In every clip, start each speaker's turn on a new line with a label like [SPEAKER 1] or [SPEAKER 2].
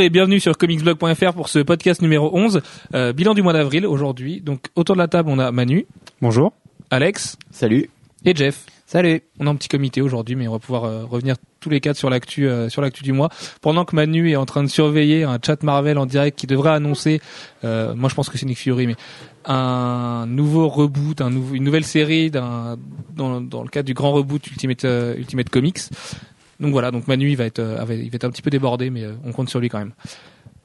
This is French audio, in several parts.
[SPEAKER 1] Bonjour et bienvenue sur comicsblog.fr pour ce podcast numéro 11, euh, bilan du mois d'avril aujourd'hui. Donc autour de la table, on a Manu,
[SPEAKER 2] Bonjour.
[SPEAKER 1] Alex
[SPEAKER 3] Salut.
[SPEAKER 1] et Jeff.
[SPEAKER 3] Salut.
[SPEAKER 1] On a un petit comité aujourd'hui, mais on va pouvoir euh, revenir tous les quatre sur l'actu euh, sur l'actu du mois. Pendant que Manu est en train de surveiller un chat Marvel en direct qui devrait annoncer, euh, moi je pense que c'est Nick Fury, mais un nouveau reboot, un une nouvelle série d'un, dans, dans le cadre du grand reboot Ultimate euh, Ultimate Comics. Donc voilà, donc Manu il va être, euh, il va être un petit peu débordé, mais euh, on compte sur lui quand même.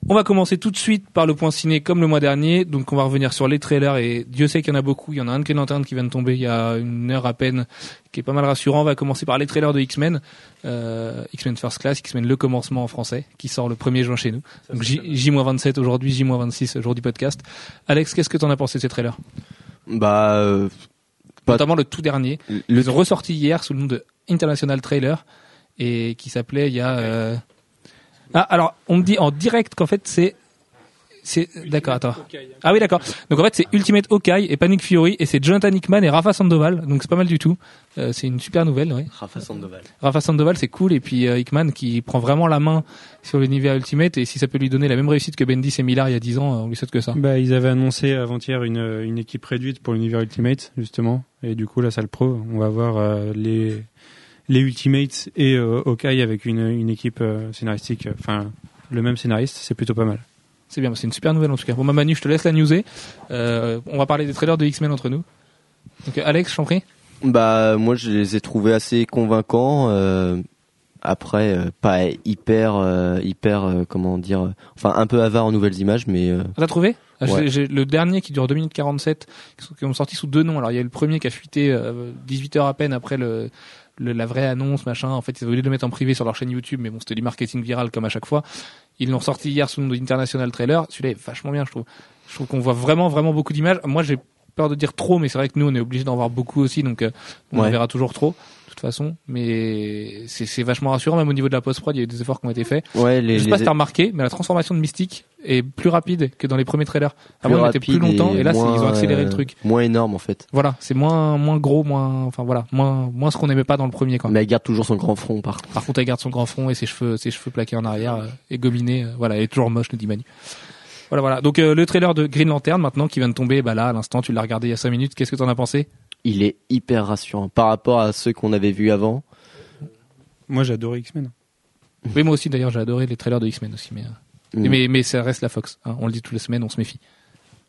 [SPEAKER 1] On va commencer tout de suite par le point ciné comme le mois dernier. Donc on va revenir sur les trailers et Dieu sait qu'il y en a beaucoup. Il y en a un de Green Lantern qui vient de tomber il y a une heure à peine, qui est pas mal rassurant. On va commencer par les trailers de X-Men, euh, X-Men First Class, X-Men Le Commencement en français, qui sort le 1er juin chez nous. Donc J- J-27 aujourd'hui, J-26 jour du podcast. Alex, qu'est-ce que t'en as pensé de ces trailers?
[SPEAKER 3] Bah, euh, Pas-
[SPEAKER 1] Notamment le tout dernier.
[SPEAKER 3] le
[SPEAKER 1] Ils ont ressorti hier sous le nom de International Trailer et qui s'appelait il y a. euh, Ah alors on me dit en direct qu'en fait c'est c'est d'accord attends ah oui d'accord donc en fait c'est Ultimate Hawkeye et Panic Fury et c'est Jonathan Hickman et Rafa Sandoval donc c'est pas mal du tout Euh, c'est une super nouvelle ouais.
[SPEAKER 3] Rafa Sandoval.
[SPEAKER 1] Rafa Sandoval c'est cool et puis euh, Hickman qui prend vraiment la main sur l'univers Ultimate et si ça peut lui donner la même réussite que Bendis et Millard il y a 10 ans euh, on lui souhaite que ça
[SPEAKER 2] Bah, ils avaient annoncé avant-hier une, une équipe réduite pour l'univers Ultimate, justement. Et du coup, la salle pro, on va voir euh, les, les Ultimates et euh, Hawkeye avec une, une équipe euh, scénaristique, euh, enfin, le même scénariste, c'est plutôt pas mal.
[SPEAKER 1] C'est bien, c'est une super nouvelle en tout cas. Bon, bah, Manu, je te laisse la newser. Euh, on va parler des trailers de X-Men entre nous. Donc, Alex, je t'en prie.
[SPEAKER 3] Bah, moi, je les ai trouvés assez convaincants. euh, après, euh, pas hyper, euh, hyper, euh, comment dire, enfin, un peu avare en nouvelles images, mais euh,
[SPEAKER 1] T'as trouvé? Ah,
[SPEAKER 3] Ouais.
[SPEAKER 1] j'ai- le dernier qui dure 2 minutes 47, qui sont- qui ont sorti sous deux noms. Alors, il y a le premier qui a fuité euh, 18 heures à peine après le, le- la vraie annonce, machin. En fait, ils voulu le mettre en privé sur leur chaîne YouTube, mais bon, c'était du marketing viral comme à chaque fois. Ils l'ont sorti hier sous le nom d'International Trailer. Celui-là est vachement bien, je trouve. Je trouve qu'on voit vraiment, vraiment beaucoup d'images. Moi, j'ai peur de dire trop, mais c'est vrai que nous, on est obligé d'en voir beaucoup aussi, donc euh, on en verra toujours trop, toute façon. Mais c'est vachement rassurant, même au niveau de la post-prod, il y a eu des efforts qui ont été faits.
[SPEAKER 3] ouais, les,
[SPEAKER 1] Je sais pas
[SPEAKER 3] les-
[SPEAKER 1] si t'as remarqué, mais la transformation de Mystique est plus rapide que dans les premiers trailers. Avant, on était plus longtemps, et là,
[SPEAKER 3] moins,
[SPEAKER 1] ils ont accéléré le
[SPEAKER 3] euh,
[SPEAKER 1] truc.
[SPEAKER 3] Moins énorme, en fait.
[SPEAKER 1] Voilà, c'est moins, moins gros, moins, enfin voilà, moins, moins ce qu'on aimait pas dans le premier, quoi.
[SPEAKER 3] Mais elle garde toujours son grand front, par contre.
[SPEAKER 1] Par contre, elle garde son grand front et ses cheveux, ses cheveux plaqués en arrière euh, et gominés. euh, voilà, elle est toujours moche, nous dit Manu. Voilà, voilà. Donc euh, le trailer de Green Lantern maintenant qui vient de tomber, bah là à l'instant, tu l'as regardé il y a 5 minutes. Qu'est-ce que t'en as pensé?
[SPEAKER 3] Il est hyper rassurant par rapport à ceux qu'on avait vus avant.
[SPEAKER 2] Moi, j'ai adoré X-Men.
[SPEAKER 1] Oui, moi aussi d'ailleurs, j'ai adoré les trailers de X-Men aussi, mais, euh,
[SPEAKER 3] Mm.
[SPEAKER 1] mais mais ça reste la Fox. hein. on le dit toutes les semaines, on se méfie.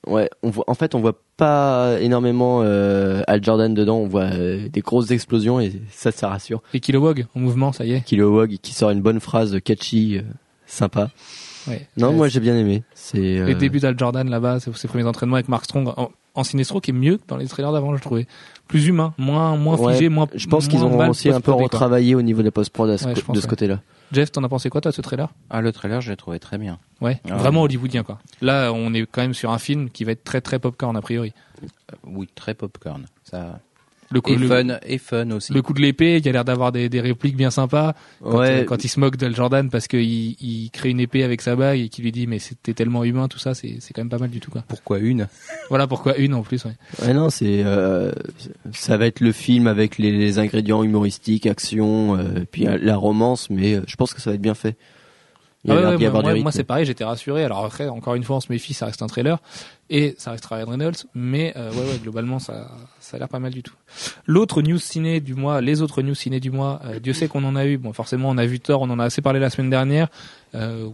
[SPEAKER 3] Ouais, on voit, en fait, on voit pas énormément euh, Al Jordan dedans. On voit euh, des grosses explosions et ça, ça rassure.
[SPEAKER 1] Et Kilowog en mouvement, ça y est.
[SPEAKER 3] Kilowog qui sort une bonne phrase catchy, euh, sympa.
[SPEAKER 1] Ouais.
[SPEAKER 3] Non,
[SPEAKER 1] Euh,
[SPEAKER 3] moi j'ai bien aimé. C'est euh,
[SPEAKER 1] les débuts d'Al Jordan là-bas, ses premiers entraînements avec Mark Strong en, en Sinestro qui est mieux que dans les trailers d'avant, je trouvais. Plus humain, moins moins
[SPEAKER 3] Ouais,
[SPEAKER 1] figé, moins.
[SPEAKER 3] Je pense qu'ils ont aussi un peu
[SPEAKER 1] quoi.
[SPEAKER 3] retravaillé au niveau de la post-prod
[SPEAKER 1] Ouais,
[SPEAKER 3] co- de ce
[SPEAKER 1] ouais.
[SPEAKER 3] côté-là.
[SPEAKER 1] Jeff, t'en as pensé quoi toi de ce trailer?
[SPEAKER 4] Ah, le trailer, je l'ai trouvé très bien.
[SPEAKER 1] Ouais,
[SPEAKER 4] Ah,
[SPEAKER 1] vraiment
[SPEAKER 4] ouais.
[SPEAKER 1] hollywoodien quoi. Là, on est quand même sur un film qui va être très très popcorn a priori.
[SPEAKER 4] Euh, oui, très popcorn. Ça...
[SPEAKER 1] Le coup,
[SPEAKER 4] Et
[SPEAKER 1] le,
[SPEAKER 4] fun, et fun aussi.
[SPEAKER 1] le coup de l'épée, il a l'air d'avoir des, des répliques bien sympas. Quand,
[SPEAKER 3] Ouais,
[SPEAKER 1] euh, quand il se moque d'Al Jordan parce qu'il il crée une épée avec sa bague et qu'il lui dit mais c'était tellement humain tout ça, c'est c'est quand même pas mal du tout quoi.
[SPEAKER 4] Pourquoi une?
[SPEAKER 1] Voilà pourquoi une en plus. Ouais.
[SPEAKER 3] ouais, non, c'est euh, ça va être le film avec les, les ingrédients humoristiques, action, euh, puis euh, la romance, mais je pense que ça va être bien fait. Il
[SPEAKER 1] Ah ouais, ouais, moi, c'est pareil, j'étais rassuré. Alors après, encore une fois, on se méfie, ça reste un trailer et ça restera Ryan Reynolds, mais euh, ouais, ouais, globalement, ça, ça a l'air pas mal du tout. L'autre news ciné du mois, les autres news ciné du mois, euh, Dieu sait qu'on en a eu. Bon, forcément, on a vu Thor, on en a assez parlé la semaine dernière. Euh,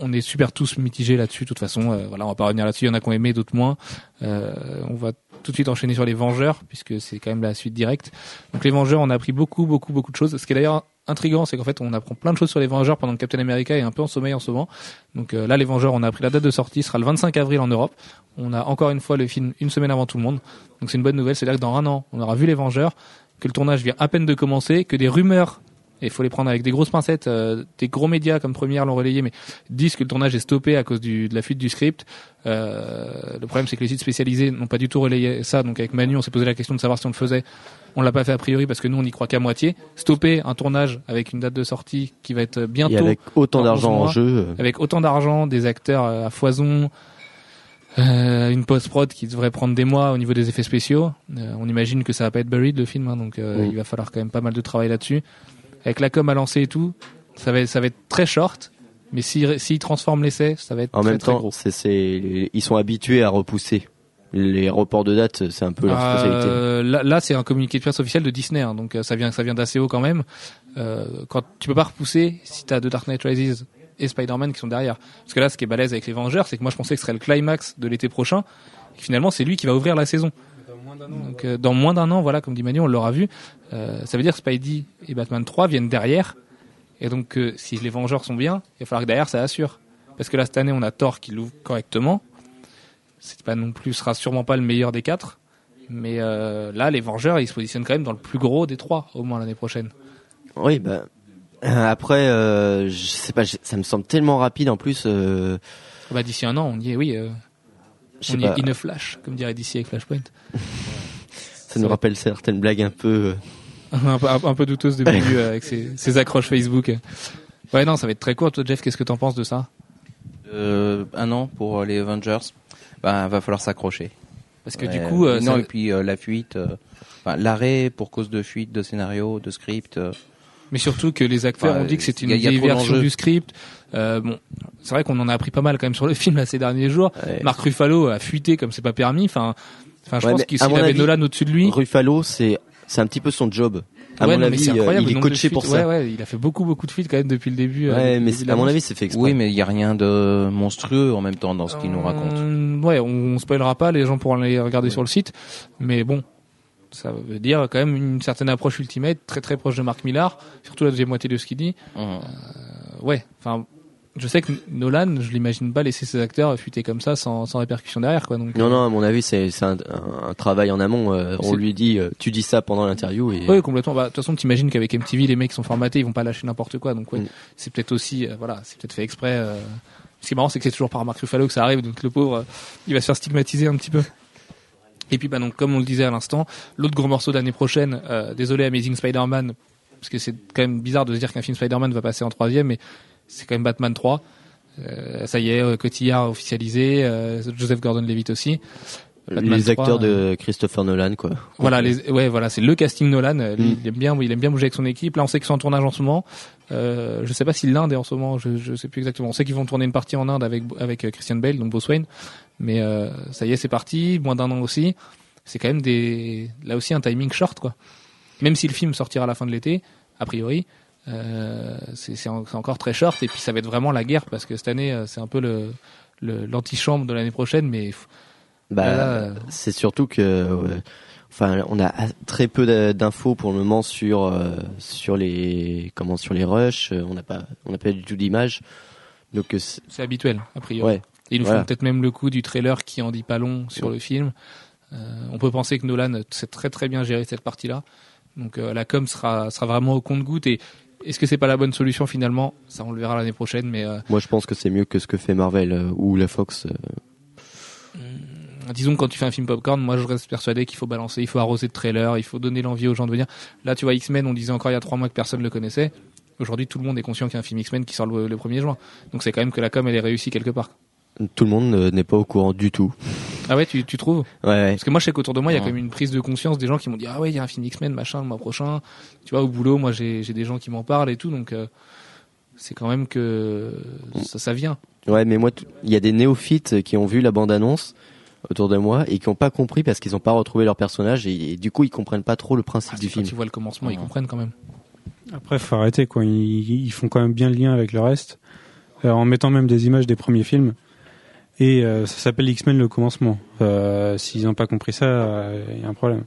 [SPEAKER 1] on est super tous mitigés là-dessus. De toute façon, euh, voilà, on va pas revenir là-dessus. Il y en a qui ont aimé, d'autres moins. Euh, on va tout de suite enchaîner sur les Vengeurs, puisque c'est quand même la suite directe. Donc les Vengeurs, on a appris beaucoup, beaucoup, beaucoup de choses. Ce qui est d'ailleurs intriguant, c'est qu'en fait, on apprend plein de choses sur les Vengeurs pendant que Captain America est un peu en sommeil en ce moment. Donc euh, là, les Vengeurs, on a appris la date de sortie, sera le 25 avril en Europe. On a encore une fois le film une semaine avant tout le monde. Donc c'est une bonne nouvelle, c'est-à-dire que dans un an, on aura vu les Vengeurs, que le tournage vient à peine de commencer, que des rumeurs et il faut les prendre avec des grosses pincettes. euh, des gros médias comme Première l'ont relayé, mais disent que le tournage est stoppé à cause du, de la fuite du script. Euh, le problème, c'est que les sites spécialisés n'ont pas du tout relayé ça. Donc avec Manu, on s'est posé la question de savoir si on le faisait. On l'a pas fait a priori parce que nous, on n'y croit qu'à moitié. Stopper un tournage avec une date de sortie qui va être bientôt
[SPEAKER 3] Et avec autant d'argent
[SPEAKER 1] 11
[SPEAKER 3] en jeu, euh,
[SPEAKER 1] avec autant d'argent, des acteurs à foison, euh, une post-prod qui devrait prendre des mois au niveau des effets spéciaux. Euh, on imagine que ça va pas être buried le film, hein, donc euh, il va falloir quand même pas mal de travail là-dessus. Avec la com à lancer et tout, ça va, ça va être très short, Mais s'ils s'ils transforment l'essai, ça va être
[SPEAKER 3] En
[SPEAKER 1] très,
[SPEAKER 3] même
[SPEAKER 1] très
[SPEAKER 3] temps,
[SPEAKER 1] gros.
[SPEAKER 3] c'est, c'est, ils sont habitués à repousser. Les reports de date, c'est un peu leur spécialité.
[SPEAKER 1] Euh, là, là, c'est un communiqué de presse officiel de Disney, hein, donc euh, ça vient, ça vient d'assez haut quand même. Euh, quand tu peux pas repousser si t'as The Dark Knight Rises et Spider-Man qui sont derrière. Parce que là, ce qui est balèze avec les Vengeurs, c'est que moi, je pensais que ce serait le climax de l'été prochain. Et finalement, c'est lui qui va ouvrir la saison. Donc, euh, dans moins d'un an, voilà, comme dit Manu, on l'aura vu. Euh, ça veut dire que Spidey et Batman 3 viennent derrière. Et donc, euh, si les Vengeurs sont bien, il va falloir que derrière, ça assure. Parce que là, cette année, on a Thor qui l'ouvre correctement. C'est pas non plus, sera sûrement pas le meilleur des quatre. Mais euh, là, les Vengeurs, ils se positionnent quand même dans le plus gros des trois, au moins l'année prochaine.
[SPEAKER 3] Oui, bah. Après, euh, je sais pas, ça me semble tellement rapide en plus. Euh,
[SPEAKER 1] Bah, d'ici un an, on y est, oui. Euh,
[SPEAKER 3] je sais
[SPEAKER 1] on y
[SPEAKER 3] pas,
[SPEAKER 1] est in a flash, comme dirait d'ici avec Flashpoint.
[SPEAKER 3] ça nous rappelle certaines blagues un peu. euh,
[SPEAKER 1] un, peu, un peu douteuse depuis le début euh, avec ses, ses accroches Facebook. Ouais, non, ça va être très court. Toi, Jeff, qu'est-ce que t'en penses de ça?
[SPEAKER 4] Euh, un an pour les Avengers, bah, va falloir s'accrocher.
[SPEAKER 1] Parce que
[SPEAKER 4] Ouais,
[SPEAKER 1] du coup, euh,
[SPEAKER 4] non
[SPEAKER 1] ça-
[SPEAKER 4] et puis euh, la fuite, euh, enfin, l'arrêt pour cause de fuite de scénario, de script.
[SPEAKER 1] Mais surtout que les acteurs
[SPEAKER 4] Enfin,
[SPEAKER 1] ont dit que c'était une vieille version du script. Euh, bon, c'est vrai qu'on en a appris pas mal quand même sur le film là, ces derniers jours.
[SPEAKER 3] ouais.
[SPEAKER 1] Marc Ruffalo a fuité comme c'est pas permis. Enfin, enfin, je
[SPEAKER 3] Ouais,
[SPEAKER 1] pense qu'il avait
[SPEAKER 3] avis,
[SPEAKER 1] Nolan au-dessus de lui.
[SPEAKER 3] Ruffalo, c'est, c'est un petit peu son job. À
[SPEAKER 1] ouais,
[SPEAKER 3] mon
[SPEAKER 1] non,
[SPEAKER 3] avis,
[SPEAKER 1] c'est
[SPEAKER 3] euh,
[SPEAKER 1] incroyable.
[SPEAKER 3] il est coaché pour ça.
[SPEAKER 1] Ouais, ouais, il a fait beaucoup, beaucoup de fuites quand même depuis le début. euh,
[SPEAKER 3] Ouais, mais
[SPEAKER 1] début
[SPEAKER 3] à mon avis, c'est fait exprès.
[SPEAKER 4] Oui, mais il y a rien de monstrueux en même temps dans ce qu'il nous raconte.
[SPEAKER 1] Euh, ouais, on, on spoilera pas, les gens pourront aller regarder sur le site. Mais bon, ça veut dire quand même une certaine approche ultimate, très très proche de Mark Millar, surtout la deuxième moitié de ce qu'il dit.
[SPEAKER 4] Hum.
[SPEAKER 1] Euh, ouais, enfin, je sais que Nolan, je l'imagine pas laisser ses acteurs fuiter comme ça sans, sans répercussion derrière, quoi. Donc,
[SPEAKER 3] Non, non, à mon avis, c'est, c'est un, un- travail en amont. euh, on lui dit, euh, tu dis ça pendant l'interview et.
[SPEAKER 1] Oui, complètement. Bah, de toute façon, t'imagines qu'avec MTV, les mecs sont formatés, ils vont pas lâcher n'importe quoi. Donc, ouais,
[SPEAKER 3] Mm.
[SPEAKER 1] c'est peut-être aussi, euh, voilà, c'est peut-être fait exprès. euh. Ce qui est marrant, c'est que c'est toujours par Mark Ruffalo que ça arrive, donc le pauvre, euh, il va se faire stigmatiser un petit peu. Et puis, bah, donc, comme on le disait à l'instant, l'autre gros morceau d'année prochaine, euh, désolé, Amazing Spider-Man, parce que c'est quand même bizarre de se dire qu'un film Spider-Man va passer en troisième, mais c'est quand même Batman 3. Euh, ça y est, euh, Cotillard officialisé, euh, Joseph Gordon-Levitt aussi. Batman
[SPEAKER 3] les
[SPEAKER 1] 3,
[SPEAKER 3] acteurs de Christopher Nolan, quoi.
[SPEAKER 1] Voilà, les, ouais, voilà, c'est le casting Nolan. Euh, lui,
[SPEAKER 3] Mm.
[SPEAKER 1] Il aime bien, il aime bien bouger avec son équipe. Là, on sait qu'ils sont en tournage en ce moment. Euh, je sais pas si l'Inde est en ce moment. Je, je sais plus exactement. On sait qu'ils vont tourner une partie en Inde avec avec euh, Christian Bale, donc Bruce Wayne. Mais euh, ça y est, c'est parti. Moins d'un an aussi. C'est quand même des, là aussi un timing short, quoi. Même si le film sortira à la fin de l'été, a priori, euh, c'est c'est en- c'est encore très short. Et puis ça va être vraiment la guerre parce que cette année, euh, c'est un peu le l'antichambre de l'année prochaine, mais
[SPEAKER 3] Bah, c'est surtout que, ouais, enfin, on a très peu d'infos pour le moment sur euh, sur les comment sur les rushs. On n'a pas on n'a pas du tout d'image. Donc c'est-
[SPEAKER 1] c'est habituel, a priori.
[SPEAKER 3] ouais,
[SPEAKER 1] Et ils nous
[SPEAKER 3] Voilà.
[SPEAKER 1] font peut-être même le coup du trailer qui en dit pas long sur le film. Euh, on peut penser que Nolan sait très très bien gérer cette partie-là. Donc euh, la com sera sera vraiment au compte-goutte. Et est-ce que c'est pas la bonne solution finalement? Ça, on le verra l'année prochaine. Mais euh,
[SPEAKER 3] moi je pense que c'est mieux que ce que fait Marvel ou la Fox. euh.
[SPEAKER 1] disons que quand tu fais un film popcorn, moi je reste persuadé qu'il faut balancer, il faut arroser de trailers, il faut donner l'envie aux gens de venir. Là, tu vois X-Men, on disait encore il y a trois mois que personne le connaissait. Aujourd'hui, tout le monde est conscient qu'il y a un film X-Men qui sort le, le 1er juin. Donc c'est quand même que la com elle est réussie quelque part.
[SPEAKER 3] Tout le monde n'est pas au courant du tout.
[SPEAKER 1] Ah ouais, tu, tu trouves
[SPEAKER 3] Ouais, ouais.
[SPEAKER 1] Parce que moi, je sais qu'autour de moi, il y a quand même une prise de conscience des gens qui m'ont dit ah ouais, il y a un film X-Men machin le mois prochain. Tu vois, au boulot, moi, j'ai des gens qui m'en parlent et tout, donc euh, c'est quand même que ça, ça vient.
[SPEAKER 3] Ouais, mais moi, il y a des néophytes qui ont vu la bande-annonce autour de moi et qui n'ont pas compris parce qu'ils n'ont pas retrouvé leur personnage et, et du coup ils comprennent pas trop le principe
[SPEAKER 1] Ah,
[SPEAKER 3] du
[SPEAKER 1] c'est
[SPEAKER 3] film.
[SPEAKER 1] quand ils voient le commencement, ils comprennent quand même.
[SPEAKER 2] Après, faut arrêter quoi. Ils, ils font quand même bien le lien avec le reste, euh, en mettant même des images des premiers films. Et euh, ça s'appelle X-Men le commencement. Euh, S'ils n'ont pas compris ça, il y a un problème.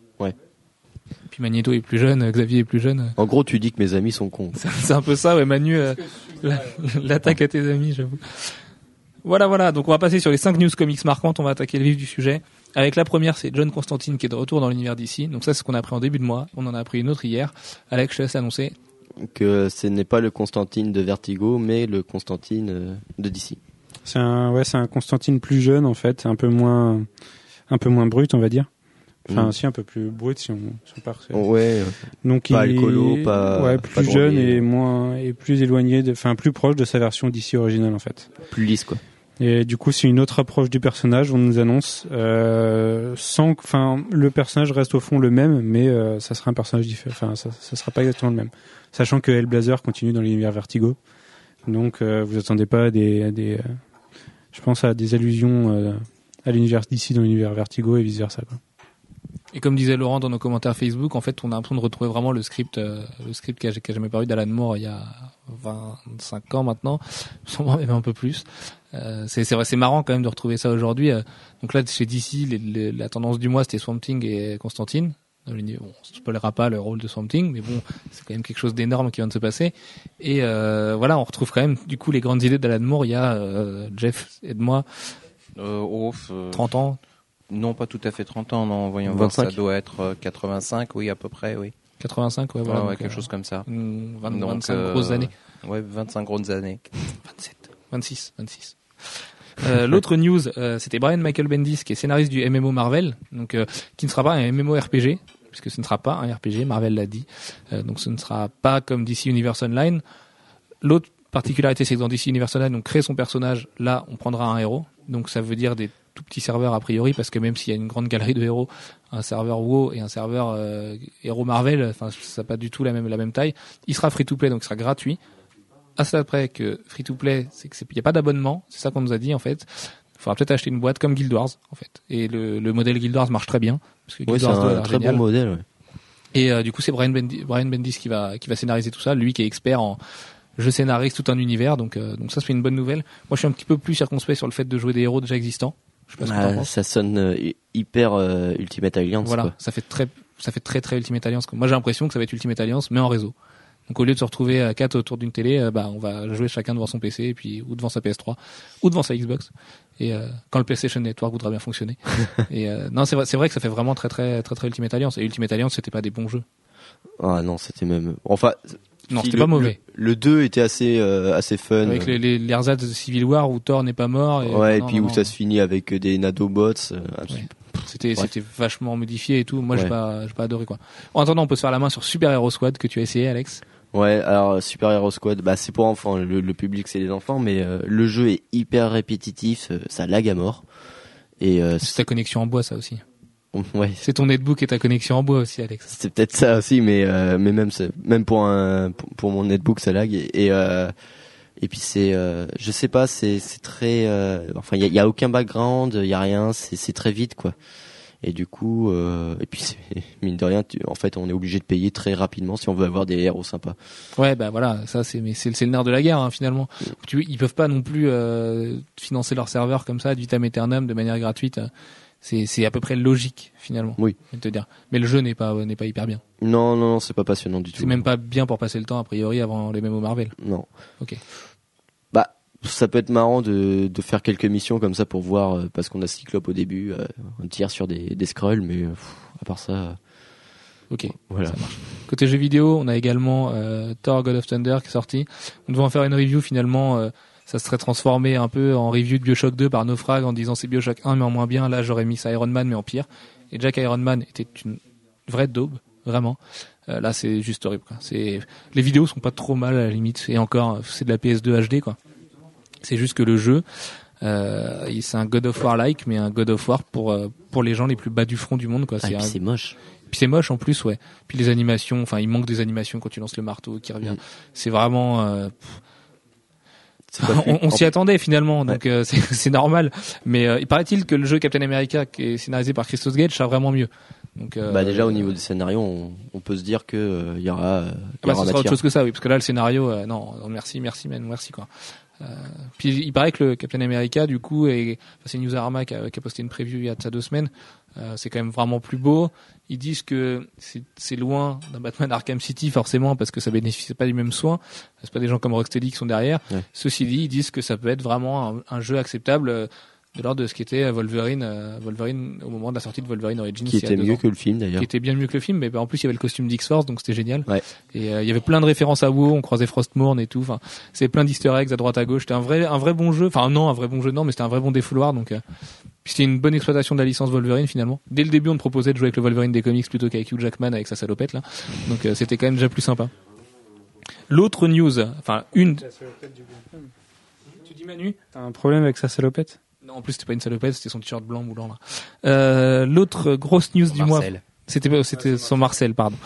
[SPEAKER 1] Puis Magneto est plus jeune, Xavier est plus jeune.
[SPEAKER 3] En gros, tu dis que mes amis sont cons.
[SPEAKER 1] C'est un peu ça, ouais, Manu, euh, la- l'attaque à tes amis, j'avoue. Voilà, voilà. Donc on va passer sur les 5 news comics marquantes. On va attaquer le vif du sujet. Avec la première, c'est John Constantine qui est de retour dans l'univers d'ici. Donc ça, c'est ce qu'on a appris en début de mois. On en a appris une autre hier. Alex, je te laisse annoncer.
[SPEAKER 3] Que ce n'est pas le Constantine de Vertigo, mais le Constantine euh, de DC.
[SPEAKER 2] C'est un, ouais, c'est un Constantine plus jeune en fait, un peu moins, un peu moins brut, on va dire. Enfin,
[SPEAKER 3] Mm.
[SPEAKER 2] si un peu plus brut si on, si on part.
[SPEAKER 3] Oh, ouais,
[SPEAKER 2] Donc
[SPEAKER 3] Pas
[SPEAKER 2] il
[SPEAKER 3] alcoolo, pas-
[SPEAKER 2] ouais,
[SPEAKER 3] pas
[SPEAKER 2] plus jeune et moins et plus éloigné, de, enfin plus proche de sa version d'ici originale en fait.
[SPEAKER 3] plus lisse quoi.
[SPEAKER 2] Et du coup, c'est une autre approche du personnage. On nous annonce euh, sans, enfin, le personnage reste au fond le même, mais euh, ça sera un personnage différent. Enfin, ça, ça sera pas exactement le même. Sachant que Hellblazer continue dans l'univers Vertigo, Donc euh, vous attendez pas à des, à des je pense à des allusions euh, à l'univers d'ici dans l'univers Vertigo et vice versa. Quoi.
[SPEAKER 1] Et comme disait Laurent dans nos commentaires Facebook, en fait, on a l'impression de retrouver vraiment le script, euh, le script qui a, jamais paru d'Alan Moore il y a 25 ans maintenant, sûrement même un peu plus. Euh, c'est vrai, c'est marrant quand même de retrouver ça aujourd'hui. Donc là, chez DC, la tendance du mois, c'était Swamp Thing et Constantine. Dans l'univers- Bon, on ne spoilera pas le rôle de Swamp Thing, mais bon, c'est quand même quelque chose d'énorme qui vient de se passer. Et euh, voilà, on retrouve quand même du coup les grandes idées d'Alan Moore. Il y a euh, Jeff et de moi,
[SPEAKER 4] Euh, oh, euh,
[SPEAKER 1] 30 ans,
[SPEAKER 4] Non, pas tout à fait 30 ans, non. Voyons voir,
[SPEAKER 3] 25.
[SPEAKER 4] ça doit être euh, 85, oui, à peu près, oui.
[SPEAKER 1] 85, ouais,
[SPEAKER 4] Ouais,
[SPEAKER 1] voilà.
[SPEAKER 4] ouais,
[SPEAKER 1] donc,
[SPEAKER 4] quelque
[SPEAKER 1] euh,
[SPEAKER 4] chose comme ça.
[SPEAKER 1] une 20
[SPEAKER 4] Donc,
[SPEAKER 1] 25
[SPEAKER 4] euh,
[SPEAKER 1] grosses années.
[SPEAKER 4] Ouais, 25 grosses années.
[SPEAKER 1] 27, 26, 26. Euh, L'autre news, euh, c'était Brian Michael Bendis, qui est scénariste du MMO Marvel, donc euh, qui ne sera pas un MMO RPG, puisque ce ne sera pas un RPG, Marvel l'a dit. Euh, donc ce ne sera pas comme DC Universe Online. L'autre particularité, c'est que dans DC Universe Online, on crée son personnage. Là, on prendra un héros. Donc ça veut dire des tout petits serveurs a priori, parce que même s'il y a une grande galerie de héros, un serveur WoW et un serveur euh, héros Marvel, enfin ça n'a pas du tout la même la même taille. Il sera free to play, donc il sera gratuit à cela près que free to play, c'est que c'est- il n'y a pas d'abonnement, c'est ça qu'on nous a dit en fait. Il faudra peut-être acheter une boîte comme Guild Wars en fait. Et le, le modèle Guild Wars marche très bien parce que Guild
[SPEAKER 3] Ouais, c'est un très
[SPEAKER 1] génial.
[SPEAKER 3] bon modèle. ouais.
[SPEAKER 1] Et euh, du coup, c'est Brian Bendis, Brian Bendis qui va qui va scénariser tout ça, lui qui est expert en je scénarise tout un univers, donc euh, donc ça c'est une bonne nouvelle. Moi, je suis un petit peu plus circonspect sur le fait de jouer des héros déjà existants. Je sais pas ce que
[SPEAKER 3] Ah, ça sonne euh, hy- hyper euh, Ultimate Alliance.
[SPEAKER 1] Voilà,
[SPEAKER 3] quoi.
[SPEAKER 1] ça fait très, ça fait très très Ultimate Alliance. Moi, j'ai l'impression que ça va être Ultimate Alliance, mais en réseau. Donc, au lieu de se retrouver à quatre autour d'une télé, euh, bah, on va jouer chacun devant son PC, et puis ou devant sa PS3, ou devant sa Xbox. Et euh, quand le PlayStation Network voudra bien fonctionner. et euh, non, c'est vrai, c'est vrai que ça fait vraiment très très très très Ultimate Alliance. Et Ultimate Alliance, c'était pas des bons jeux.
[SPEAKER 3] Ah non, c'était même. Enfin,
[SPEAKER 1] Non, c'était pas mauvais.
[SPEAKER 3] Le, le 2 était assez euh, assez fun.
[SPEAKER 1] Avec les, les, l'ersatz de Civil War où Thor n'est pas mort. Et,
[SPEAKER 3] ouais, et puis
[SPEAKER 1] non,
[SPEAKER 3] où
[SPEAKER 1] non.
[SPEAKER 3] ça se finit avec des Nadobots. euh, absolument.
[SPEAKER 1] C'était c'était vachement modifié et tout. Moi, j'ai
[SPEAKER 3] Ouais.
[SPEAKER 1] pas j'ai pas adoré quoi. En attendant, on peut se faire la main sur Super Hero Squad que tu as essayé, Alex.
[SPEAKER 3] Ouais, alors Super Hero Squad, bah c'est pour enfants. Le, le public c'est les enfants, mais euh, le jeu est hyper répétitif, euh, ça lag à mort. Et euh,
[SPEAKER 1] C'est ta connexion en bois, ça aussi.
[SPEAKER 3] ouais,
[SPEAKER 1] C'est ton netbook et ta connexion en bois aussi, Alex.
[SPEAKER 3] c'est peut-être ça aussi, mais euh, mais même même pour un pour, pour mon netbook ça lag et et, euh, et puis c'est euh, je sais pas, c'est c'est très euh, enfin il y a, y a aucun background, il y a rien, c'est c'est très vite quoi. Et du coup, euh, et puis mine de rien, tu- en fait, on est obligé de payer très rapidement si on veut avoir des héros sympas.
[SPEAKER 1] Ouais, bah voilà, ça c'est mais c'est le nerf de la guerre hein, finalement. Tu, ils peuvent pas non plus euh, financer leur serveur comme ça, ad vitam aeternam, de manière gratuite. C'est c'est à peu près logique finalement.
[SPEAKER 3] Oui.
[SPEAKER 1] Je te dire. Mais le jeu n'est pas n'est pas hyper bien.
[SPEAKER 3] Non, non, non, c'est pas passionnant du tout.
[SPEAKER 1] C'est même pas bien pour passer le temps a priori avant les mémos Marvel.
[SPEAKER 3] Non.
[SPEAKER 1] Ok.
[SPEAKER 3] Ça peut être marrant de, de faire quelques missions comme ça pour voir, euh, parce qu'on a Cyclope au début, euh, on tire sur des, des scrolls, mais euh, pff, à part ça, euh,
[SPEAKER 1] Ok.
[SPEAKER 3] voilà.
[SPEAKER 1] Côté jeux vidéo, on a également euh, Thor God of Thunder qui est sorti. On devait en faire une review finalement. euh, ça serait transformé un peu en review de Bioshock 2 par Naufrag en disant c'est Bioshock 1 mais en moins bien. Là j'aurais mis ça Iron Man mais en pire. Et Jack Iron Man était une vraie daube, vraiment. Euh, là c'est juste horrible. Quoi. C'est les vidéos sont pas trop mal à la limite. Et encore c'est de la PS2 HD quoi. C'est juste que le jeu, euh, c'est un God of War like mais un God of War pour euh, pour les gens les plus bas du front du monde quoi.
[SPEAKER 3] Ah,
[SPEAKER 1] C'est
[SPEAKER 3] puis
[SPEAKER 1] un-
[SPEAKER 3] c'est moche.
[SPEAKER 1] puis c'est moche en plus, ouais. Puis les animations, enfin, il manque des animations quand tu lances le marteau qui revient.
[SPEAKER 3] Mm.
[SPEAKER 1] C'est vraiment. euh, on, s'y attendait finalement, donc euh, c'est normal. Mais euh, il paraît-il que le jeu Captain America, qui est scénarisé par Christos Gage, sera vraiment mieux. Donc, euh,
[SPEAKER 3] Bah déjà au niveau du scénario, on, on peut se dire que euh, il y aura, y
[SPEAKER 1] Ah bah,
[SPEAKER 3] aura
[SPEAKER 1] ce sera autre chose que ça, oui, parce que là le scénario, euh, non, non, merci, merci, man, merci quoi. Euh, puis il paraît que le Captain America, du coup, enfin, c'est Newsarama qui a, qui a posté une preview il y a de ça deux semaines. Euh, c'est quand même vraiment plus beau. Ils disent que c'est, c'est loin d'un Batman Arkham City forcément parce que ça bénéficie pas du même soin. C'est pas des gens comme Rocksteady qui sont derrière.
[SPEAKER 3] Ouais.
[SPEAKER 1] Ceci dit, ils disent que ça peut être vraiment un, un jeu acceptable euh, de l'ordre de ce qu'était Wolverine, euh, Wolverine au moment de la sortie de Wolverine Origins.
[SPEAKER 3] qui était mieux
[SPEAKER 1] ans
[SPEAKER 3] que le film d'ailleurs.
[SPEAKER 1] qui était bien mieux que le film, mais bah, en plus il y avait le costume d'X-Force, donc c'était génial.
[SPEAKER 3] Ouais.
[SPEAKER 1] Et euh, il y avait plein de références à WoW, on croisait Frostmourne et tout. Enfin, c'est plein d'Easter eggs à droite à gauche. C'était un vrai, un vrai bon jeu. Enfin non, un vrai bon jeu non, mais c'était un vrai bon défouloir. Donc euh, puis c'était une bonne exploitation de la licence Wolverine finalement. Dès le début, on te proposait de jouer avec le Wolverine des comics plutôt qu'avec Hugh Jackman avec sa salopette là. Donc euh, c'était quand même déjà plus sympa. L'autre news, enfin une. Tu dis Manu
[SPEAKER 2] T'as un problème avec sa salopette?
[SPEAKER 1] Non, en plus c'était pas une salopette, c'était son t-shirt blanc moulant là. Euh, L'autre grosse news du mois,
[SPEAKER 4] Marcel.
[SPEAKER 1] c'était pas- c'était son Marcel, pardon.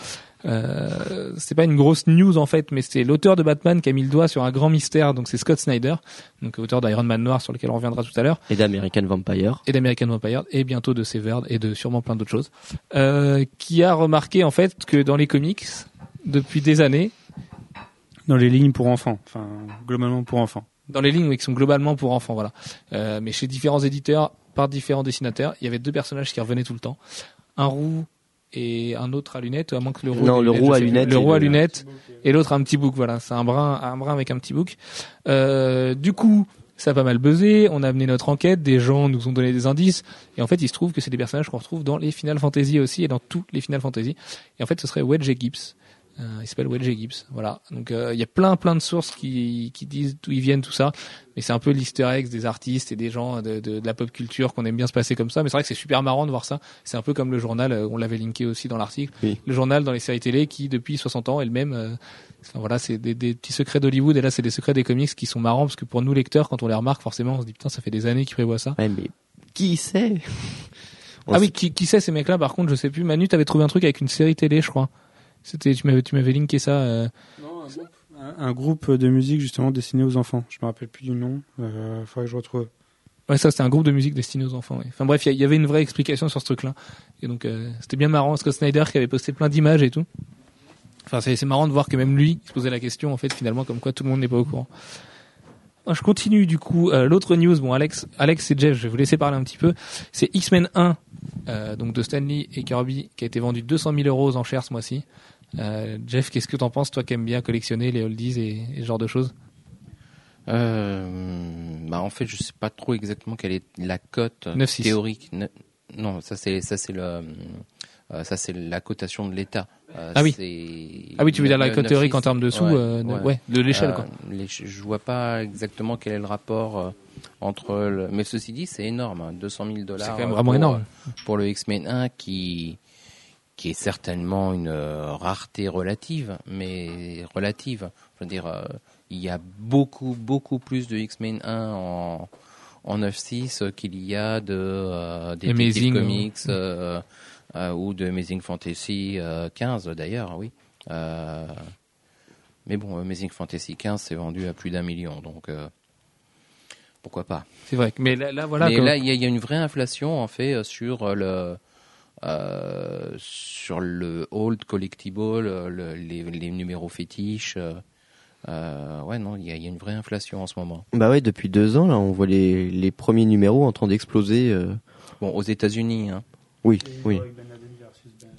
[SPEAKER 1] Euh, c'est pas une grosse news en fait, mais c'est l'auteur de Batman qui a mis le doigt sur un grand mystère. Donc c'est Scott Snyder, donc auteur d'Iron Man Noir sur lequel on reviendra tout à l'heure,
[SPEAKER 3] Et d'American Vampire.
[SPEAKER 1] et d'American Vampire, et bientôt de Severed et de sûrement plein d'autres choses, euh, qui a remarqué en fait que dans les comics depuis des années,
[SPEAKER 2] Dans les lignes pour enfants, enfin globalement pour enfants.
[SPEAKER 1] Dans les lignes oui, qui sont globalement pour enfants, voilà. Euh, mais chez différents éditeurs, par différents dessinateurs, il y avait deux personnages qui revenaient tout le temps. Un roux et un autre à lunettes, à moins que le roux.
[SPEAKER 3] Non, le
[SPEAKER 1] lunettes,
[SPEAKER 3] roux à lunettes
[SPEAKER 1] Le
[SPEAKER 3] et
[SPEAKER 1] roux à lunettes et l'autre un petit bouc, voilà. C'est un brun, un brun avec un petit bouc. Euh, du coup, ça a pas mal buzzé. On a amené notre enquête. Des gens nous ont donné des indices. Et en fait, il se trouve que c'est des personnages qu'on retrouve dans les Final Fantasy aussi et dans tous les Final Fantasy. Et en fait, ce serait Wedge et Gibbs. Euh, il s'appelle Wedge Gibbs. Voilà. Donc, euh, il y a plein, plein de sources qui, qui disent d'où ils viennent, tout ça. Mais c'est un peu l'easter eggs des artistes et des gens de, de, de la pop culture qu'on aime bien se passer comme ça. Mais c'est vrai que c'est super marrant de voir ça. C'est un peu comme le journal, euh, on l'avait linké aussi dans l'article.
[SPEAKER 3] Oui.
[SPEAKER 1] Le journal dans les séries télé qui, depuis 60 ans, est le même. euh, voilà, c'est des, des petits secrets d'Hollywood et là c'est des secrets des comics qui sont marrants parce que pour nous lecteurs, quand on les remarque, forcément, on se dit putain, ça fait des années qu'ils prévoient ça.
[SPEAKER 3] Ouais, mais qui sait? On
[SPEAKER 1] ah oui, qui, qui sait ces mecs-là? Par contre, je sais plus. Manu, t'avais trouvé un truc avec une série télé, je crois. C'était, tu m'avais, tu m'avais linké ça. euh,
[SPEAKER 2] Un, un groupe de musique justement destiné aux enfants. Je me rappelle plus du nom. Euh, faudrait que je retrouve.
[SPEAKER 1] Ouais, ça c'était un groupe de musique destiné aux enfants. ouais. Enfin bref, il y il avait une vraie explication sur ce truc-là. Et donc euh, c'était bien marrant. Scott Snyder qui avait posté plein d'images et tout. Enfin c'est c'est marrant de voir que même lui il se posait la question en fait finalement comme quoi tout le monde n'est pas au courant. Ah, Je continue du coup. Euh, L'autre news, bon Alex, Alex et Jeff, je vais vous laisser parler un petit peu. C'est X-Men 1, euh, donc de Stanley et Kirby, qui a été vendu 200 000 euros aux enchères ce mois-ci. Euh, Jeff, qu'est-ce que t'en penses, toi qui aimes bien collectionner les oldies et, et ce genre de choses?
[SPEAKER 4] Euh, bah en fait, je sais pas trop exactement quelle est la cote
[SPEAKER 1] 9,6.
[SPEAKER 4] théorique. Ne- Non, ça c'est ça c'est le euh, ça c'est la cotation de l'État. Euh,
[SPEAKER 1] Ah oui. Ah oui, tu veux dire la cote théorique
[SPEAKER 4] 9,6,
[SPEAKER 1] en termes de sous,
[SPEAKER 4] ouais,
[SPEAKER 1] euh, de-
[SPEAKER 4] ouais.
[SPEAKER 1] ouais, de l'échelle quoi.
[SPEAKER 4] Les- je vois pas exactement quel est le rapport entre le... mais ceci dit c'est énorme hein, 200 000 dollars
[SPEAKER 1] C'est quand même vraiment
[SPEAKER 4] pour,
[SPEAKER 1] énorme.
[SPEAKER 4] pour le X-Men 1 qui qui est certainement une euh, rareté relative mais relative je veux dire euh, il y a beaucoup beaucoup plus de X-Men 1 en en 9.6 qu'il y a de euh, des
[SPEAKER 1] Amazing,
[SPEAKER 4] Comics euh, euh, ou de Amazing Fantasy euh, 15 d'ailleurs oui mais bon Amazing Fantasy 15 c'est vendu à plus d'un million donc pourquoi pas
[SPEAKER 1] C'est vrai. Mais là, là, voilà.
[SPEAKER 4] mais là, il y, a- il y a une vraie inflation en fait sur le sur le old collectible, euh, le- les, les numéros fétiches. euh, euh, ouais, non, il y, a- il y a une vraie inflation en ce moment.
[SPEAKER 3] Bah ouais, depuis deux ans, là, on voit les, les premiers numéros en train d'exploser. euh.
[SPEAKER 4] Bon, aux États-Unis, hein.
[SPEAKER 3] Oui, oui.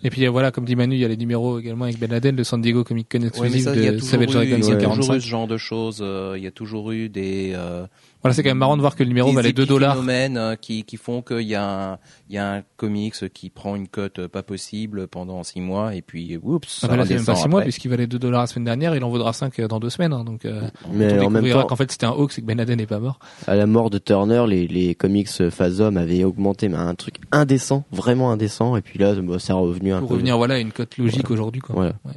[SPEAKER 1] Et puis euh, voilà, comme dit Manu, il y a les numéros également avec Ben Laden, le San Diego Comic Con
[SPEAKER 4] Ouais,
[SPEAKER 1] exclusif
[SPEAKER 4] ça, il y a
[SPEAKER 1] de
[SPEAKER 4] toujours
[SPEAKER 1] Savage
[SPEAKER 4] eu-
[SPEAKER 1] Dragon
[SPEAKER 4] il y a toujours eu
[SPEAKER 1] 145.
[SPEAKER 4] ce genre de choses. euh, Il y a toujours eu des euh,
[SPEAKER 1] Voilà, c'est quand même marrant de voir que le numéro
[SPEAKER 4] des
[SPEAKER 1] valait 2 dollars.
[SPEAKER 4] épiphénomènes, euh, qui, qui font qu'il y, a un- il y a un comics qui prend une cote euh, pas possible pendant six mois et puis oups,
[SPEAKER 1] Ah
[SPEAKER 4] ça
[SPEAKER 1] bah là, c'est même pas
[SPEAKER 4] redescend
[SPEAKER 1] 6 mois puisqu'il valait 2 dollars la semaine dernière, il en vaudra 5 dans 2 semaines. hein, donc euh,
[SPEAKER 3] Mais
[SPEAKER 1] on
[SPEAKER 3] en même
[SPEAKER 1] découvrira
[SPEAKER 3] temps,
[SPEAKER 1] qu'en fait c'était un hoax et que Ben Laden n'est pas mort.
[SPEAKER 3] à la mort de Turner, les, les comics Phasm avaient augmenté, mais un truc indécent, vraiment indécent. Et puis là, bah, c'est revenu un
[SPEAKER 1] Pour
[SPEAKER 3] peu.
[SPEAKER 1] revenir voilà à une cote logique aujourd'hui. Quoi.
[SPEAKER 3] Voilà.
[SPEAKER 1] Ouais.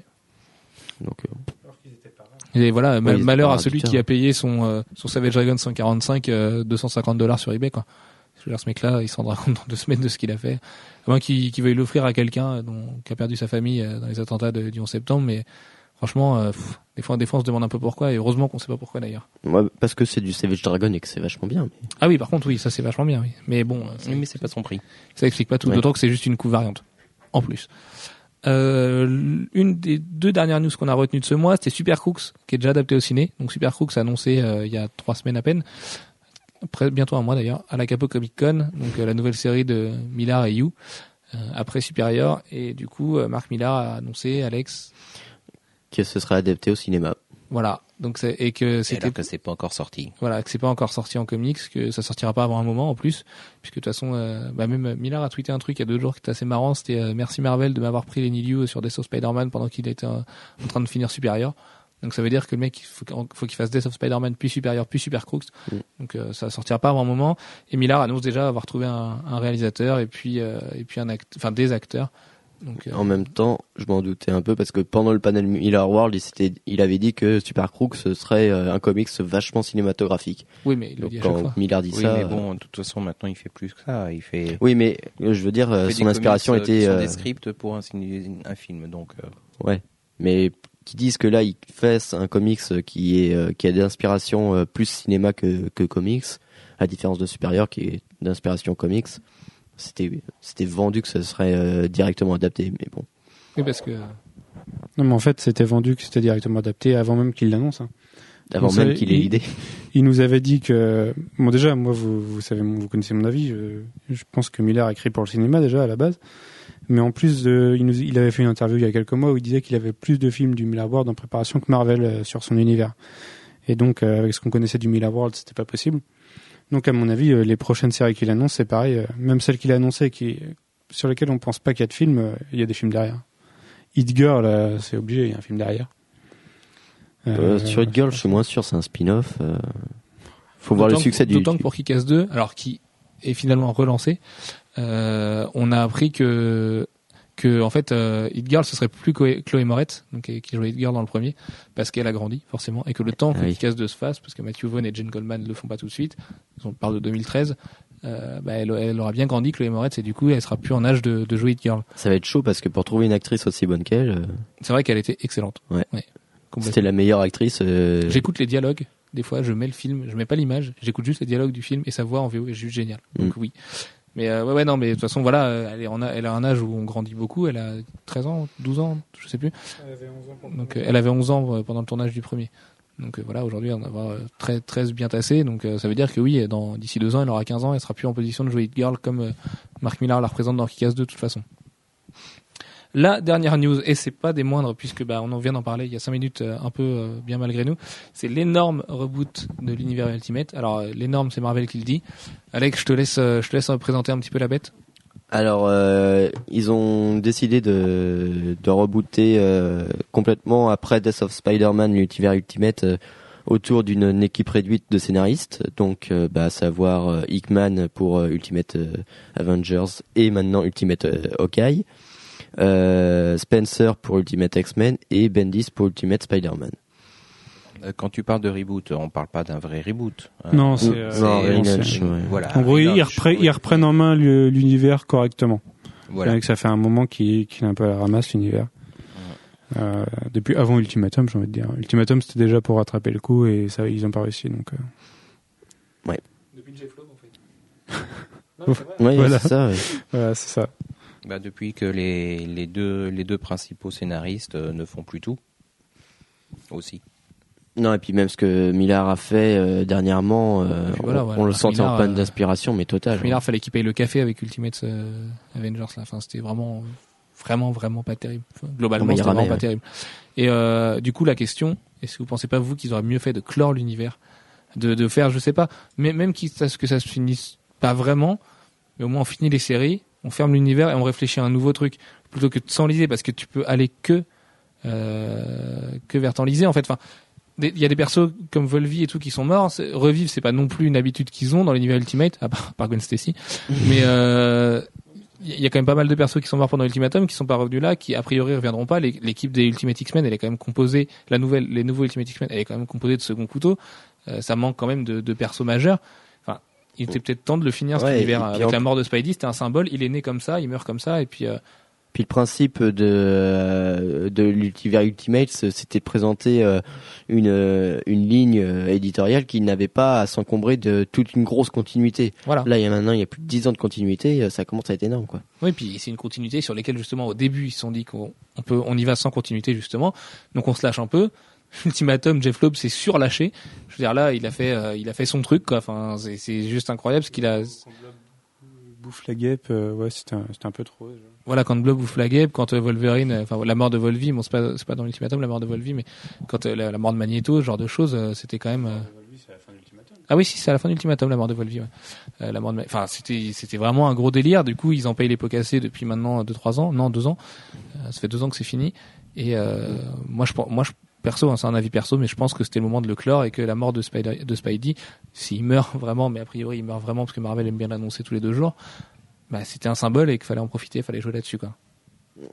[SPEAKER 3] Donc, euh,
[SPEAKER 1] Et voilà, malheur à celui qui a payé son, euh, son Savage Dragon 145 euh, 250 dollars sur eBay. Quoi. Je veux dire, ce mec-là, il se rendra compte dans deux semaines de ce qu'il a fait. À moins qu'il qu'il veuille l'offrir à quelqu'un euh, qui a perdu sa famille euh, dans les attentats de- du 11 septembre. Mais franchement, euh, pff, des, fois, des fois, on se demande un peu pourquoi. Et heureusement qu'on sait pas pourquoi d'ailleurs.
[SPEAKER 3] moi, parce que c'est du Savage Dragon et que c'est vachement bien. mais-
[SPEAKER 1] Ah oui, par contre, oui, ça c'est vachement bien. Oui. Mais bon, euh,
[SPEAKER 4] Oui, mais c'est pas son prix.
[SPEAKER 1] ça explique pas tout.
[SPEAKER 3] Ouais.
[SPEAKER 1] D'autant que c'est juste une couve variante. En plus. Euh, une des deux dernières news qu'on a retenues de ce mois, c'était Super Crooks, qui est déjà adapté au ciné. Donc Super Crooks a annoncé euh, il y a trois semaines à peine, après bientôt un mois d'ailleurs, à la Capo Comic Con, donc euh, la nouvelle série de Millard et You, euh, après Superior. Et du coup, Marc Millard a annoncé, Alex,
[SPEAKER 3] Que ce serait adapté au cinéma.
[SPEAKER 1] voilà. Donc c'est et que c'était
[SPEAKER 4] alors que c'est pas encore sorti.
[SPEAKER 1] voilà, que c'est pas encore sorti en comics, que ça sortira pas avant un moment en plus, puisque de toute façon, euh, bah même euh, Millard a tweeté un truc il y a deux jours qui était assez marrant, c'était euh, merci Marvel de m'avoir pris les Niliu sur Death of Spider-Man pendant qu'il était euh, en train de finir Superior. Donc ça veut dire que le mec, il faut, qu'il- faut qu'il fasse Death of Spider-Man puis Superior puis Super Crooks.
[SPEAKER 3] Mm.
[SPEAKER 1] Donc ça sortira pas avant un moment. Et Millard annonce déjà avoir trouvé un, un réalisateur et puis et puis un act, enfin des acteurs Donc, euh,
[SPEAKER 3] En même temps, je m'en doutais un peu parce que pendant le panel Miller World, il, s'était- il avait dit que Super Crook ce serait euh, un comics vachement cinématographique.
[SPEAKER 1] oui, mais il
[SPEAKER 3] Donc
[SPEAKER 1] dit
[SPEAKER 3] quand
[SPEAKER 1] fois.
[SPEAKER 3] Miller dit
[SPEAKER 4] Oui,
[SPEAKER 3] ça,
[SPEAKER 4] mais
[SPEAKER 3] euh,
[SPEAKER 4] bon, de toute façon, maintenant, il fait plus que ça. Il fait.
[SPEAKER 3] oui, mais je veux dire, son
[SPEAKER 4] des
[SPEAKER 3] inspiration
[SPEAKER 4] comics, qui
[SPEAKER 3] était,
[SPEAKER 4] sont
[SPEAKER 3] euh,
[SPEAKER 4] des scripts pour un, film, donc. euh,
[SPEAKER 3] ouais, mais qui disent que là, il fait un comics qui est qui a d'inspiration plus cinéma que que comics, à la différence de Superior qui est d'inspiration comics. C'était c'était vendu que ce serait euh, directement adapté, mais bon.
[SPEAKER 1] Oui, parce que
[SPEAKER 2] Non, mais en fait, c'était vendu que c'était directement adapté avant même qu'il l'annonce. hein.
[SPEAKER 3] Avant même qu'il ait l'idée.
[SPEAKER 2] Il nous avait dit que, bon déjà, moi, vous, vous savez, vous connaissez mon avis. Je, je pense que Miller a écrit pour le cinéma déjà à la base. Mais en plus, de, il, nous, il avait fait une interview il y a quelques mois où il disait qu'il avait plus de films du Miller World en préparation que Marvel euh, sur son univers. Et donc, euh, avec ce qu'on connaissait du Miller World, c'était pas possible. Donc, à mon avis, euh, les prochaines séries qu'il annonce, c'est pareil. euh, même celles qu'il a annoncées, qui, sur lesquelles on pense pas qu'il y a de films, euh, il y a des films derrière. Hit Girl, c'est obligé, il y a un film derrière.
[SPEAKER 3] Euh, sur Hit Girl, je suis moins sûr, c'est un spin-off. euh, Faut voir le succès du.
[SPEAKER 1] D'autant que pour Kick-Ass 2, alors qui est finalement relancé, euh, on a appris que que en fait euh, Hit Girl ce serait plus Chloé, Moretz donc qui jouait Hit Girl dans le premier parce qu'elle a grandi forcément et que le temps que
[SPEAKER 3] Ah oui.
[SPEAKER 1] Kick-Ass 2 se fasse parce que Matthew Vaughn et Jane Goldman ne le font pas tout de suite on parle de 2013 euh, bah, elle, elle aura bien grandi Chloé Moretz et du coup elle sera plus en âge de, de jouer Hit Girl
[SPEAKER 3] Ça va être chaud parce que pour trouver une actrice aussi bonne qu'elle, euh,
[SPEAKER 1] c'est vrai qu'elle était excellente
[SPEAKER 3] Ouais.
[SPEAKER 1] complètement.
[SPEAKER 3] c'était la meilleure actrice. euh,
[SPEAKER 1] J'écoute les dialogues. Des fois, je mets le film, je mets pas l'image, j'écoute juste les dialogues du film et sa voix en VO est juste géniale. Donc
[SPEAKER 3] Mm.
[SPEAKER 1] oui. Mais euh, ouais, ouais, non, mais de toute façon, voilà, euh, elle, est en a, elle a un âge où on grandit beaucoup. Elle a 13 ans, 12 ans, je sais plus. Donc euh, elle avait 11 ans euh, pendant le tournage du premier. Donc euh, voilà, aujourd'hui, on va très 13 bien tassé. Donc ça veut dire que oui, dans d'ici deux ans, elle aura 15 ans, elle sera plus en position de jouer Hit Girl comme Mark Millar la représente dans Kick-Ass 2 de toute façon. La dernière news, et c'est pas des moindres puisque bah, on en vient d'en parler il y a 5 minutes euh, un peu euh, bien malgré nous, c'est l'énorme reboot de l'univers Ultimate. Alors euh, l'énorme c'est Marvel qui le dit. Alex, je te laisse je présenter un petit peu la bête.
[SPEAKER 3] Alors, ils ont décidé de, rebooter complètement après Death of Spider-Man, l'univers Ultimate, autour d'une équipe réduite de scénaristes. Donc, bah, à savoir Hickman pour Ultimate Avengers et maintenant Ultimate Hawkeye, euh, Spencer pour Ultimate X-Men et Bendis pour Ultimate Spider-Man.
[SPEAKER 4] euh, Quand tu parles de reboot, on parle pas d'un vrai reboot. hein.
[SPEAKER 2] Non, c'est, euh,
[SPEAKER 3] non, ouais.
[SPEAKER 4] Voilà.
[SPEAKER 2] En gros, ils, reprennent en main l'univers correctement.
[SPEAKER 4] Voilà.
[SPEAKER 2] C'est vrai que ça fait un moment qu'il qu'il est un peu à la ramasse l'univers. Euh, depuis avant Ultimatum, j'ai envie de dire. Ultimatum, c'était déjà pour rattraper le coup et ça, ils ont pas réussi. Donc, euh,
[SPEAKER 1] Depuis Jeff Loeb en
[SPEAKER 2] fait. Ouf.
[SPEAKER 3] Ouais,
[SPEAKER 2] Voilà.
[SPEAKER 3] c'est ça. ouais.
[SPEAKER 2] voilà, c'est ça.
[SPEAKER 4] Bah, depuis que les, les, deux, les deux principaux scénaristes euh, ne font plus tout. Aussi.
[SPEAKER 3] Non, et puis même ce que Millard a fait euh, dernièrement, euh,
[SPEAKER 1] voilà,
[SPEAKER 3] on,
[SPEAKER 1] voilà,
[SPEAKER 3] on le sentait en
[SPEAKER 1] Millar,
[SPEAKER 3] panne d'inspiration, mais totale.
[SPEAKER 1] Millar fallait qu'il paye le café avec Ultimate euh, Avengers là. Enfin, c'était vraiment vraiment vraiment pas terrible. Enfin, globalement, c'était vraiment pas terrible. Et euh, du coup, la question, est-ce que vous pensez pas vous qu'ils auraient mieux fait de clore l'univers, de, de faire, je sais pas, mais même ce que ça se finisse pas vraiment, mais au moins on finit les séries, on ferme l'univers et on réfléchit à un nouveau truc plutôt que de s'enliser parce que tu peux aller que euh, que vers t'enliser en fait. Enfin, il y a des persos comme Volvi et tout qui sont morts. Revivre, c'est pas non plus une habitude qu'ils ont dans l'univers Ultimate, à part par Gwen Stacy. Mais euh, il y a quand même pas mal de persos qui sont morts pendant Ultimatum, qui sont pas revenus là, qui a priori reviendront pas. L'é- L'équipe des Ultimate X-Men, elle est quand même composée, la nouvelle, les nouveaux Ultimate X-Men, elle est quand même composée de second couteau. Euh, ça manque quand même de, de persos majeurs. Il était peut-être temps de le finir cet
[SPEAKER 3] Ouais,
[SPEAKER 1] univers avec
[SPEAKER 3] en-
[SPEAKER 1] la mort de Spidey. C'était un symbole. Il est né comme ça, il meurt comme ça, et puis euh,
[SPEAKER 3] Puis le principe de euh, de l'univers Ultimate, c'était de présenter euh, une une ligne éditoriale qui n'avait pas à s'encombrer de toute une grosse continuité.
[SPEAKER 1] voilà.
[SPEAKER 3] Là, il y a maintenant, il y a plus de 10 ans de continuité, ça commence à être énorme, quoi.
[SPEAKER 1] Oui, puis c'est une continuité sur lesquelles justement au début ils se sont dit qu'on on peut, on y va sans continuité justement, donc on se lâche un peu. Ultimatum, Jeff Loeb s'est surlâché. Je veux dire là, il a fait, euh, il a fait son truc quoi. Enfin, c'est juste incroyable ce qu'il a.
[SPEAKER 2] Bouffe la guêpe, euh, ouais, c'était un, c'était un peu trop.
[SPEAKER 1] Voilà, quand Blob bouffe la guêpe, quand euh, Wolverine, enfin la mort de Volvi, bon c'est pas, c'est pas dans l'Ultimatum la mort de Volvi, mais quand la, la mort de Magneto, ce genre de choses, c'était quand même. euh, Ah oui, si, c'est à la fin d'Ultimatum, la mort de Volvi. Ouais. Euh, la mort de... Enfin, c'était, c'était vraiment un gros délire. Du coup, ils en payent les pots cassés depuis maintenant 2-3 ans. Non, 2 ans. Euh, ça fait 2 ans que c'est fini. Et euh, moi, je, pense- moi, je, perso, hein, c'est un avis perso, mais je pense que c'était le moment de le clore et que la mort de, Spider, de Spidey, s'il meurt vraiment, mais a priori il meurt vraiment parce que Marvel aime bien l'annoncer tous les deux jours, bah, c'était un symbole et qu'il fallait en profiter, il fallait jouer là-dessus, quoi.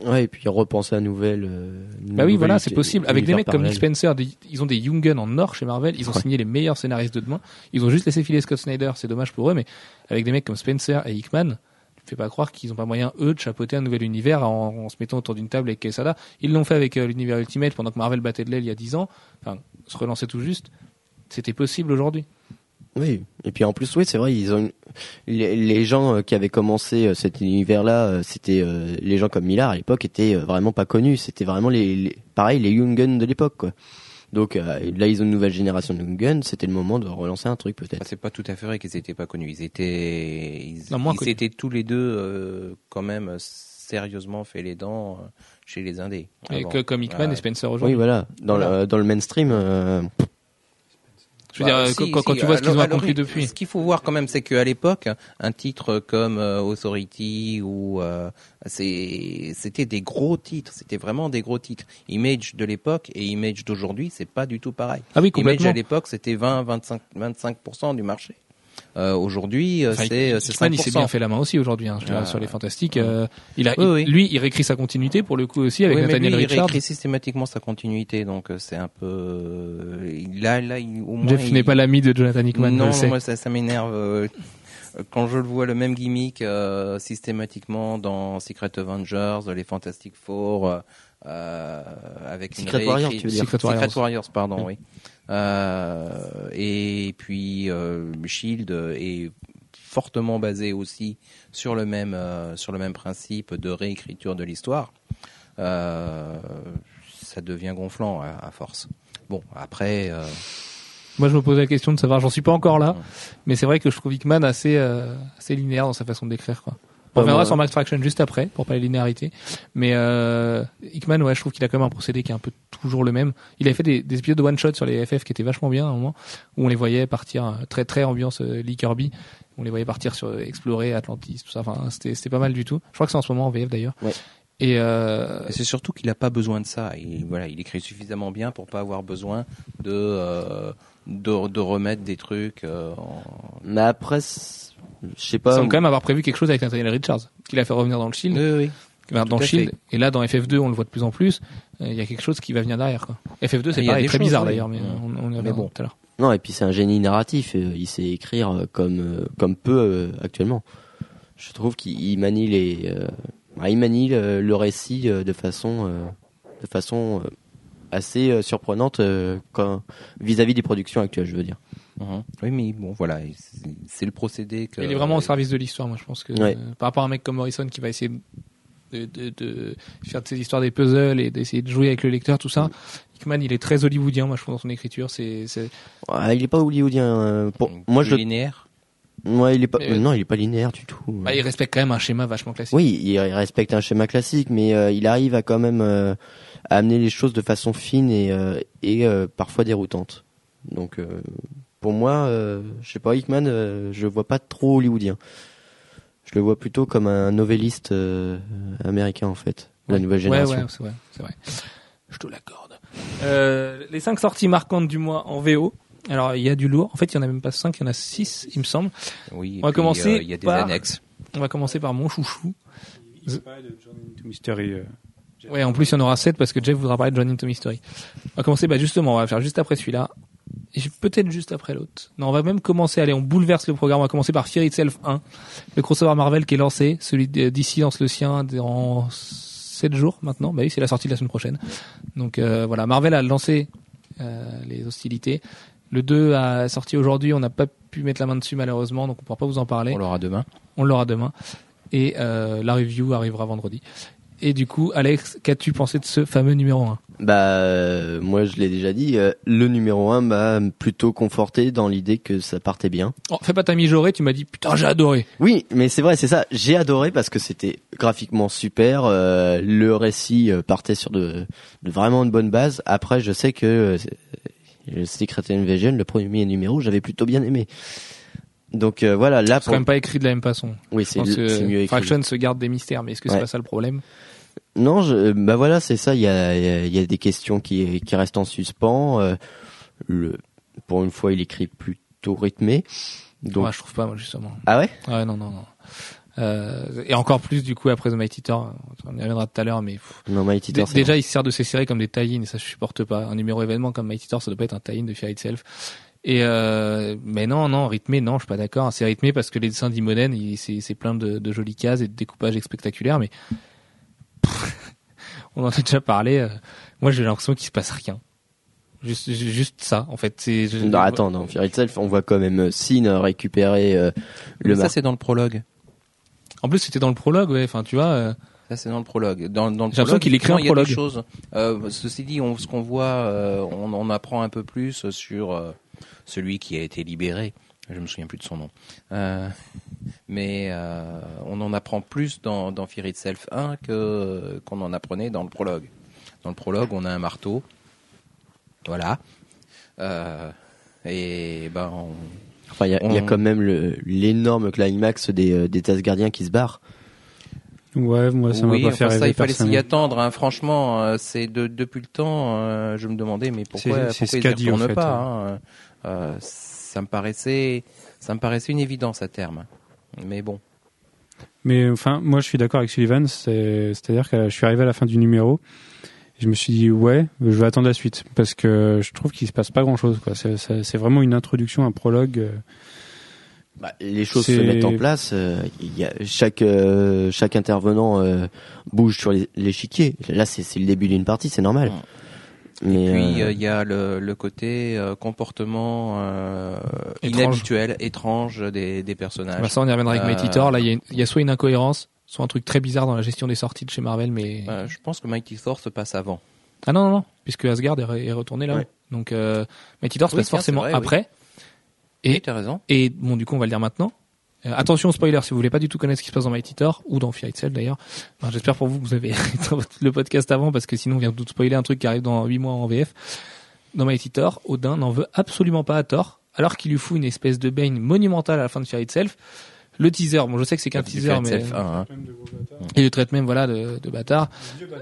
[SPEAKER 3] Ouais, et puis repenser à nouvelle. euh,
[SPEAKER 1] Bah oui, voilà, c'est possible. Avec des mecs comme Nick. Spencer, des- ils ont des Young Guns en or chez Marvel. Ils ont
[SPEAKER 3] Ouais.
[SPEAKER 1] signé les meilleurs scénaristes de demain. Ils ont juste laissé filer Scott Snyder. C'est dommage pour eux, mais avec des mecs comme Spencer et Hickman, fais pas croire qu'ils ont pas moyen eux de chapeauter un nouvel univers en, se mettant autour d'une table avec Quesada. Ils l'ont fait avec euh, l'univers Ultimate pendant que Marvel battait de l'aile il y a 10 ans. Enfin, se relancer tout juste. C'était possible aujourd'hui.
[SPEAKER 3] Oui, et puis en plus, oui, c'est vrai, ils ont les, gens euh, qui avaient commencé euh, cet univers-là, c'était les gens comme Millard à l'époque étaient vraiment pas connus. C'était vraiment les, les- pareil les Young de l'époque, quoi. Donc euh, là, ils ont une nouvelle génération de Guns. C'était le moment de relancer un truc peut-être.
[SPEAKER 4] c'est pas tout à fait vrai qu'ils étaient pas connus. Ils étaient, ils,
[SPEAKER 1] Non, moins
[SPEAKER 4] ils
[SPEAKER 1] connus.
[SPEAKER 4] étaient tous les deux euh, quand même sérieusement fait les dents euh, chez les indés.
[SPEAKER 1] Et
[SPEAKER 4] avant.
[SPEAKER 1] que, comme Hickman
[SPEAKER 4] Ouais.
[SPEAKER 1] et Spencer
[SPEAKER 3] Oui,
[SPEAKER 1] aujourd'hui.
[SPEAKER 3] voilà. Dans
[SPEAKER 1] Voilà.
[SPEAKER 3] le dans le mainstream, euh,
[SPEAKER 1] Je veux
[SPEAKER 4] Bah,
[SPEAKER 1] dire,
[SPEAKER 4] si,
[SPEAKER 1] quand, tu vois ce qu'ils ont accompli depuis.
[SPEAKER 4] Ce qu'il faut voir quand même, c'est qu'à l'époque, un titre comme euh, Authority ou euh, c'était des gros titres, c'était vraiment des gros titres. Image de l'époque et Image d'aujourd'hui, c'est pas du tout pareil.
[SPEAKER 1] Ah oui,
[SPEAKER 4] Image
[SPEAKER 1] complètement.
[SPEAKER 4] à l'époque, c'était 20 25 25% du marché. Euh, aujourd'hui, euh,
[SPEAKER 1] Enfin,
[SPEAKER 4] c'est
[SPEAKER 1] Hickman, il s'est bien
[SPEAKER 4] 5%.
[SPEAKER 1] fait la main aussi aujourd'hui. Hein,
[SPEAKER 4] Ah.
[SPEAKER 1] sur les Fantastiques, euh, il a,
[SPEAKER 4] Oui, oui.
[SPEAKER 1] lui, il réécrit sa continuité pour le coup aussi avec
[SPEAKER 4] Oui, mais
[SPEAKER 1] Nathaniel
[SPEAKER 4] lui, il réécrit systématiquement sa continuité, donc euh, c'est un peu euh, là là il- au moins
[SPEAKER 1] Jeff
[SPEAKER 4] il-
[SPEAKER 1] n'est pas l'ami de Jonathan Hickman,
[SPEAKER 4] non, moi ça, ça m'énerve euh, quand je le vois le même gimmick euh, systématiquement dans Secret Avengers, les Fantastic Four, euh, euh, avec une
[SPEAKER 3] Secret Warriors,
[SPEAKER 4] réécrit-
[SPEAKER 3] tu veux dire.
[SPEAKER 1] Secret Warriors.
[SPEAKER 4] Warriors, pardon, oui. Euh, et puis euh, Shield est fortement basé aussi sur le même euh, sur le même principe de réécriture de l'histoire. Euh, ça devient gonflant à, à force. Bon, après. euh,
[SPEAKER 1] Moi, je me posais la question de savoir, j'en suis pas encore là, mais c'est vrai que je trouve Hickman assez, euh, assez linéaire dans sa façon décrire, quoi. On
[SPEAKER 3] Pas
[SPEAKER 1] reviendra sur Max Fraction juste après, pour parler de linéarité. Mais euh, Hickman, ouais, je trouve qu'il a quand même un procédé qui est un peu toujours le même. Il avait fait des, des épisodes de one-shot sur les FF qui étaient vachement bien à un moment, où on les voyait partir euh, très très ambiance euh, Lee Kirby. On les voyait partir sur euh, explorer Atlantis, tout ça. Enfin, c'était c'était pas mal du tout. Je crois que c'est en ce moment en VF d'ailleurs.
[SPEAKER 3] Ouais.
[SPEAKER 1] Et euh,
[SPEAKER 4] Et C'est surtout qu'il n'a pas besoin de ça. Il, voilà, il écrit suffisamment bien pour pas avoir besoin de euh, de, de remettre des trucs. euh, en...
[SPEAKER 3] mais après, je sais
[SPEAKER 1] il
[SPEAKER 3] pas.
[SPEAKER 1] semble quand même avoir prévu quelque chose avec Nathaniel Richards, qu'il a fait revenir dans le Shield.
[SPEAKER 4] Oui, oui.
[SPEAKER 1] Enfin, dans Shield
[SPEAKER 4] fait.
[SPEAKER 1] et là dans FF2 on le voit de plus en plus euh, il y a quelque chose qui va venir derrière quoi. FF2 c'est
[SPEAKER 4] Ah,
[SPEAKER 1] pareil très
[SPEAKER 4] choses,
[SPEAKER 1] bizarre
[SPEAKER 4] oui.
[SPEAKER 1] d'ailleurs mais on, on y reviendra
[SPEAKER 4] bon.
[SPEAKER 1] tout à l'heure
[SPEAKER 3] Non, et puis c'est un génie narratif. euh, Il sait écrire euh, comme comme peu actuellement. Je trouve qu'il il manie les, euh, il manie le, le récit de façon euh, de façon assez surprenante euh, vis-à-vis des productions actuelles, je veux dire.
[SPEAKER 4] Mhm. Oui, mais bon, voilà, c'est c'est le procédé que.
[SPEAKER 1] il est vraiment au service de l'histoire moi je pense que
[SPEAKER 3] Ouais.
[SPEAKER 1] euh, par rapport à un mec comme Morrison qui va essayer de, de, de faire de ces histoires des puzzles et d'essayer de jouer avec le lecteur tout ça Hickman il est très hollywoodien moi je trouve dans son écriture c'est
[SPEAKER 3] Ouais, il est pas hollywoodien. euh, pour, moi, je
[SPEAKER 4] linéaire.
[SPEAKER 3] ouais, il est pas,
[SPEAKER 1] Mais, euh,
[SPEAKER 3] non, il est pas linéaire du tout.
[SPEAKER 1] bah, il respecte quand même un schéma vachement classique
[SPEAKER 3] Oui, il il respecte un schéma classique, mais euh, il arrive à quand même euh, à amener les choses de façon fine et, euh, et euh, parfois déroutante. Donc, euh, pour moi, euh, je sais pas, Hickman, euh, je le vois pas trop hollywoodien. Je le vois plutôt comme un novelliste euh, américain en fait, de la nouvelle génération.
[SPEAKER 1] Ouais, ouais, c'est vrai, c'est vrai. Je te l'accorde. Euh, les cinq sorties marquantes du mois en VO. Alors, il y a du lourd. En fait, il y en a même pas cinq, il y en a six, il me semble.
[SPEAKER 4] Oui,
[SPEAKER 1] On va
[SPEAKER 4] puis,
[SPEAKER 1] commencer
[SPEAKER 4] euh, Il y a des
[SPEAKER 1] par-
[SPEAKER 4] annexes.
[SPEAKER 1] On va commencer par mon chouchou.
[SPEAKER 2] Il parle de Journey into Mystery.
[SPEAKER 1] Ouais, en plus, il y en aura sept parce que Jeff voudra parler de John into Mystery. On va commencer, bah, justement, on va faire juste après celui-là. Peut-être juste après l'autre. Non, on va même commencer, allez, on bouleverse le programme. On va commencer par Fear Itself 1. Le crossover Marvel qui est lancé. Celui d'ici lance le sien dans 7 jours maintenant. Bah oui, c'est la sortie de la semaine prochaine. Donc, euh, voilà. Marvel a lancé, euh, les hostilités. Le 2 a sorti aujourd'hui. On n'a pas pu mettre la main dessus, malheureusement. Donc, on pourra pas vous en parler.
[SPEAKER 4] On l'aura demain.
[SPEAKER 1] On l'aura demain. Et euh, la review arrivera vendredi. Et du coup, Alex, qu'as-tu pensé de ce fameux numéro 1
[SPEAKER 3] Bah, euh, moi je l'ai déjà dit, euh, le numéro 1 m'a plutôt conforté dans l'idée que ça partait bien.
[SPEAKER 1] oh, Fais pas ta mijaurée, tu m'as dit putain j'ai adoré.
[SPEAKER 3] Oui, mais c'est vrai, c'est ça. J'ai adoré parce que c'était graphiquement super. euh, le récit euh, partait sur de, de vraiment une bonne base. Après, je sais que euh, Secret Invasion, le premier numéro, j'avais plutôt bien aimé. Donc euh, voilà, là,
[SPEAKER 1] C'est quand même pas écrit de la même façon.
[SPEAKER 3] oui, c'est mieux écrit.
[SPEAKER 1] Fraction se garde des mystères, mais est-ce que c'est pas ça le problème?
[SPEAKER 3] Non, je, bah voilà, c'est ça. Il y a, y des questions qui, qui restent en suspens. euh, le, pour une fois, il écrit plutôt rythmé. Donc,
[SPEAKER 1] Moi, je trouve pas, moi, justement.
[SPEAKER 3] ah ouais?
[SPEAKER 1] Ouais, non, non, non. Euh, et encore plus du coup après The Mighty Thor, on y reviendra tout à l'heure, mais pff,
[SPEAKER 3] Non, Mighty Thor,
[SPEAKER 1] déjà il se sert de ces séries comme des tie et ça je supporte pas. Un numéro événement comme Mighty Thor, ça doit pas être un tie-in de Fear Itself. Et euh, mais non, non, rythmé, non, je suis pas d'accord. C'est rythmé parce que les dessins d'Imonen, il- c'est c'est plein de, de jolies cases et de découpages spectaculaires, mais on en a déjà parlé. euh, moi, j'ai l'impression qu'il se passe rien. Juste, juste ça, en fait. C'est. je-
[SPEAKER 3] Non, attends, dans Fear Itself, on voit quand même euh, Sin récupérer euh, le
[SPEAKER 4] Mais ça, c'est dans le prologue.
[SPEAKER 1] En plus, c'était dans le prologue, ouais. Enfin, tu vois. euh,
[SPEAKER 4] Ça, c'est dans le prologue. Dans, dans le
[SPEAKER 1] J'ai l'impression
[SPEAKER 4] prologue,
[SPEAKER 1] qu'il écrit un
[SPEAKER 4] effectivement, il y a des
[SPEAKER 1] prologue.
[SPEAKER 4] choses. Euh, ceci dit, on, ce qu'on voit, euh, on, on apprend un peu plus sur euh, celui qui a été libéré. Je me souviens plus de son nom. Euh, mais euh, on en apprend plus dans, dans Fear Itself 1 que qu'on en apprenait dans le prologue. Dans le prologue, on a un marteau. Voilà. Euh, et ben, on-
[SPEAKER 3] Enfin, il y a, y quand même l'énorme climax des, des Asgardiens qui se barrent.
[SPEAKER 2] Ouais, moi ça
[SPEAKER 4] oui,
[SPEAKER 2] m'a pas fait
[SPEAKER 4] enfin, ça, il fallait s'y attendre. hein. Franchement, euh, c'est de, depuis le temps, euh, je me demandais, mais pourquoi, pourquoi
[SPEAKER 2] ce
[SPEAKER 4] ils
[SPEAKER 2] fait,
[SPEAKER 4] pas hein. Euh, Ça me paraissait, ça me paraissait une évidence à terme. Mais bon,
[SPEAKER 2] Mais enfin, moi je suis d'accord avec Sullivan, c'est- c'est-à-dire que je suis arrivé à la fin du numéro, je me suis dit ouais, je vais attendre la suite parce que je trouve qu'il se passe pas grand-chose. quoi. C'est- vraiment une introduction, un prologue. euh,
[SPEAKER 3] Bah, les choses se mettent en place. euh, il y a, chaque euh, chaque intervenant euh, bouge sur l'échiquier. Là, c'est c'est le début d'une partie, c'est normal. Mais
[SPEAKER 4] puis
[SPEAKER 3] euh,
[SPEAKER 4] euh, il y a le, le côté euh, comportement euh,
[SPEAKER 1] Étrange.
[SPEAKER 4] inhabituel, étrange des, des personnages.
[SPEAKER 1] bah, ça, on y reviendra avec
[SPEAKER 4] Euh,
[SPEAKER 1] Mighty Thor. Là, il y, a une- il y a soit une incohérence, soit un truc très bizarre dans la gestion des sorties de chez Marvel, mais
[SPEAKER 4] Euh, je pense que Mighty Thor se passe avant.
[SPEAKER 1] ah non non non, puisque Asgard est, re- est retourné là.
[SPEAKER 3] Ouais.
[SPEAKER 1] Donc euh, Mighty Thor se
[SPEAKER 4] Oui,
[SPEAKER 1] passe
[SPEAKER 4] tiens,
[SPEAKER 1] forcément
[SPEAKER 4] oui.
[SPEAKER 1] après. Et-
[SPEAKER 4] Oui, tu as raison.
[SPEAKER 1] Et bon, du coup, on va le dire maintenant. Euh, attention spoiler, si vous voulez pas du tout connaître ce qui se passe dans Mighty Thor ou dans Fear Itself d'ailleurs. Enfin, J'espère pour vous que vous avez le podcast avant parce que sinon on vient de tout spoiler un truc qui arrive dans 8 mois en VF. Dans Mighty Thor, Odin n'en veut absolument pas à Thor, alors qu'il lui fout une espèce de baigne monumentale à la fin de Fear Itself. Le teaser, bon je sais que c'est qu'un teaser, mais
[SPEAKER 4] Itself 1, hein.
[SPEAKER 1] il le traite même voilà de, de bâtard,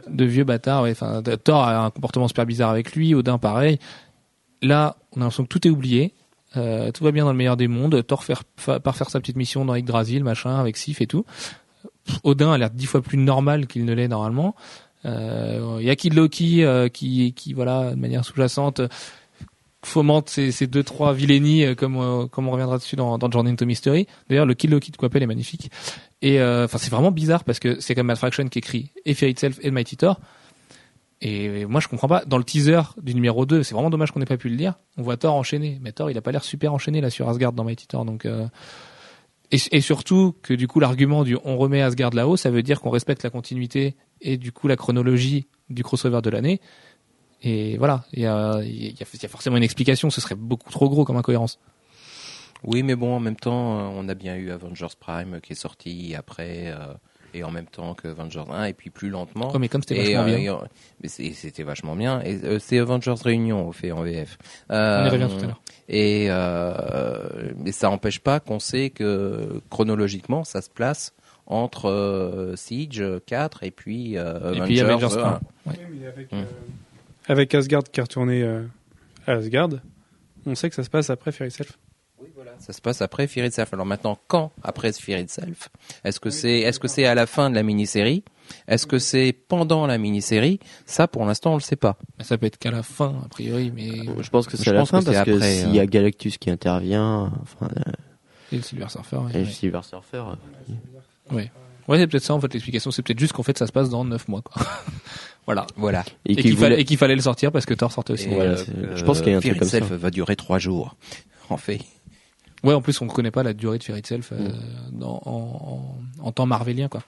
[SPEAKER 1] de vieux bâtard. Ouais, enfin, Thor a un comportement super bizarre avec lui, Odin pareil. Là, on a l'impression que tout est oublié. Euh, tout va bien dans le meilleur des mondes. Thor faire, fa- part faire sa petite mission dans Yggdrasil, machin, avec Sif et tout. Odin a l'air dix fois plus normal qu'il ne l'est normalement. Euh, Il y a Kid Loki euh, qui, qui voilà, de manière sous-jacente, fomente ces, ces deux trois vilainies euh, comme euh, comme on reviendra dessus dans, dans Journey into Mystery. D'ailleurs, le Kid Loki de Coppel est magnifique. Et euh, enfin, c'est vraiment bizarre parce que c'est comme Matt Fraction qui écrit et Itself et Mighty Thor. Et moi, je comprends pas. Dans le teaser du numéro 2, c'est vraiment dommage qu'on n'ait pas pu le lire. On voit Thor enchaîné. Mais Thor, il a pas l'air super enchaîné là sur Asgard dans Mighty Thor. Donc, euh, et, surtout que du coup, l'argument du on remet Asgard là-haut, ça veut dire qu'on respecte la continuité et du coup la chronologie du crossover de l'année. Et voilà, il y a, y a forcément une explication. Ce serait beaucoup trop gros comme incohérence.
[SPEAKER 4] Oui, mais bon, en même temps, euh, on a bien eu Avengers Prime qui est sorti après euh, et en même temps que Avengers 1 et puis plus lentement.
[SPEAKER 1] Ouais, mais comme c'était
[SPEAKER 4] Et,
[SPEAKER 1] vachement
[SPEAKER 4] euh,
[SPEAKER 1] bien.
[SPEAKER 4] et, euh, mais c'est- c'était vachement bien. Et euh, c'est Avengers Réunion au fait en VF. Euh,
[SPEAKER 1] On y revient tout à l'heure.
[SPEAKER 4] Et euh, mais ça n'empêche pas qu'on sait que chronologiquement, ça se place entre euh, Siege 4 et puis euh,
[SPEAKER 1] Et puis Avengers
[SPEAKER 4] 1.
[SPEAKER 1] 1. Ouais.
[SPEAKER 2] avec, euh, avec Asgard qui est retourné euh, à Asgard, on sait que ça se passe après Fear Itself.
[SPEAKER 4] Oui, voilà. Ça se passe après Fear Itself. Alors maintenant, quand après Fear Itself? Est-ce que c'est est-ce que c'est à la fin de la mini-série? Est-ce que c'est pendant la mini-série? Ça, pour l'instant, on le sait pas.
[SPEAKER 1] Ça peut être qu'à la fin, a priori, mais
[SPEAKER 3] je pense que c'est à la fin
[SPEAKER 4] que
[SPEAKER 3] parce que
[SPEAKER 4] après,
[SPEAKER 3] s'il y a
[SPEAKER 4] euh.
[SPEAKER 3] Galactus qui intervient, enfin, euh,
[SPEAKER 1] et le Silver Surfer.
[SPEAKER 3] et
[SPEAKER 1] ouais.
[SPEAKER 3] Silver Surfer, euh,
[SPEAKER 1] Ouais, c'est peut-être ça en fait l'explication. C'est peut-être juste qu'en fait ça se passe dans 9 mois. Quoi. voilà.
[SPEAKER 4] Voilà.
[SPEAKER 1] Et,
[SPEAKER 3] qu'il voulait-
[SPEAKER 1] fallait, le sortir parce que Thor sortait aussi.
[SPEAKER 3] Voilà,
[SPEAKER 4] euh, euh,
[SPEAKER 3] je pense qu'il y a un
[SPEAKER 4] Fear
[SPEAKER 3] truc comme
[SPEAKER 4] Itself
[SPEAKER 3] ça.
[SPEAKER 4] va durer trois jours. En fait.
[SPEAKER 1] Ouais, en plus on ne connaît pas la durée de Fear Itself euh,
[SPEAKER 3] Mm.
[SPEAKER 1] dans- en, en, en temps marvelien quoi.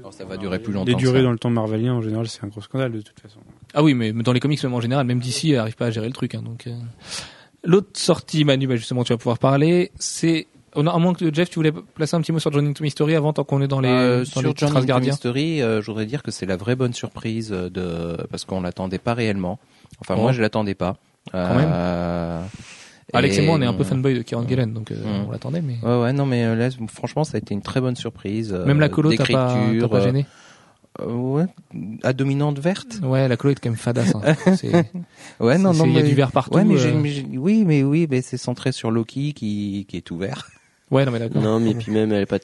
[SPEAKER 4] Alors, ça va durer plus longtemps.
[SPEAKER 2] Les durées
[SPEAKER 4] ça.
[SPEAKER 2] dans le temps marvelien, en général, c'est un gros scandale de toute façon.
[SPEAKER 1] Ah oui, mais mais dans les comics même en général, même d'ici, arrive pas à gérer le truc. Hein, donc euh. l'autre sortie, Manu, bah, justement, tu vas pouvoir parler. C'est oh non, à moins que Jeff, tu voulais placer un petit mot sur Journey to Mystery avant tant qu'on est dans les
[SPEAKER 4] Euh,
[SPEAKER 1] dans
[SPEAKER 4] sur
[SPEAKER 1] les
[SPEAKER 4] into
[SPEAKER 1] Asgardiens.
[SPEAKER 4] Mystery, euh, je voudrais dire que c'est la vraie bonne surprise euh, de parce qu'on l'attendait pas réellement. Enfin,
[SPEAKER 1] Oh.
[SPEAKER 4] moi, je l'attendais pas.
[SPEAKER 1] Quand même.
[SPEAKER 4] Euh,
[SPEAKER 1] Alex et moi, on est un
[SPEAKER 4] euh,
[SPEAKER 1] peu fanboy de Kieran Gillen, donc euh,
[SPEAKER 4] Mm.
[SPEAKER 1] on l'attendait, mais
[SPEAKER 4] Ouais, ouais, non, mais euh, là, franchement, ça a été une très bonne surprise. euh,
[SPEAKER 1] même la colo, t'as pas, pas gêné.
[SPEAKER 4] euh, ouais, à dominante verte.
[SPEAKER 1] Ouais, la colo est quand même fadasse. Hein.
[SPEAKER 4] Ouais, non, non,
[SPEAKER 1] il y a
[SPEAKER 4] mais-
[SPEAKER 1] du vert partout.
[SPEAKER 4] Ouais, mais
[SPEAKER 1] euh.
[SPEAKER 4] oui, mais oui, mais c'est centré sur Loki qui, qui est tout vert.
[SPEAKER 1] Ouais, non mais d'accord.
[SPEAKER 3] non, mais puis même, elle est pas,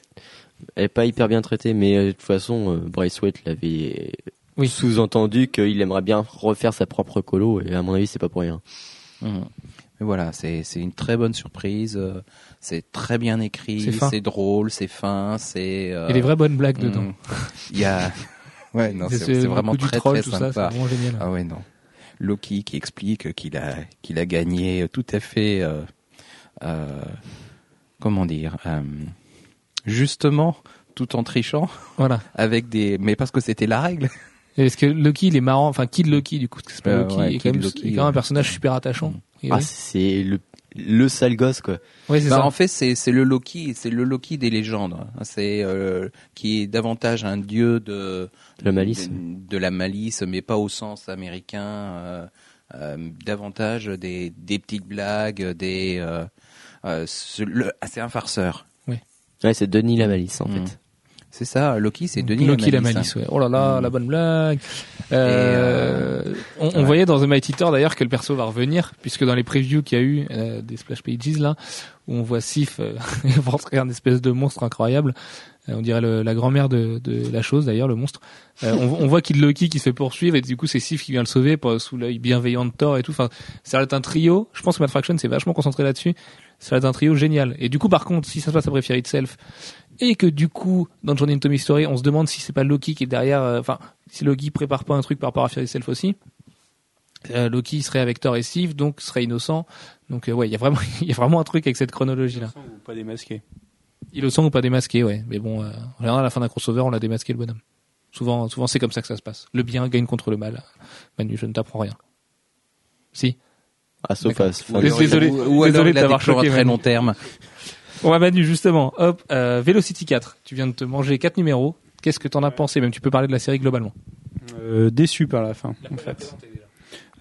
[SPEAKER 3] elle est pas hyper bien traitée, mais euh, de toute façon, euh, Braithwaite l'avait
[SPEAKER 1] Oui.
[SPEAKER 3] sous-entendu qu'il aimerait bien refaire sa propre colo, et à mon avis, c'est pas pour rien.
[SPEAKER 4] Mhm. Mais voilà, c'est une très bonne surprise. euh, C'est très bien écrit,
[SPEAKER 1] C'est
[SPEAKER 4] drôle, c'est fin, c'est. euh,
[SPEAKER 1] Il y a des vraies bonnes blagues dedans.
[SPEAKER 4] mhm. Il y a. Ouais, non, c'est vraiment très
[SPEAKER 1] troll,
[SPEAKER 4] très
[SPEAKER 1] ça,
[SPEAKER 4] sympa.
[SPEAKER 1] c'est vraiment génial.
[SPEAKER 4] Ah ouais, non. Loki qui explique qu'il a qu'il a gagné tout à fait. euh, euh, comment dire Justement, tout en trichant
[SPEAKER 1] Voilà.
[SPEAKER 4] avec des. Mais parce que c'était la règle.
[SPEAKER 1] Parce que Loki, il est marrant. Enfin, Kid Loki, du coup, c'est pas Loki,
[SPEAKER 4] ouais,
[SPEAKER 1] est quand même,
[SPEAKER 4] Loki,
[SPEAKER 1] est quand même un personnage super attachant.
[SPEAKER 3] Ah,
[SPEAKER 1] oui.
[SPEAKER 3] c'est le, le sale gosse, quoi.
[SPEAKER 1] Ouais, c'est
[SPEAKER 4] Bah,
[SPEAKER 1] ça.
[SPEAKER 4] en fait, c'est c'est le Loki, c'est le Loki des légendes. C'est euh, qui est davantage un dieu de
[SPEAKER 3] De la malice.
[SPEAKER 4] de, de la malice, mais pas au sens américain. euh, euh, davantage des des petites blagues, des euh, euh, ah, c'est un farceur.
[SPEAKER 3] Ouais, c'est Denis la malice, en
[SPEAKER 4] Mm.
[SPEAKER 3] fait.
[SPEAKER 4] C'est ça, Loki, c'est Denis
[SPEAKER 1] Loki la
[SPEAKER 4] la malice.
[SPEAKER 1] malice, ouais. Oh là là,
[SPEAKER 4] Mm.
[SPEAKER 1] la bonne blague. Euh, on, on
[SPEAKER 4] ouais.
[SPEAKER 1] voyait dans The Mighty Thor d'ailleurs que le perso va revenir, puisque dans les previews qu'il y a eu euh, des splash pages là, où on voit Sif euh, rentrer un espèce de monstre incroyable, euh, on dirait le- la grand-mère de, de la chose d'ailleurs, le monstre. Euh, on, on voit Kid Loki qui se fait poursuivre et du coup c'est Sif qui vient le sauver sous l'œil bienveillant de Thor et tout. Enfin, ça va être un trio. Je pense que Matt Fraction s'est vachement concentré là-dessus. Ça va être un trio génial. Et du coup, par contre, si ça se passe après Fear Itself, et que du coup, dans Journey into Mystery, on se demande si c'est pas Loki qui est derrière, euh, enfin, si Loki prépare pas un truc par rapport à Fear Itself aussi. Euh, Loki serait avec Thor et Sif, donc serait innocent. Donc euh, ouais, il y a vraiment, il y a vraiment un truc avec cette chronologie là.
[SPEAKER 2] Ou pas démasqué.
[SPEAKER 1] Il le sent ou pas démasqué, ouais. Mais bon, euh, en général, à la fin d'un crossover, on l'a démasqué le bonhomme. Souvent, souvent c'est comme ça que ça se passe. Le bien gagne contre le mal. Manu, je ne t'apprends rien. Si.
[SPEAKER 3] Ah, à
[SPEAKER 1] alors- Désolé-
[SPEAKER 4] ou,
[SPEAKER 1] désolé
[SPEAKER 4] plans à
[SPEAKER 1] choqué,
[SPEAKER 4] très long terme.
[SPEAKER 1] On va Manu justement. Hop, euh, Velocity 4. Tu viens de te manger quatre numéros. Qu'est-ce que t'en as pensé? Même tu peux parler de la série globalement.
[SPEAKER 2] Euh, déçu par la fin, en fait.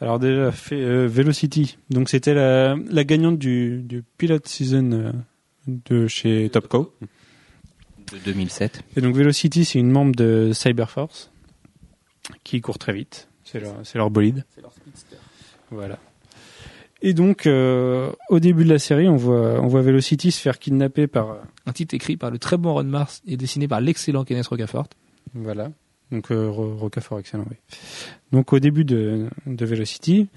[SPEAKER 2] Alors déjà, fait, euh, Velocity. Donc c'était la, la gagnante du, du pilot season de chez Topco.
[SPEAKER 4] De 2007.
[SPEAKER 2] Et donc Velocity, c'est une membre de Cyberforce qui court très vite. C'est leur, c'est leur bolide. Voilà. Et donc, euh, au début de la série, on voit, on voit Velocity se faire kidnapper par, euh,
[SPEAKER 1] Un titre écrit par le très bon Ron Mars et dessiné par l'excellent Kenneth Rocafort.
[SPEAKER 2] Voilà. Donc euh, Ro- Rocafort excellent, oui. Donc au début de, de Velocity,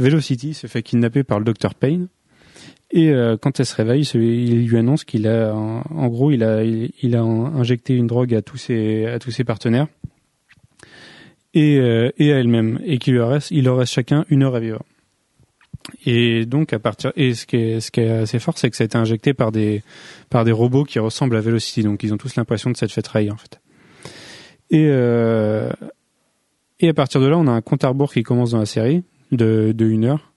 [SPEAKER 2] Velocity se fait kidnapper par le Dr Payne. Et euh, quand elle se réveille, il lui annonce qu'il a, en, gros, il a, il, il a injecté une drogue à tous ses, à tous ses partenaires et, euh, et à elle-même, et qu'il leur reste, il leur reste chacun une heure à vivre. Et donc à partir, et ce qui est, assez fort, c'est que ça a été injecté par des, par des robots qui ressemblent à Velocity, donc ils ont tous l'impression de s'être fait trahir en fait. Et, euh, et à partir de là, on a un compte à rebours qui commence dans la série de, de une heure,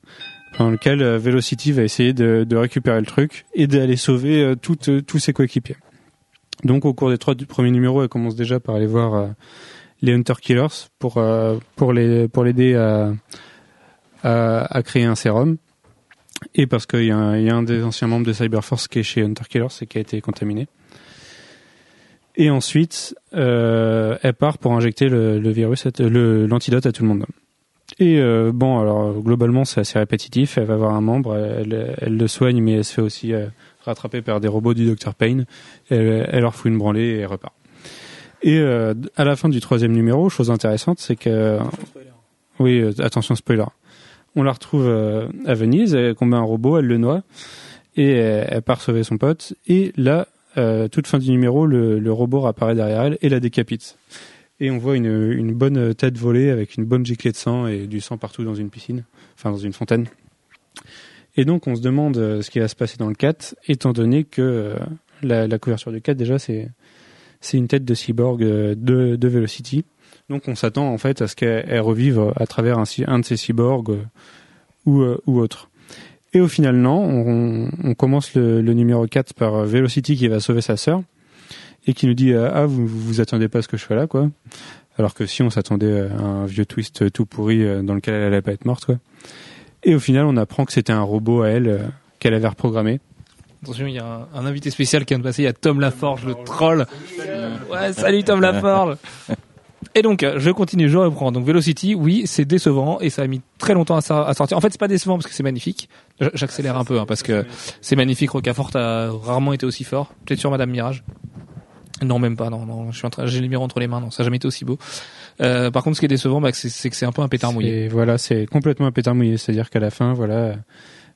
[SPEAKER 2] dans lequel euh, Velocity va essayer de, récupérer le truc et d'aller sauver euh, toutes, euh, tous ses coéquipiers. Donc au cours des trois du- premiers numéros, elle commence déjà par aller voir les Hunter Killers pour, pour les pour l'aider à, à, créer un sérum. Et parce qu'il y, a un- des anciens membres de Cyberforce qui est chez Hunter Killers et qui a été contaminé. Et ensuite, euh, elle part pour injecter le, le l'antidote à tout le monde. Et euh, bon, alors globalement, c'est assez répétitif. Elle va voir un membre, elle, elle le soigne, mais elle se fait aussi euh, rattraper par des robots du Dr Payne. Elle, leur fout une branlée et repart. Et à la fin du troisième numéro, chose intéressante, c'est que oui, attention spoiler. On la retrouve euh, à Venise, elle combat un robot, elle le noie et elle, elle part sauver son pote. Et là, euh, toute fin du numéro, le, robot apparaît derrière elle et la décapite. Et on voit une, bonne tête volée avec une bonne giclée de sang et du sang partout dans une piscine, enfin dans une fontaine. Et donc on se demande euh, ce qui va se passer dans le 4, étant donné que euh, la, couverture du 4 déjà c'est une tête de cyborg euh, de, de Velocity. Donc on s'attend en fait à ce qu'elle elle revive à travers un, un de ces cyborgs euh, ou, euh, ou autre. Et au final non, on, on commence le, le numéro 4 par euh, Velocity qui va sauver sa sœur et qui nous dit euh, ah vous vous vous attendez pas à ce que je fais là quoi. Alors que si on s'attendait à un vieux twist tout pourri euh, dans lequel elle allait pas être morte quoi. Et au final on apprend que c'était un robot à elle euh, qu'elle avait reprogrammé.
[SPEAKER 1] Attention, il y a un, un invité spécial qui vient de passer. Il y a Tom Laforge, le troll. Ouais, salut Tom Laforge. Et donc, euh, je continue, je reprends. Donc, Velocity, oui, c'est décevant et ça a mis très longtemps à, sortir. En fait, c'est pas décevant parce que c'est magnifique. J'accélère un peu hein, parce que c'est magnifique. Rocafort a rarement été aussi fort. Peut-être sur Madame Mirage. Non, même pas. Non, non. Je suis en train, j'ai le numéro entre les mains. Non, ça n'a jamais été aussi beau. Euh, par contre, ce qui est décevant, bah, c'est, que c'est un peu un pétard mouillé.
[SPEAKER 2] Voilà, c'est complètement un pétard mouillé. C'est-à-dire qu'à la fin, voilà,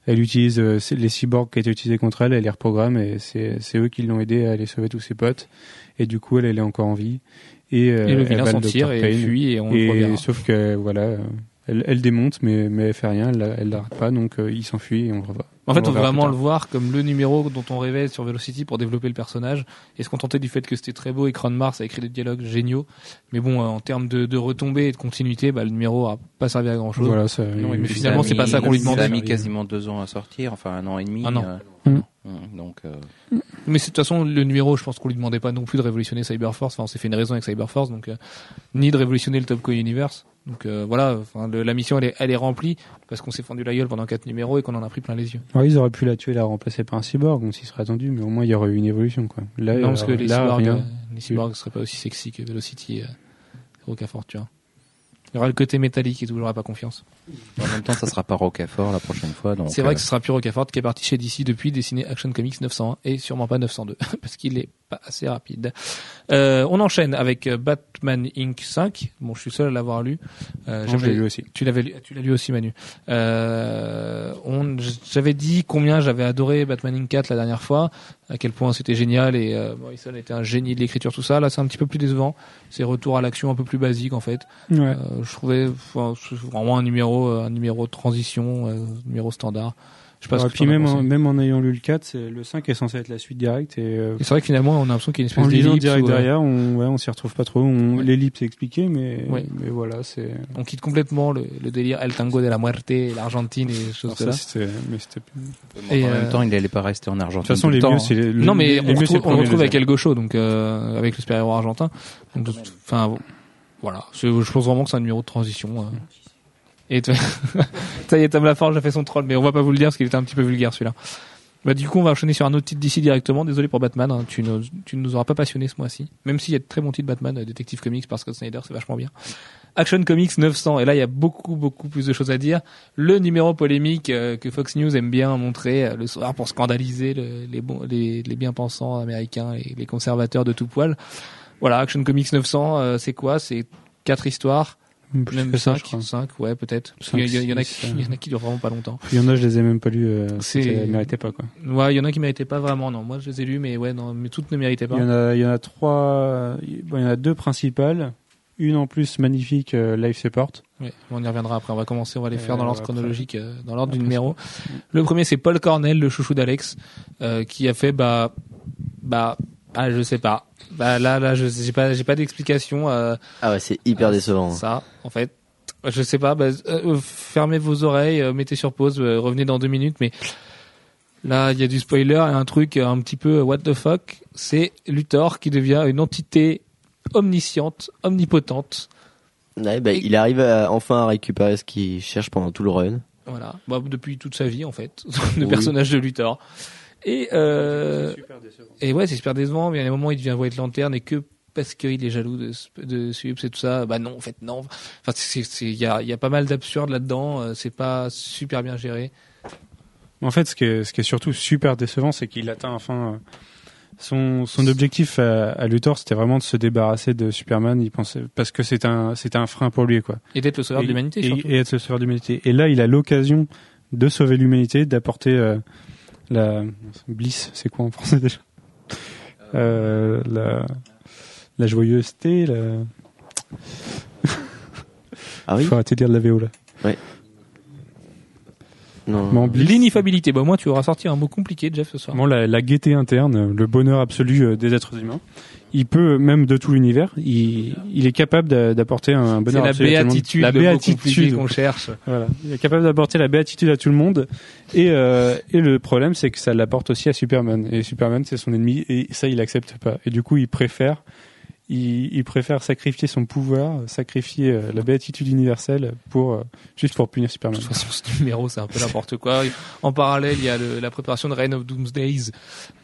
[SPEAKER 2] elle utilise euh, les cyborgs qui étaient utilisés contre elle, elle les reprogramme et c'est c'est eux qui l'ont aidé à aller sauver tous ses potes. Et du coup, elle, elle est encore en vie. Et, euh,
[SPEAKER 1] Et le vilain s'en
[SPEAKER 2] Dr.
[SPEAKER 1] tire et
[SPEAKER 2] Payne.
[SPEAKER 1] fuit et on le
[SPEAKER 2] Et
[SPEAKER 1] reverra.
[SPEAKER 2] sauf que voilà, euh, elle, elle démonte, mais mais elle fait rien, elle, la- elle l'arrête pas, donc euh, il s'enfuit et on le revoit.
[SPEAKER 1] En fait,
[SPEAKER 2] On le
[SPEAKER 1] on veut vraiment le voir comme le numéro dont on rêvait sur Velocity pour développer le personnage et se contenter du fait que c'était très beau et Cron Mars a écrit des dialogues géniaux. Mais bon, euh, en termes de, de retombées et de continuité, bah, le numéro a pas servi à grand chose.
[SPEAKER 2] Voilà, ça.
[SPEAKER 4] Non,
[SPEAKER 2] il-
[SPEAKER 1] mais finalement, c'est pas ça qu'on lui demandait.
[SPEAKER 4] Ça a mis quasiment deux ans à sortir, enfin un an et demi.
[SPEAKER 1] Un an.
[SPEAKER 4] euh,
[SPEAKER 2] Mm.
[SPEAKER 4] Donc, euh,
[SPEAKER 1] Mais de toute façon, le numéro, je pense qu'on lui demandait pas non plus de révolutionner Cyberforce. Enfin, on s'est fait une raison avec Cyberforce, donc euh, ni de révolutionner le Topco Universe. Donc euh, voilà, enfin, le- la mission elle est, elle est remplie parce qu'on s'est fendu la gueule pendant quatre numéros et qu'on en a pris plein les yeux.
[SPEAKER 2] Alors, ils auraient pu la tuer, la remplacer par un cyborg, donc s'il serait attendu, mais au moins il y aurait eu une évolution, quoi. Là,
[SPEAKER 1] non, parce que les
[SPEAKER 2] là,
[SPEAKER 1] cyborgs, les cyborgs seraient pas aussi sexy que Velocity, euh, Rocafort, tu vois. Il y aura le côté métallique et tout, j'aurai pas confiance.
[SPEAKER 4] en même temps, ça sera pas Rocafort la prochaine fois.
[SPEAKER 1] C'est vrai
[SPEAKER 4] euh,
[SPEAKER 1] que ce sera plus Rocafort qui est parti chez DC depuis dessiner Action Comics 901 et sûrement pas 902 parce qu'il est pas assez rapide. Euh, on enchaîne avec euh, Batman Inc 5. Bon, je suis seul à l'avoir lu. Euh,
[SPEAKER 2] Non, je
[SPEAKER 1] j'avais-
[SPEAKER 2] l'ai lu aussi.
[SPEAKER 1] Tu l'avais lu, tu l'as lu aussi Manu. Euh, on, j'avais dit combien j'avais adoré Batman Inc 4 la dernière fois, à quel point c'était génial et euh, Morrison était un génie de l'écriture tout ça. Là, c'est un petit peu plus décevant. C'est retour à l'action un peu plus basique en fait.
[SPEAKER 2] Ouais.
[SPEAKER 1] Euh, je trouvais enfin, vraiment un numéro, un numéro de transition, euh, numéro standard. Je sais pas ce
[SPEAKER 2] Ouais,
[SPEAKER 1] que
[SPEAKER 2] puis même en, même en ayant lu le 4, c'est- le 5 est censé être la suite directe et euh,
[SPEAKER 1] Et c'est vrai que finalement, on a l'impression qu'il y a une espèce
[SPEAKER 2] en lisant
[SPEAKER 1] d'ellipse
[SPEAKER 2] direct
[SPEAKER 1] où, euh,
[SPEAKER 2] derrière, on, ouais, on s'y retrouve pas trop. On,
[SPEAKER 1] Ouais.
[SPEAKER 2] L'ellipse est expliquée, mais,
[SPEAKER 1] Ouais.
[SPEAKER 2] mais voilà, c'est.
[SPEAKER 1] on quitte complètement le, le délire El Tango de la Muerte, et l'Argentine et des choses de là.
[SPEAKER 2] ça, c'était, mais c'était. De
[SPEAKER 1] Et,
[SPEAKER 4] en
[SPEAKER 1] euh,
[SPEAKER 4] même temps, il allait pas rester en Argentine.
[SPEAKER 2] toute façon,
[SPEAKER 4] tout le
[SPEAKER 2] les
[SPEAKER 4] temps,
[SPEAKER 2] mieux,
[SPEAKER 4] hein.
[SPEAKER 2] c'est les,
[SPEAKER 1] Non, mais
[SPEAKER 2] les
[SPEAKER 1] on
[SPEAKER 2] mieux, c'est
[SPEAKER 1] retrouve,
[SPEAKER 2] le
[SPEAKER 1] on
[SPEAKER 2] premier,
[SPEAKER 1] retrouve
[SPEAKER 2] le
[SPEAKER 1] avec. El Gaucho, donc euh, avec le super-héros argentin. De enfin, voilà. Je pense vraiment que c'est un numéro de transition. Et ça y est, Tom Laforge a fait son troll, mais on va pas vous le dire parce qu'il était un petit peu vulgaire celui-là. Bah, du coup, on va enchaîner sur un autre titre d'ici directement. Désolé pour Batman, hein, tu, ne, tu nous auras pas passionné ce mois-ci. Même s'il y a de très bons titres Batman, euh, Detective Comics par Scott Snyder, c'est vachement bien. Action Comics 900, et là il y a beaucoup beaucoup plus de choses à dire. Le numéro polémique euh, que Fox News aime bien montrer euh, le soir pour scandaliser le- les, bons, les, les bien-pensants américains et les conservateurs de tout poil. Voilà, Action Comics 900, euh, c'est quoi? C'est quatre histoires,
[SPEAKER 2] Plus
[SPEAKER 1] même
[SPEAKER 2] que ça,
[SPEAKER 1] 5,
[SPEAKER 2] je crois.
[SPEAKER 1] 5, ouais peut-être. Y, il y en a qui, il y en a qui durent vraiment pas longtemps.
[SPEAKER 2] Il y en a, je les ai même pas lus. Euh,
[SPEAKER 1] C'est-
[SPEAKER 2] méritaient pas, quoi.
[SPEAKER 1] Ouais, il y en a qui méritaient pas vraiment, non. Moi je les ai lus, mais ouais, non, mais toutes ne méritaient pas.
[SPEAKER 2] Il y en a, il y en a trois. Bon, il y en a deux principales. Une en plus magnifique, euh, Life Support.
[SPEAKER 1] Ouais, on y reviendra après. On va commencer, on va les
[SPEAKER 2] Euh,
[SPEAKER 1] faire dans l'ordre chronologique, euh, dans l'ordre du numéro. Le premier, c'est Paul Cornell, le chouchou d'Alex, euh, qui a fait, bah, bah, ah, je sais pas. Bah, là, là, je j'ai pas, j'ai pas d'explication. Euh,
[SPEAKER 3] Ah ouais, c'est hyper
[SPEAKER 1] à
[SPEAKER 3] décevant.
[SPEAKER 1] Ça, en fait, je sais pas. Bah, euh, fermez vos oreilles, euh, mettez sur pause, euh, revenez dans deux minutes. Mais là, il y a du spoiler et un truc euh, un petit peu euh, what the fuck. C'est Luthor qui devient une entité omnisciente, omnipotente.
[SPEAKER 3] Ouais, bah,
[SPEAKER 1] Et-
[SPEAKER 3] il arrive à- enfin à récupérer ce qu'il cherche pendant tout le run.
[SPEAKER 1] Voilà, bah, depuis toute sa vie en fait, le
[SPEAKER 3] Oui.
[SPEAKER 1] personnage de Luthor. Et euh,
[SPEAKER 2] Super décevant.
[SPEAKER 1] et ouais, c'est super décevant. Mais il y a des moments où il devient White Lantern et que parce qu'il est jaloux de de Subs et tout ça, bah non, en fait non. Enfin, il y a il y a pas mal d'absurdes là-dedans. euh, C'est pas super bien géré.
[SPEAKER 2] En fait, ce qui est, ce qui est surtout super décevant, c'est qu'il atteint enfin son, son objectif à, à Luthor, c'était vraiment de se débarrasser de Superman. Il pensait parce que c'est un, c'était un frein pour lui, quoi.
[SPEAKER 1] Et d'être le sauveur
[SPEAKER 2] et,
[SPEAKER 1] de l'humanité
[SPEAKER 2] et, et être le sauveur de l'humanité. Et là, il a l'occasion de sauver l'humanité, d'apporter euh, la bliss. C'est quoi en français déjà euh, la, la joyeuseté. La...
[SPEAKER 3] Ah oui
[SPEAKER 2] Faut arrêter de dire de la VO là.
[SPEAKER 3] Non.
[SPEAKER 2] En bliss,
[SPEAKER 1] L'ineffabilité. Bah moi, tu auras sorti un mot compliqué, Jeff, ce soir.
[SPEAKER 2] La, la gaieté interne, le bonheur absolu euh, des êtres humains. Il peut même de tout l'univers, il, il est capable d'a- d'apporter un bonheur
[SPEAKER 1] la
[SPEAKER 2] absolu à tout le monde. La béatitude.
[SPEAKER 1] qu'on cherche.
[SPEAKER 2] Voilà. Il est capable d'apporter la béatitude à tout le monde. Et, euh, et le problème, c'est que ça l'apporte aussi à Superman. Et Superman, c'est son ennemi. Et ça, il accepte pas. Et du coup, il préfère, il, il préfère sacrifier son pouvoir, sacrifier euh, la béatitude universelle pour, euh, juste pour punir
[SPEAKER 1] De
[SPEAKER 2] Superman.
[SPEAKER 1] toute façon, ce numéro, c'est un peu n'importe quoi. En parallèle, il y a le- la préparation de Reign of Doomsdays.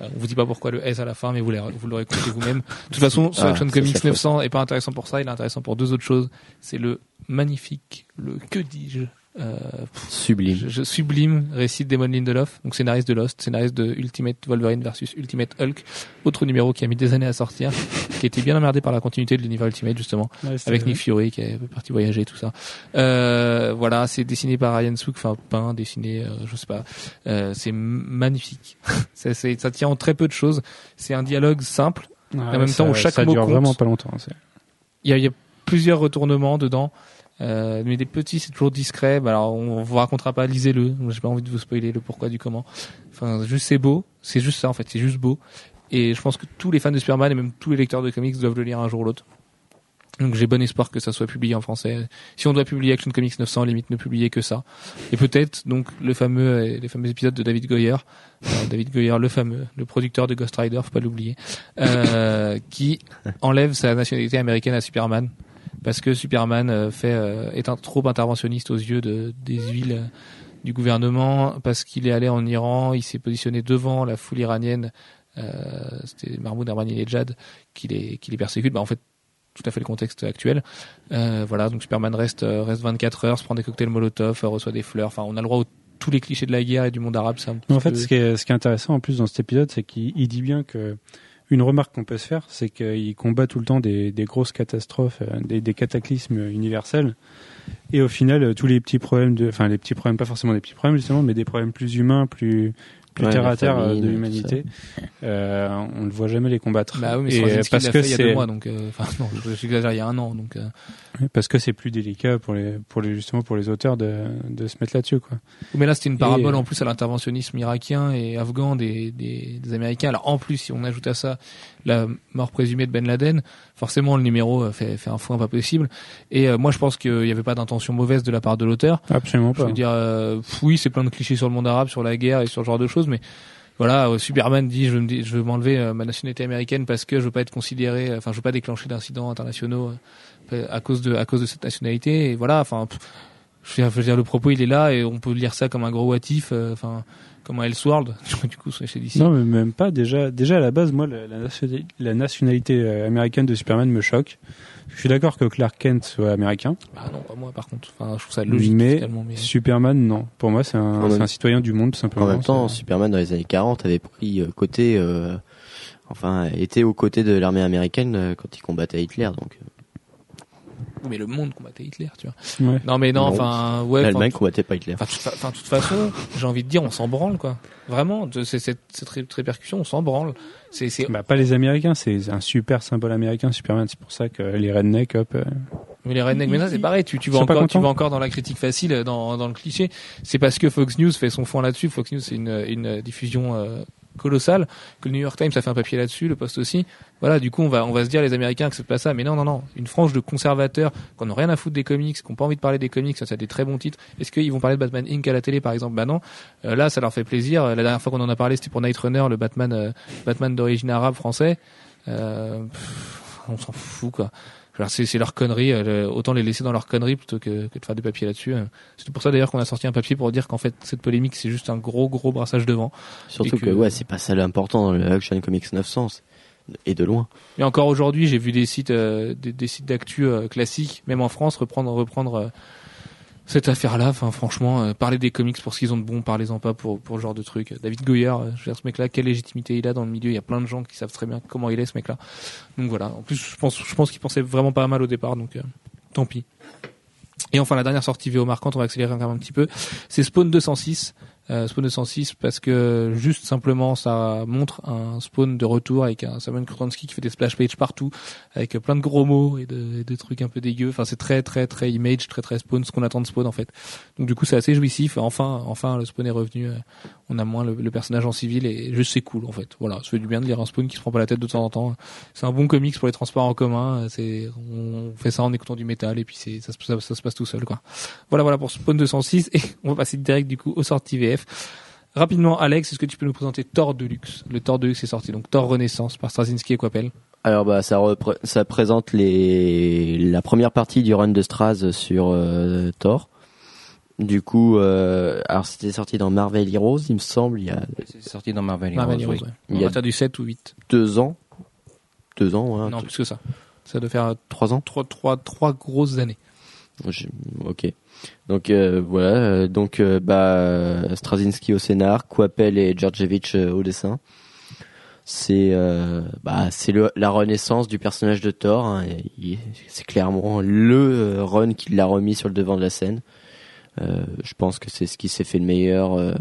[SPEAKER 1] Euh, on vous dit pas pourquoi le S à la fin, mais vous l'aurez- vous l'aurez compris vous-même. De toute façon, ce
[SPEAKER 3] Ah,
[SPEAKER 1] Action
[SPEAKER 3] ça,
[SPEAKER 1] Comics
[SPEAKER 3] c'est
[SPEAKER 1] 900 est pas intéressant pour ça. Il est intéressant pour deux autres choses. C'est le magnifique, le que dis-je, euh,
[SPEAKER 3] Sublime.
[SPEAKER 1] je, je- sublime récit de Damon Lindelof, donc scénariste de Lost, scénariste de Ultimate Wolverine versus Ultimate Hulk, autre numéro qui a mis des années à sortir, qui a été bien emmerdé par la continuité de l'univers Ultimate justement,
[SPEAKER 2] Ouais,
[SPEAKER 1] avec Nick Fury qui est parti voyager et tout ça. Euh, voilà, c'est dessiné par Ryan Sook, enfin peint, dessiné, euh, je sais pas. Euh, c'est magnifique. ça tient en très peu de choses. C'est un dialogue simple.
[SPEAKER 2] Ouais,
[SPEAKER 1] en même
[SPEAKER 2] ça-
[SPEAKER 1] temps où chaque
[SPEAKER 2] ça
[SPEAKER 1] mot
[SPEAKER 2] dure
[SPEAKER 1] compte.
[SPEAKER 2] vraiment pas longtemps. c'est-
[SPEAKER 1] Il y a, il y a plusieurs retournements dedans. Euh, mais des petits, c'est toujours discret. Bah, alors, on vous racontera pas, lisez-le. J'ai pas envie de vous spoiler le pourquoi du comment. Enfin, juste c'est beau. C'est juste ça en fait. C'est juste beau. Et je pense que tous les fans de Superman et même tous les lecteurs de comics doivent le lire un jour ou l'autre. Donc j'ai bon espoir que ça soit publié en français. Si on doit publier Action Comics 900, limite ne publier que ça. Et peut-être donc le fameux euh, les fameux épisodes de David Goyer, Euh, David Goyer le fameux, le producteur de Ghost Rider, faut pas l'oublier, euh, qui enlève sa nationalité américaine à Superman parce que Superman euh, fait euh, est un trop interventionniste aux yeux de des huiles du gouvernement parce qu'il est allé en Iran, il s'est positionné devant la foule iranienne. Euh, C'était Mahmoud Ahmadinejad qui les qui les persécute. Bah, en fait tout à fait le contexte actuel. Euh, voilà, donc Superman reste reste 24 heures, se prend des cocktails Molotov, reçoit des fleurs. Enfin, on a le droit à tous les clichés de la guerre et du monde arabe.
[SPEAKER 2] Mais en fait,
[SPEAKER 1] peu-
[SPEAKER 2] ce qui, est, ce qui est intéressant en plus dans cet épisode, c'est qu'il il dit bien que une remarque qu'on peut se faire, c'est qu'il combat tout le temps des, des grosses catastrophes, euh, des, des cataclysmes universels, et au final, euh, tous les petits problèmes, de, enfin les petits problèmes, pas forcément des petits problèmes justement, mais des problèmes plus humains, plus plus
[SPEAKER 3] Ouais,
[SPEAKER 2] terre à terre euh,
[SPEAKER 3] famine,
[SPEAKER 2] de l'humanité, euh, on ne voit jamais les combattre.
[SPEAKER 1] Bah oui, mais
[SPEAKER 2] Et, parce
[SPEAKER 1] l'a
[SPEAKER 2] que
[SPEAKER 1] fait il y a deux
[SPEAKER 2] c'est
[SPEAKER 1] mois, donc euh, enfin non, j'exagère, il y a un an, donc. euh,
[SPEAKER 2] parce que c'est plus délicat pour les pour les justement pour les auteurs de de se mettre là-dessus quoi.
[SPEAKER 1] Mais là, c'était une parabole
[SPEAKER 2] Et-
[SPEAKER 1] en plus à l'interventionnisme irakien et afghan des, des, des Américains. Alors en plus, si on ajoute à ça la mort présumée de Ben Laden, forcément le numéro euh, fait, fait un foin pas possible. Et euh, moi, je pense qu'il n'y avait pas d'intention mauvaise de la part de l'auteur.
[SPEAKER 2] Absolument
[SPEAKER 1] Je
[SPEAKER 2] pas.
[SPEAKER 1] veux dire, euh, oui, c'est plein de clichés sur le monde arabe, sur la guerre et sur ce genre de choses, mais voilà, euh, Superman dit je veux me dis- je veux m'enlever euh, ma nationalité américaine parce que je veux pas être considéré, enfin je veux pas déclencher d'incidents internationaux à cause de à cause de cette nationalité et voilà, enfin je veux, dire, je le propos il est là et on peut lire ça comme un gros what if, euh, enfin comme un Elseworld du coup c'est chez DC.
[SPEAKER 2] Non, mais même pas. Déjà, déjà à la base, moi, la, la nationalité, la nationalité, euh, américaine de Superman me choque. Je suis d'accord que Clark Kent soit américain,
[SPEAKER 1] Bah non, pas moi par contre. Enfin, je trouve ça logique
[SPEAKER 2] mais. Superman, non. Pour moi, c'est un,
[SPEAKER 3] même-
[SPEAKER 2] citoyen du monde, tout simplement.
[SPEAKER 3] En même temps, Superman dans les années 40 avait pris euh, côté, euh, enfin, était aux côtés de l'armée américaine quand il combattait Hitler. Donc, euh,
[SPEAKER 1] mais le monde combattait Hitler, tu vois.
[SPEAKER 2] Ouais.
[SPEAKER 1] Non mais non, enfin ouais.
[SPEAKER 3] l'Allemagne combattait pas Hitler.
[SPEAKER 1] Enfin, de toute façon, j'ai envie de dire, on s'en branle, quoi. Vraiment, de- c'est- cette, cette ré- répercussion, on s'en branle. C'est, c'est,
[SPEAKER 2] Bah, pas les Américains, c'est un super symbole américain, Superman. C'est pour ça que les rednecks, hop. euh,
[SPEAKER 1] mais les rednecks, mais ça, c'est pareil. Tu, tu vas encore, tu vas encore dans la critique facile, dans, dans le cliché. C'est parce que Fox News fait son fond là-dessus. Fox News, c'est une, une diffusion euh, colossale. Que le New York Times a fait un papier là-dessus, le Post aussi. Voilà, du coup, on va, on va se dire, les Américains acceptent pas ça. Mais non, non, non. Une frange de conservateurs qui n'ont rien à foutre des comics, qui n'ont pas envie de parler des comics, ça, c'est des très bons titres. Est-ce qu'ils vont parler de Batman Inc. à la télé, par exemple? Bah non. Euh, là, ça leur fait plaisir. La dernière fois qu'on en a parlé, c'était pour Night Runner, le Batman, euh, Batman d'origine arabe français. Euh, on s'en fout, quoi. Alors, C'est, leur connerie. euh, autant les laisser dans leur connerie plutôt que, que de faire des papiers là-dessus. euh. C'est pour ça d'ailleurs qu'on a sorti un papier pour dire qu'en fait cette polémique c'est juste un gros gros brassage devant.
[SPEAKER 3] Surtout
[SPEAKER 1] et que-
[SPEAKER 3] que, ouais, c'est pas ça l'important dans le Action Comics 900. c'est- Et de loin.
[SPEAKER 1] Et encore aujourd'hui, j'ai vu des sites, euh, des, des sites d'actu euh, classiques, même en France, reprendre, reprendre euh, cette affaire-là. Enfin, franchement, euh, parler des comics pour ce qu'ils ont de bon, parlez-en pas pour pour ce genre de truc. David Goyer, euh, je veux dire, ce mec-là, quelle légitimité il a dans le milieu? Il y a plein de gens qui savent très bien comment il est, ce mec-là. Donc voilà. En plus, je pense, je pense qu'il pensait vraiment pas mal au départ, donc euh, tant pis. Et enfin, la dernière sortie VO marquante, on va accélérer encore un petit peu, c'est Spawn 206. Euh, Spawn 206 parce que juste simplement ça montre un Spawn de retour avec un Simon Krutansky qui fait des splash pages partout avec plein de gros mots et de, et de trucs un peu dégueux. Enfin, c'est très très très image, très très Spawn, ce qu'on attend de Spawn en fait. Donc du coup, c'est assez jouissif. Enfin, enfin, le Spawn est revenu. euh, On a moins le, le personnage en civil et juste c'est cool en fait. Voilà, ça fait du bien de lire un Spawn qui se prend pas la tête de temps en temps. C'est un bon comics pour les transports en commun. C'est on fait ça en écoutant du métal et puis c'est ça, ça, ça se passe tout seul quoi. Voilà voilà pour Spawn 206 et on va passer direct du coup aux sorties VF. Rapidement, Alex, est-ce que tu peux nous présenter Thor Deluxe? Le Thor Deluxe est sorti, donc Thor Renaissance par Straczynski et Coppel.
[SPEAKER 3] Alors bah ça, repré- ça présente les la première partie du run de Straz sur euh, Thor. Du coup, euh, alors c'était sorti dans Marvel Heroes, il me semble, il y a
[SPEAKER 4] C'est sorti dans Marvel Heroes.
[SPEAKER 1] Marvel
[SPEAKER 4] oui.
[SPEAKER 1] Heroes, ouais.
[SPEAKER 3] Il y a-
[SPEAKER 1] faire du 7 ou 8.
[SPEAKER 3] deux ans, deux ans, ouais,
[SPEAKER 1] non,
[SPEAKER 3] deux-
[SPEAKER 1] plus que ça. Ça doit faire
[SPEAKER 3] trois ans.
[SPEAKER 1] trois, trois, trois grosses années.
[SPEAKER 3] Je- Ok. Donc euh, voilà. euh, Donc euh, bah Straczynski au scénar, Coppel et Djordjevic euh, au dessin. C'est euh, bah c'est la renaissance du personnage de Thor. hein, c'est clairement le euh, run qui l'a remis sur le devant de la scène. Euh, je pense que c'est ce qui s'est fait le meilleur euh,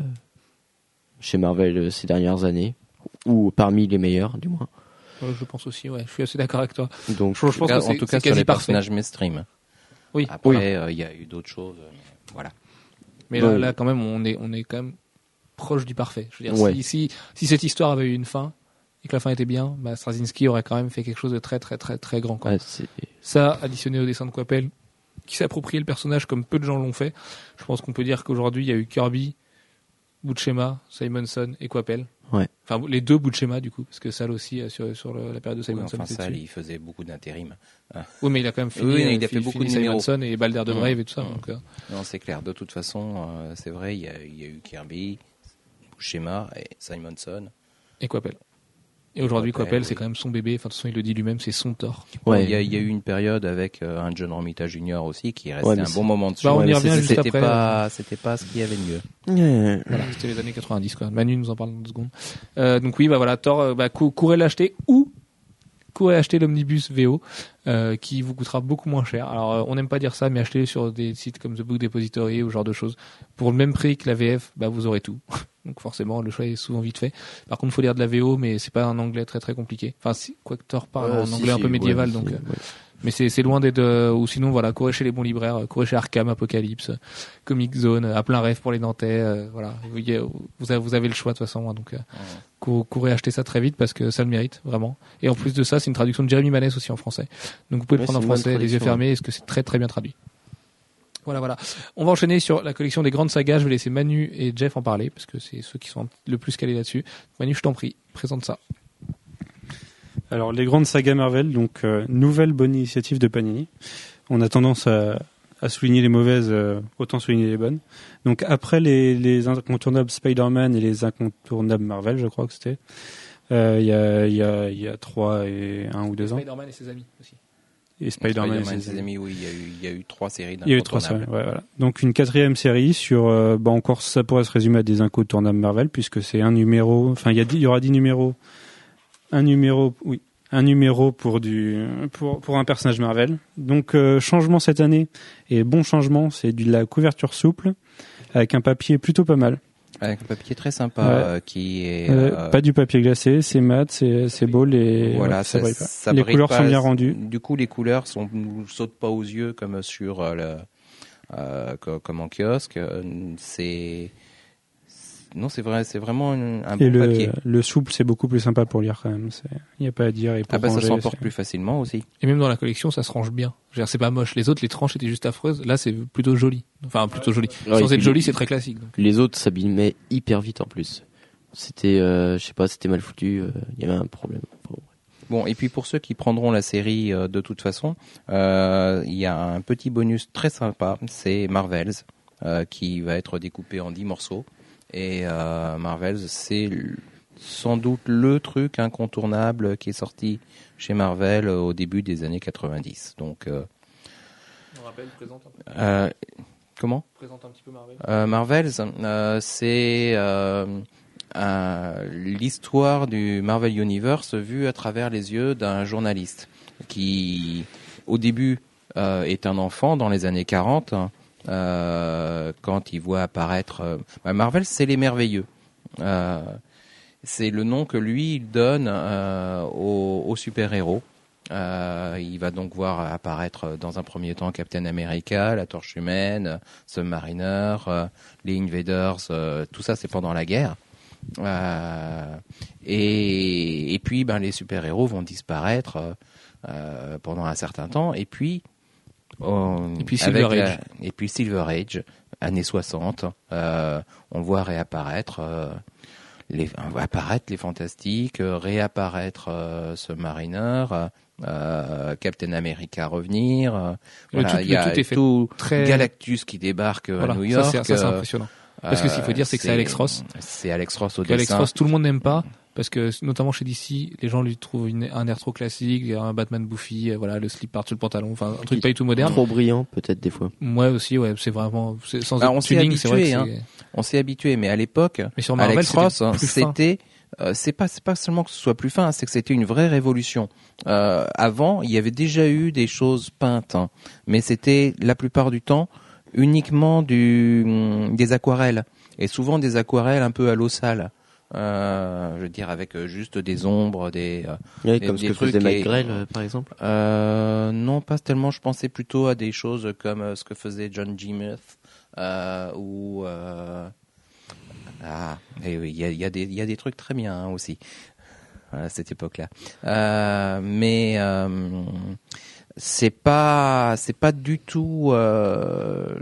[SPEAKER 3] chez Marvel euh, ces dernières années, ou parmi les meilleurs du moins.
[SPEAKER 1] Ouais, je pense aussi, ouais. Je suis assez d'accord avec toi.
[SPEAKER 3] Donc
[SPEAKER 1] Je, je pense
[SPEAKER 4] En tout cas,
[SPEAKER 1] que c'est
[SPEAKER 4] cas sur
[SPEAKER 1] quasi
[SPEAKER 4] les
[SPEAKER 1] parfait.
[SPEAKER 4] personnages mainstream.
[SPEAKER 1] Oui.
[SPEAKER 4] Après, euh, il y a eu d'autres choses. mais Voilà.
[SPEAKER 1] Mais là, quand même, on est, on est quand même proche du parfait. Je veux dire,
[SPEAKER 3] Ouais.
[SPEAKER 1] si, si, si cette histoire avait eu une fin et que la fin était bien, bah, Straczynski aurait quand même fait quelque chose de très, très, très, très grand. Quoi.
[SPEAKER 3] ouais, c'est-
[SPEAKER 1] Ça, additionné au dessin de Coppel, qui s'est approprié le personnage comme peu de gens l'ont fait, je pense qu'on peut dire qu'aujourd'hui, il y a eu Kirby, Buscema, Simonson et Coppel.
[SPEAKER 3] Ouais.
[SPEAKER 1] Enfin, les deux Buscema, du coup, parce que Sal aussi, euh, sur, sur le- la période de
[SPEAKER 4] Oui,
[SPEAKER 1] Simonson.
[SPEAKER 4] enfin,
[SPEAKER 1] dessus.
[SPEAKER 4] il faisait beaucoup d'intérim.
[SPEAKER 1] Oui, mais il a quand même fini,
[SPEAKER 4] Oui,
[SPEAKER 1] euh,
[SPEAKER 4] il a fait
[SPEAKER 1] fi-
[SPEAKER 4] beaucoup
[SPEAKER 1] fini
[SPEAKER 4] de.
[SPEAKER 1] Simonson et Balder de
[SPEAKER 4] Mm.
[SPEAKER 1] Brave et tout ça.
[SPEAKER 4] Mm.
[SPEAKER 1] Donc, euh,
[SPEAKER 4] Non, c'est clair. De toute façon, euh, c'est vrai, il y, a, il y a eu Kirby, Buscema et Simonson.
[SPEAKER 1] et Coppel. Et aujourd'hui,
[SPEAKER 4] Coppel, oui.
[SPEAKER 1] c'est quand même son bébé. Enfin, de toute façon, il le dit lui-même, c'est son tort.
[SPEAKER 3] Ouais.
[SPEAKER 4] Il, y a, il y a eu une période avec euh, un John Romita Jr. aussi qui est resté
[SPEAKER 3] Ouais,
[SPEAKER 4] un bon moment dessus.
[SPEAKER 1] Bah, on y revient juste
[SPEAKER 4] C'était
[SPEAKER 1] après.
[SPEAKER 4] pas, c'était pas ce qu'il y avait de mieux.
[SPEAKER 1] Voilà, c'était les années 90 quoi. Manu nous en parle dans deux secondes. Euh, donc oui, bah voilà, Thor, euh, bah, cou- courez l'acheter ou courez acheter l'omnibus VO euh, qui vous coûtera beaucoup moins cher. Alors euh, on n'aime pas dire ça, mais achetez sur des sites comme The Book Depository ou ce genre de choses. Pour le même prix que la VF, bah vous aurez tout. Donc forcément, le choix est souvent vite fait. Par contre, faut lire de la VO, mais c'est pas un anglais très très compliqué. Enfin, si, quoi que Thor parle
[SPEAKER 3] Ouais,
[SPEAKER 1] en
[SPEAKER 3] si,
[SPEAKER 1] anglais un peu médiéval, donc. euh,
[SPEAKER 3] ouais.
[SPEAKER 1] mais c'est loin d'être euh, ou sinon voilà courez chez les bons libraires euh, courez chez Arkham Apocalypse euh, Comic Zone euh, à plein rêve pour les Nantais euh, voilà vous, avez, vous avez le choix de toute façon hein, donc euh, cou- courez acheter ça très vite parce que ça le mérite vraiment et en plus de ça c'est une traduction de Jérémy Manès aussi en français donc vous pouvez le prendre en français les yeux fermés parce que c'est très très bien traduit voilà voilà on va enchaîner sur la collection des grandes sagas je vais laisser Manu et Jeff en parler parce que c'est ceux qui sont le plus calés là-dessus Manu je t'en prie présente ça
[SPEAKER 2] Alors, les grandes sagas Marvel, donc euh, nouvelle bonne initiative de Panini. On a tendance à, à souligner les mauvaises, euh, autant souligner les bonnes. Donc, après les, les incontournables Spider-Man et les incontournables Marvel, je crois que c'était, euh, il y, a, y a trois et un ou deux ans.
[SPEAKER 1] Spider-Man et ses amis aussi
[SPEAKER 2] Et Spider-Man, et
[SPEAKER 4] Spider-Man,
[SPEAKER 2] ses
[SPEAKER 4] ses amis, oui, il y a eu, il y a eu trois séries
[SPEAKER 2] Il y a eu trois
[SPEAKER 4] d'incontournables.
[SPEAKER 2] séries, ouais, voilà. Donc une quatrième série sur, euh, bah encore ça pourrait se résumer à des incontournables Marvel puisque c'est un numéro, enfin il y a dix- il y aura dix numéros, un numéro, oui, un numéro pour du pour pour un personnage Marvel. Donc euh, changement cette année et bon changement, c'est de la couverture souple avec un papier plutôt pas mal.
[SPEAKER 4] Avec un papier très sympa
[SPEAKER 2] Ouais.
[SPEAKER 4] euh, qui est.
[SPEAKER 2] Euh, pas du papier glacé, c'est mat, c'est c'est beau les
[SPEAKER 4] voilà,
[SPEAKER 2] ouais,
[SPEAKER 4] ça,
[SPEAKER 2] les
[SPEAKER 4] brille
[SPEAKER 2] couleurs
[SPEAKER 4] pas.
[SPEAKER 2] sont bien rendues.
[SPEAKER 4] Du coup, les couleurs sont nous sautent pas aux yeux comme sur euh, le, co- comme en kiosque. C'est non, c'est vrai, c'est vraiment un, un
[SPEAKER 2] Et
[SPEAKER 4] bon
[SPEAKER 2] le,
[SPEAKER 4] papier.
[SPEAKER 2] le souple, c'est beaucoup plus sympa pour lire quand même. Il n'y a pas à dire. Et pour
[SPEAKER 4] Ah bah ça s'emporte plus facilement aussi.
[SPEAKER 1] Et même dans la collection, ça se range bien. C'est pas moche. Les autres, les tranches étaient juste affreuses. Là, c'est plutôt joli. Enfin, plutôt joli.
[SPEAKER 3] Ouais,
[SPEAKER 1] Sans être joli, c'est très classique. donc.
[SPEAKER 3] Les autres s'abîmaient hyper vite en plus. C'était, euh, je sais pas, c'était mal foutu. euh, Il y avait un problème.
[SPEAKER 4] Bon, et puis pour ceux qui prendront la série euh, de toute façon, euh, il y a un petit bonus très sympa, c'est Marvels, euh, qui va être découpé en 10 morceaux. Et euh, Marvels, c'est sans doute le truc incontournable qui est sorti chez Marvel euh, au début des années 90. Donc, euh,
[SPEAKER 1] On rappelle, présente un, peu,
[SPEAKER 4] euh, comment?
[SPEAKER 1] Présente un petit peu Marvel.
[SPEAKER 4] Euh, Marvels, c'est l'histoire du Marvel Universe vue à travers les yeux d'un journaliste qui, au début, est un enfant dans les années 40, hein, euh, quand il voit apparaître... euh, bah, Marvel, c'est les merveilleux. Euh, c'est le nom que lui il donne euh, aux, aux super-héros. Euh, il va donc voir apparaître dans un premier temps Captain America, la Torche humaine, Submariner, euh, les Invaders, euh, tout ça c'est pendant la guerre. Euh, et, et puis ben, les super-héros vont disparaître euh, euh, pendant un certain temps. Et puis, on-
[SPEAKER 1] Et puis Silver
[SPEAKER 4] la-
[SPEAKER 1] Age.
[SPEAKER 4] et puis Silver Age, années 60, euh, on voit réapparaître euh, les, on voit apparaître les fantastiques, euh, réapparaître euh, Submariner, euh, Captain America revenir. euh, voilà,
[SPEAKER 1] tout-
[SPEAKER 4] il y a
[SPEAKER 1] tout est fait
[SPEAKER 4] tout
[SPEAKER 1] très-
[SPEAKER 4] Galactus qui débarque euh,
[SPEAKER 1] Voilà,
[SPEAKER 4] à New York.
[SPEAKER 1] ça, c'est
[SPEAKER 4] euh,
[SPEAKER 1] impressionnant. Parce que ce qu'il faut dire, c'est que c'est Alex Ross.
[SPEAKER 4] C'est Alex Ross au
[SPEAKER 1] Alex
[SPEAKER 4] dessin.
[SPEAKER 1] Ross, tout le monde n'aime pas. Parce que notamment chez DC, les gens lui trouvent une- un air trop classique, un Batman bouffi, euh, voilà, le slip par-dessus le pantalon, enfin un truc pas du tout moderne.
[SPEAKER 3] Trop brillant, peut-être des fois.
[SPEAKER 1] Moi aussi, ouais, c'est vraiment c'est- sans
[SPEAKER 4] Bah,
[SPEAKER 1] être
[SPEAKER 4] on s'est
[SPEAKER 1] tuning, c'est vrai que
[SPEAKER 4] habitué,
[SPEAKER 1] c'est-
[SPEAKER 4] On s'est habitué, mais à l'époque, Alex Ross, hein, c'était euh, c'est pas c'est pas seulement que ce soit plus fin, c'est que c'était une vraie révolution. Euh, avant, il y avait déjà eu des choses peintes, hein, mais c'était la plupart du temps uniquement du hum, des aquarelles et souvent des aquarelles un peu à l'eau sale. Euh, je veux dire avec euh, juste des ombres, des euh, Des-
[SPEAKER 3] comme ce
[SPEAKER 4] des
[SPEAKER 3] que faisait
[SPEAKER 4] trucs
[SPEAKER 3] Mike
[SPEAKER 4] et-
[SPEAKER 3] Grell, par exemple.
[SPEAKER 4] non, pas tellement. Je pensais plutôt à des choses comme ce que faisait John euh, ou ah, et oui, il y a, il y a des il y a des trucs très bien hein, aussi à cette époque-là. Euh, mais euh, c'est pas c'est pas du tout euh,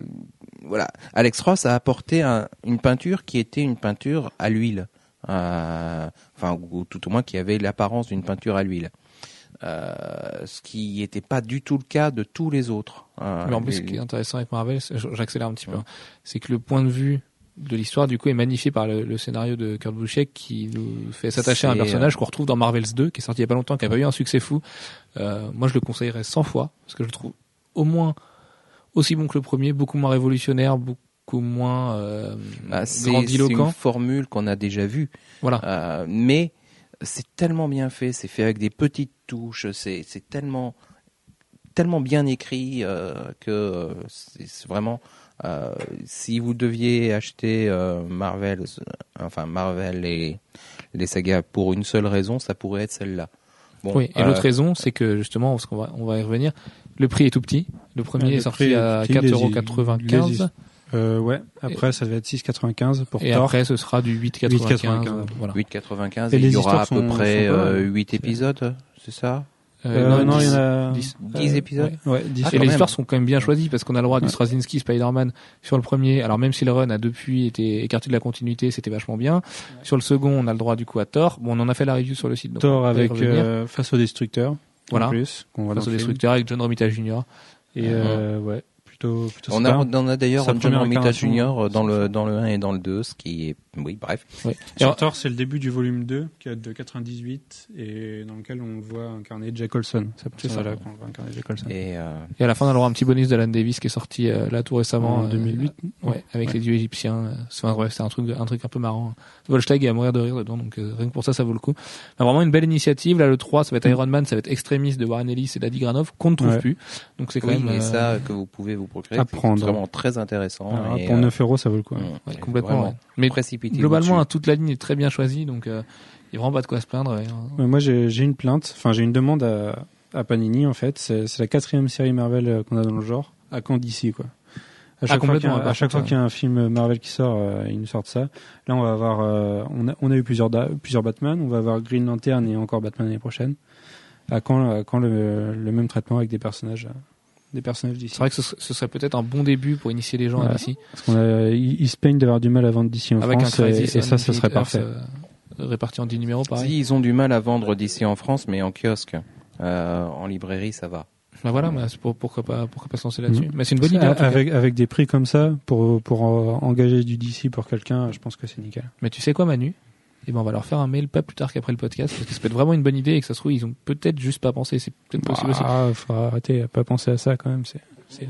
[SPEAKER 4] voilà. Alex Ross a apporté un- une peinture qui était une peinture à l'huile. Euh, enfin, ou tout au moins qui avait l'apparence d'une peinture à l'huile. Euh, ce qui n'était pas du tout le cas de tous les autres. Euh,
[SPEAKER 1] Mais en plus, ce qui est intéressant avec Marvel, j'accélère un petit peu,
[SPEAKER 4] Ouais.
[SPEAKER 1] hein, c'est que le point de vue de l'histoire, du coup, est magnifié par le, le scénario de Kurt Busiek qui nous fait s'attacher à un personnage qu'on retrouve dans Marvels 2, qui est sorti il y a pas longtemps, qui a pas eu un succès fou. Euh, moi, je le conseillerais 100 fois, parce que je le trouve au moins aussi bon que le premier, beaucoup moins révolutionnaire, beaucoup moins euh,
[SPEAKER 4] bah, c'est une formule qu'on a déjà vue,
[SPEAKER 1] Voilà.
[SPEAKER 4] Euh, mais c'est tellement bien fait, c'est fait avec des petites touches, c'est c'est tellement tellement bien écrit euh, que c'est c'est vraiment euh, si vous deviez acheter euh, Marvel, enfin Marvel et les sagas pour une seule raison, ça pourrait être celle-là. Bon,
[SPEAKER 1] oui. Et
[SPEAKER 4] euh,
[SPEAKER 1] l'autre raison, c'est que justement, parce qu'on va, on va y revenir, le prix est tout petit. Le premier
[SPEAKER 2] Ouais,
[SPEAKER 1] est sorti
[SPEAKER 2] est
[SPEAKER 1] à
[SPEAKER 2] petit, les-
[SPEAKER 1] 4,95€.
[SPEAKER 2] les- Euh, ouais. Après, ça va être 6,95 pour
[SPEAKER 1] Et
[SPEAKER 2] Thor.
[SPEAKER 1] après, ce sera du 8,95.
[SPEAKER 2] 8,95.
[SPEAKER 1] Voilà.
[SPEAKER 4] 8,95
[SPEAKER 2] Et
[SPEAKER 4] et il y aura à peu
[SPEAKER 2] sont-
[SPEAKER 4] près
[SPEAKER 2] sont pas,
[SPEAKER 4] euh,
[SPEAKER 2] ouais.
[SPEAKER 4] 8 épisodes, c'est ça
[SPEAKER 2] Euh, non, il y
[SPEAKER 1] 10.
[SPEAKER 2] en a
[SPEAKER 1] 10.
[SPEAKER 4] 10 épisodes
[SPEAKER 1] Ouais.
[SPEAKER 2] Ouais, 10.
[SPEAKER 4] Ah,
[SPEAKER 1] Et les histoires sont quand même bien choisies parce qu'on a le droit du
[SPEAKER 2] Ouais.
[SPEAKER 1] Straczynski Spider-Man sur le premier. Alors même si le run a depuis été écarté de la continuité, c'était vachement bien. Sur le second, on a le droit du coup à Thor. Bon, on en a fait la review sur le site. donc
[SPEAKER 2] Thor avec euh, face au destructeur.
[SPEAKER 1] Voilà.
[SPEAKER 2] En plus, qu'on voit
[SPEAKER 1] Face au destructeur avec John Romita Jr.
[SPEAKER 2] Et euh, ouais, plutôt plutôt
[SPEAKER 4] on a, on a d'ailleurs John Romita. Jr. dans le, dans le 1 et dans le 2, ce qui est... Oui, bref.
[SPEAKER 1] Ouais.
[SPEAKER 2] Sur Thor, c'est le début du volume 2, qui est de 98, et dans lequel on voit incarner Jack Olson. C'est
[SPEAKER 1] ça.
[SPEAKER 2] là qu'on voit incarner Jack Olson.
[SPEAKER 4] Et euh,
[SPEAKER 1] et à la fin, on a le droit à un petit bonus d'Alan Davis qui est sorti euh, là tout récemment.
[SPEAKER 2] en
[SPEAKER 1] euh,
[SPEAKER 2] 2008.
[SPEAKER 1] Ouais, avec
[SPEAKER 2] Ouais.
[SPEAKER 1] les dieux égyptiens. euh, C'est un, ouais, c'est un truc, un truc un peu marrant. Volstag est à mourir de rire dedans, donc euh, rien que pour ça, ça vaut le coup. Mais vraiment une belle initiative. Là, le 3, ça va être Iron Man, ça va être Extremis de Warren Ellis et d'Adi Granov, qu'on ne trouve
[SPEAKER 2] Ouais.
[SPEAKER 1] plus. Donc c'est quand
[SPEAKER 4] oui,
[SPEAKER 1] même
[SPEAKER 4] et
[SPEAKER 1] euh,
[SPEAKER 4] ça que vous pouvez vous procurer, c'est vraiment très intéressant. Et,
[SPEAKER 2] pour
[SPEAKER 4] euh,
[SPEAKER 2] 9 euros, ça vaut le coup.
[SPEAKER 1] complètement.
[SPEAKER 4] vraiment
[SPEAKER 1] ouais. Globalement, hein, toute la ligne est très bien choisie, donc euh, il y a vraiment pas de quoi se plaindre. ouais.
[SPEAKER 2] Ouais, moi, j'ai j'ai une plainte, enfin, j'ai une demande à, à Panini, en fait. C'est c'est la quatrième série Marvel euh, qu'on a dans le genre, à quand d'ici, quoi. À chaque fois qu'il y
[SPEAKER 1] complètement,
[SPEAKER 2] a,
[SPEAKER 1] ouais,
[SPEAKER 2] à
[SPEAKER 1] par
[SPEAKER 2] chaque
[SPEAKER 1] contre,
[SPEAKER 2] fois qu'il y a un film Marvel qui sort, euh, ils nous sortent ça. Là, on va avoir, euh, on, a, on a eu plusieurs, plusieurs Batman, on va avoir Green Lantern et encore Batman l'année prochaine. À quand, à quand le, le même traitement avec des personnages, euh, des personnages d'ici
[SPEAKER 1] C'est vrai que ce serait, ce serait peut-être un bon début pour initier les gens à. DC.
[SPEAKER 2] Parce qu'on a, ils, se plaignent d'avoir du mal à vendre d'ici en
[SPEAKER 1] Avec
[SPEAKER 2] France,
[SPEAKER 1] un
[SPEAKER 2] et,
[SPEAKER 1] Crisis
[SPEAKER 2] et ça, serait
[SPEAKER 1] Earth,
[SPEAKER 2] parfait.
[SPEAKER 1] euh, réparti en 10 numéros, pareil.
[SPEAKER 4] Si, ils ont du mal à vendre d'ici en France, mais en kiosque. Euh, en librairie, ça va.
[SPEAKER 1] Bah voilà, c'est pour, pourquoi pas, pourquoi pas se lancer là-dessus.
[SPEAKER 2] Mhm.
[SPEAKER 1] Mais c'est une bonne idée.
[SPEAKER 2] avec, avec des prix comme ça, pour, pour engager du DC pour quelqu'un, je pense que c'est nickel.
[SPEAKER 1] Mais tu sais quoi, Manu? Eh ben, on va leur faire un mail pas plus tard qu'après le podcast, parce que ça peut être vraiment une bonne idée et que ça se trouve, ils ont peut-être juste pas pensé. C'est peut-être possible aussi.
[SPEAKER 2] Ah, faut arrêter à pas penser à ça quand même, c'est,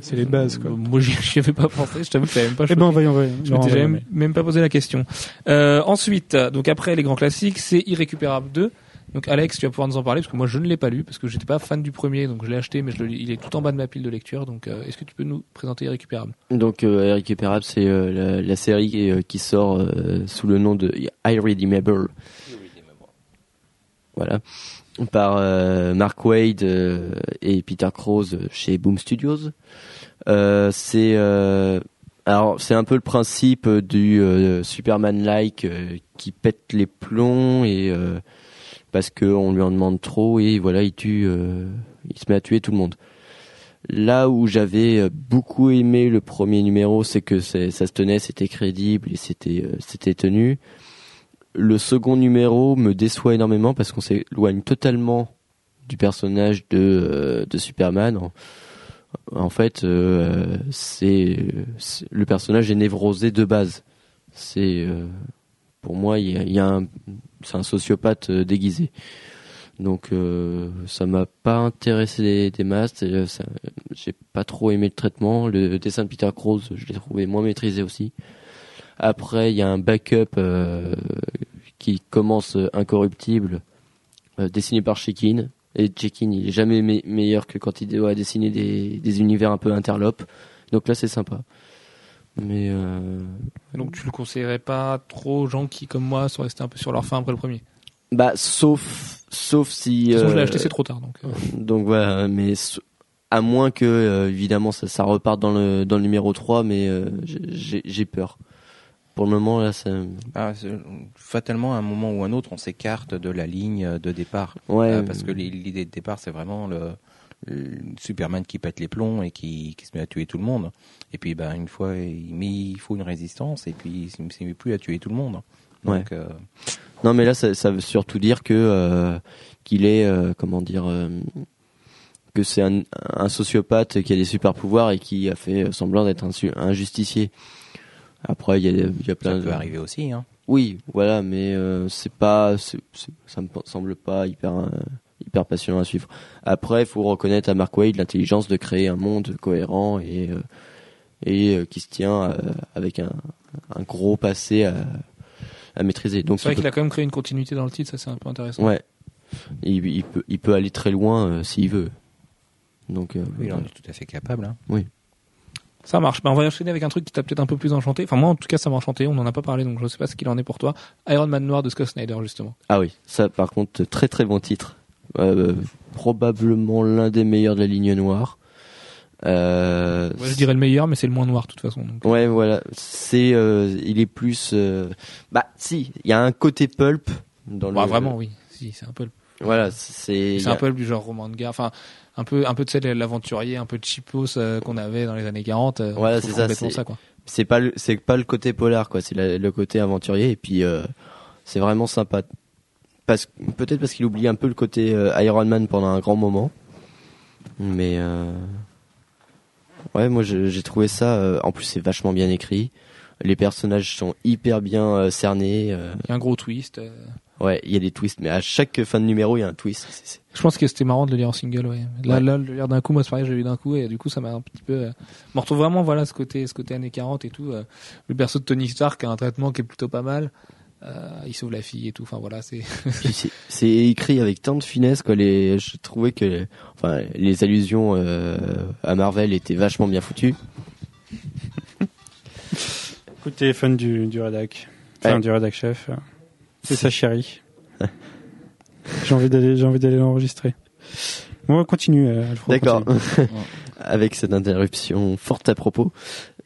[SPEAKER 2] c'est, les bases quoi.
[SPEAKER 1] Moi, j'y avais pas pensé. Je t'avoue que j'avais même pas.
[SPEAKER 2] Eh ben, on va y
[SPEAKER 1] je m'étais jamais- même pas posé la question. Euh, ensuite, donc après les grands classiques, c'est Irrécupérable 2. Donc Alex, tu vas pouvoir nous en parler parce que moi je ne l'ai pas lu parce que j'étais pas fan du premier, donc je l'ai acheté, mais je le il est tout en bas de ma pile de lecture. Donc euh, est-ce que tu peux nous présenter Irrécupérable
[SPEAKER 3] Donc, euh, Irrécupérable, c'est euh, la, la série euh, qui sort euh, sous le nom de Irredeemable. Voilà. Par euh, Mark Wade euh, et Peter Krause chez Boom Studios. Euh, c'est euh, alors c'est un peu le principe du euh, Superman-like euh, qui pète les plombs et euh, parce qu'on lui en demande trop et voilà il tue, euh, il se met à tuer tout le monde. Là où j'avais euh, beaucoup aimé le premier numéro, c'est que ça se tenait, c'était crédible et c'était euh, c'était tenu. Le second numéro me déçoit énormément parce qu'on s'éloigne totalement du personnage de, de Superman. En, en fait, c'est le personnage est névrosé de base. C'est pour moi, il y a, y a un, c'est un sociopathe euh, déguisé. Donc euh, ça m'a pas intéressé des, des euh, J'ai pas trop aimé le traitement. Le dessin de Peter Krause, je l'ai trouvé moins maîtrisé aussi. Après, il y a un backup qui commence incorruptible, dessiné par Shekin. Et Shekin, il est jamais me- meilleur que quand il doit dessiner des, univers un peu interlopes. Donc là, c'est sympa. Mais euh,
[SPEAKER 1] Donc tu le conseillerais pas trop aux gens qui, comme moi, sont restés un peu sur leur fin après le premier?
[SPEAKER 3] bah, sauf, sauf si.
[SPEAKER 1] De toute façon, je l'ai
[SPEAKER 3] euh,
[SPEAKER 1] acheté, c'est trop tard. Donc, euh,
[SPEAKER 3] Donc voilà, mais à moins que euh, évidemment ça, ça reparte dans le dans le numéro 3 mais euh, j'ai j'ai peur. Pour le moment là ça
[SPEAKER 4] Ah, c'est- fatalement, à un moment ou un autre, on s'écarte de la ligne de départ.
[SPEAKER 3] ouais
[SPEAKER 4] Euh, parce que l'idée de départ, c'est vraiment le, le Superman qui pète les plombs et qui, qui se met à tuer tout le monde. Et puis, ben, une fois, il, mais il faut une résistance et puis il ne se met plus à tuer tout le monde. Donc, euh,
[SPEAKER 3] non mais là ça, ça veut surtout dire que euh, qu'il est euh, comment dire que c'est un, un sociopathe qui a des super pouvoirs et qui a fait semblant d'être un, justicier. Après il y a il y a plein
[SPEAKER 4] ça
[SPEAKER 3] de
[SPEAKER 4] peut arriver aussi. Hein.
[SPEAKER 3] Oui, voilà, mais c'est pas, ça me semble pas hyper, hyper passionnant à suivre. Après, il faut reconnaître à Mark Wade l'intelligence de créer un monde cohérent et euh, et euh, qui se tient euh, avec un, un gros passé à, à maîtriser. Donc
[SPEAKER 1] c'est vrai
[SPEAKER 3] il
[SPEAKER 1] qu'il
[SPEAKER 3] peut-
[SPEAKER 1] a quand même créé une continuité dans le titre, ça c'est un peu intéressant.
[SPEAKER 3] ouais, il, il peut, il peut aller très loin euh, s'il veut. Donc euh,
[SPEAKER 4] Il en est tout à fait capable. Hein.
[SPEAKER 1] Ça marche. Ben, on va enchaîner avec un truc qui t'a peut-être un peu plus enchanté. Enfin, moi, en tout cas, ça m'a enchanté. On n'en a pas parlé, donc je sais pas ce qu'il en est pour toi. Iron Man Noir de Scott Snyder, justement.
[SPEAKER 3] Ah oui, ça par contre très très bon titre. Euh, probablement l'un des meilleurs de la ligne noire. Euh,
[SPEAKER 1] je dirais le meilleur, mais c'est le moins noir, de toute façon. Donc.
[SPEAKER 3] Ouais, voilà. C'est, euh, il est plus. euh, Bah, si, il y a un côté pulp dans
[SPEAKER 1] Bah,
[SPEAKER 3] le.
[SPEAKER 1] vraiment, oui. Si, c'est un peu, le-
[SPEAKER 3] Voilà, c'est.
[SPEAKER 1] c'est un peu du genre roman de gare. Enfin, un peu, un peu de celle l'aventurier, un peu de cheapos euh, qu'on avait dans les années 40. euh,
[SPEAKER 3] Voilà, c'est ça, c'est-
[SPEAKER 1] ça, quoi.
[SPEAKER 3] C'est pas, le, c'est pas le côté polar, quoi. C'est le côté aventurier, et puis euh, c'est vraiment sympa. Parce, peut-être parce qu'il oublie un peu le côté euh, Iron Man pendant un grand moment, mais euh, ouais, moi j'ai trouvé ça. euh, en plus, c'est vachement bien écrit. Les personnages sont hyper bien euh, cernés. euh,
[SPEAKER 1] Il y a un gros twist. euh.
[SPEAKER 3] ouais, il y a des twists, mais à chaque fin de numéro, il y a un twist.
[SPEAKER 1] Je pense que c'était marrant de le lire en single, ouais. Là,
[SPEAKER 3] Ouais.
[SPEAKER 1] là, le lire d'un coup, moi, c'est pareil, j'ai lu d'un coup, et du coup, ça m'a un petit peu, euh, me retrouve vraiment, voilà, ce côté, ce côté années 40 et tout, euh, le perso de Tony Stark a un traitement qui est plutôt pas mal, il sauve la fille et tout, enfin, voilà, c'est,
[SPEAKER 3] c'est- écrit avec tant de finesse quoi. Les, je trouvais que, enfin, les allusions euh, à Marvel étaient vachement bien foutues.
[SPEAKER 2] Coup de téléphone du, du rédac. Enfin,
[SPEAKER 3] Ouais.
[SPEAKER 2] du rédac chef. C'est sa chérie. j'ai envie d'aller, j'ai envie d'aller l'enregistrer. Bon, on continue, euh,
[SPEAKER 3] D'accord. avec cette interruption forte à propos.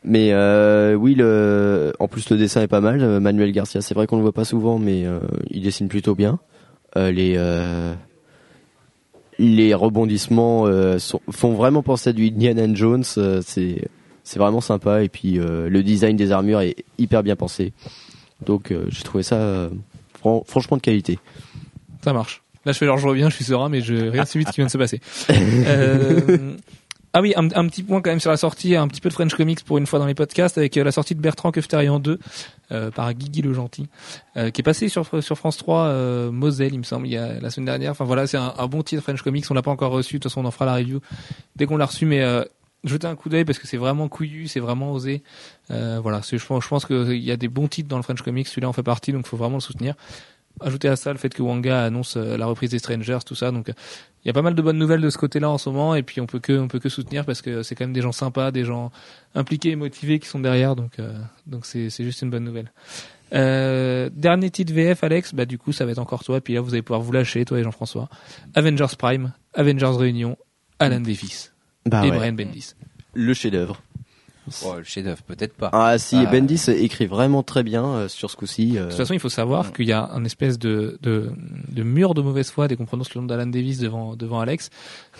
[SPEAKER 3] Mais euh, oui, le, en plus le dessin est pas mal. Euh, Manuel Garcia, c'est vrai qu'on le voit pas souvent, mais euh, il dessine plutôt bien. Euh, les les rebondissements sont- font vraiment penser à du Indiana Jones. c'est c'est vraiment sympa. Et puis le design des armures est hyper bien pensé. Donc j'ai trouvé ça fran- franchement de qualité.
[SPEAKER 1] ça marche. Là, je fais genre, je reviens, je suis serein, mais je rien suivi de ce qui vient de se passer. Ah oui, un, petit point quand même sur la sortie, un petit peu de French Comics pour une fois dans les podcasts, avec euh, la sortie de Bertrand Kefterian 2 euh, par Guigui le Gentil, euh, qui est passé sur France 3 euh, Moselle, il me semble, il y a la semaine dernière. Enfin voilà, c'est un, bon titre French Comics. On l'a pas encore reçu, de toute façon on en fera la review dès qu'on l'a reçu, mais euh, jetez un coup d'œil parce que c'est vraiment couillu, c'est vraiment osé. Euh, voilà, je pense, je pense qu'il y a des bons titres dans le French Comics, celui-là en fait partie, donc faut vraiment le soutenir. Ajouter à ça le fait que Wanga annonce euh, la reprise des Strangers, tout ça, donc il y a pas mal de bonnes nouvelles de ce côté-là en ce moment, et puis on peut que on peut que soutenir parce que c'est quand même des gens sympas, des gens impliqués et motivés qui sont derrière, donc euh, donc c'est c'est juste une bonne nouvelle. Euh, dernier titre VF, Alex, bah du coup ça va être encore toi, puis là vous allez pouvoir vous lâcher, toi et Jean-François. Avengers Prime, Avengers Réunion, Alan Davis
[SPEAKER 3] Bah
[SPEAKER 1] et
[SPEAKER 3] ouais,
[SPEAKER 1] Brian Bendis.
[SPEAKER 3] le chef-d'œuvre.
[SPEAKER 4] Oh, le chef-d'œuvre, peut-être pas.
[SPEAKER 3] Ah si,
[SPEAKER 4] Ah.
[SPEAKER 3] Bendis écrit vraiment très bien euh, sur ce coup-ci. euh,
[SPEAKER 1] De toute façon, il faut savoir qu'il y a un espèce de, de, de mur de mauvaise foi dès qu'on prononce le nom d'Alan Davis devant, devant Alex.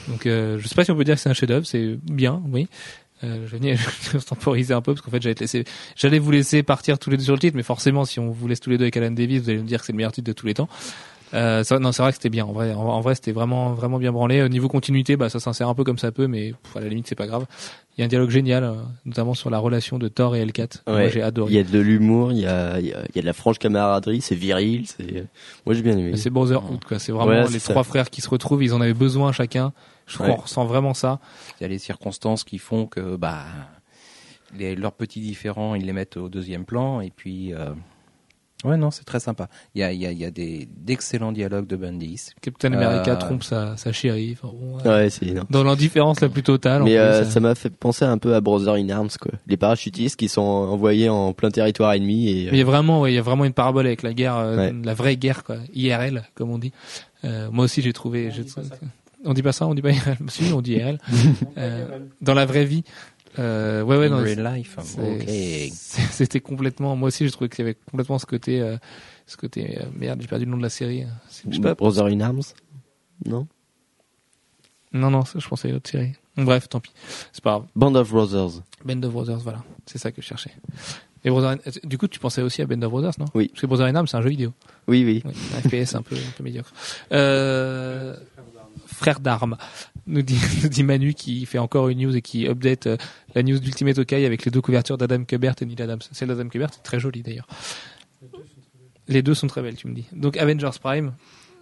[SPEAKER 1] Donc, euh, je sais pas si on peut dire que c'est un chef-d'œuvre, c'est bien, oui. Euh, je venais je temporiser un peu parce qu'en fait j'allais te laisser, j'allais vous laisser partir tous les deux sur le titre, mais forcément si on vous laisse tous les deux avec Alan Davis, vous allez me dire que c'est le meilleur titre de tous les temps. Euh, ça- non, c'est vrai que c'était bien. En vrai, en, en vrai, c'était vraiment, vraiment bien branlé. Au niveau continuité, bah, ça s'insère un peu comme ça peut, mais pff, à la limite, c'est pas grave. Il y a un dialogue génial, euh, notamment sur la relation de Thor et Hellcat. Moi,
[SPEAKER 3] Ouais.
[SPEAKER 1] j'ai adoré.
[SPEAKER 3] Il y a de l'humour, il y a, il y a, il y a de la franche camaraderie, c'est viril, c'est. Moi j'ai bien aimé.
[SPEAKER 1] C'est Brotherhood, quoi. C'est vraiment
[SPEAKER 3] Ouais,
[SPEAKER 1] les
[SPEAKER 3] ça.
[SPEAKER 1] trois frères qui se retrouvent. Ils en avaient besoin chacun. Je
[SPEAKER 3] Ouais.
[SPEAKER 1] qu'on ressent vraiment ça.
[SPEAKER 4] Il y a les circonstances qui font que bah les, leurs petits différends, ils les mettent au deuxième plan et puis euh, ouais non c'est très sympa. Il y a il y a, il y a des d'excellents dialogues de Bendis.
[SPEAKER 1] Captain America
[SPEAKER 4] Euh,
[SPEAKER 1] trompe sa, sa chérie. Enfin, bon, ouais.
[SPEAKER 3] Ouais, c'est énorme.
[SPEAKER 1] Dans l'indifférence la plus totale.
[SPEAKER 3] Mais euh,
[SPEAKER 1] ça-
[SPEAKER 3] ça m'a fait penser un peu à Brother in Arms, quoi. Les parachutistes qui sont envoyés en plein territoire ennemi et.
[SPEAKER 1] Mais il y a vraiment, ouais, il y a vraiment une parabole avec la guerre, euh,
[SPEAKER 3] Ouais.
[SPEAKER 1] la vraie guerre, quoi, IRL, comme on dit. Euh, moi aussi, j'ai trouvé. j'ai- On dit pas ça, on dit pas IRL. Si, on dit IRL. Euh, dans la vraie vie. Euh, ouais, ouais,
[SPEAKER 4] In
[SPEAKER 1] non,
[SPEAKER 4] real life.
[SPEAKER 1] c'est-
[SPEAKER 4] Ok.
[SPEAKER 1] c'est- C'était complètement. Moi aussi, j'ai trouvé qu'il y avait complètement ce côté, euh, ce côté. euh, merde, j'ai perdu le nom de la série. C'est- je sais pas.
[SPEAKER 3] Brother in Arms? Non?
[SPEAKER 1] Non, non, je pensais à une autre série. Bref, tant pis. C'est pas grave.
[SPEAKER 3] Band of Brothers.
[SPEAKER 1] Band of Brothers, voilà. C'est ça que je cherchais. Et Brother, du coup, tu pensais aussi à Band of Brothers, non?
[SPEAKER 3] Oui.
[SPEAKER 1] Parce que Brother in Arms, c'est un jeu vidéo.
[SPEAKER 3] Oui, oui.
[SPEAKER 1] Oui, un FPS un peu, un peu médiocre. Euh, frère d'armes, nous dit, nous dit Manu qui fait encore une news et qui update euh, la news d'Ultimate Okai avec les deux couvertures d'Adam Kubert et Neil Adams. Celle d'Adam Kubert est très jolie d'ailleurs. Les deux sont très belles, tu me dis. Donc Avengers Prime,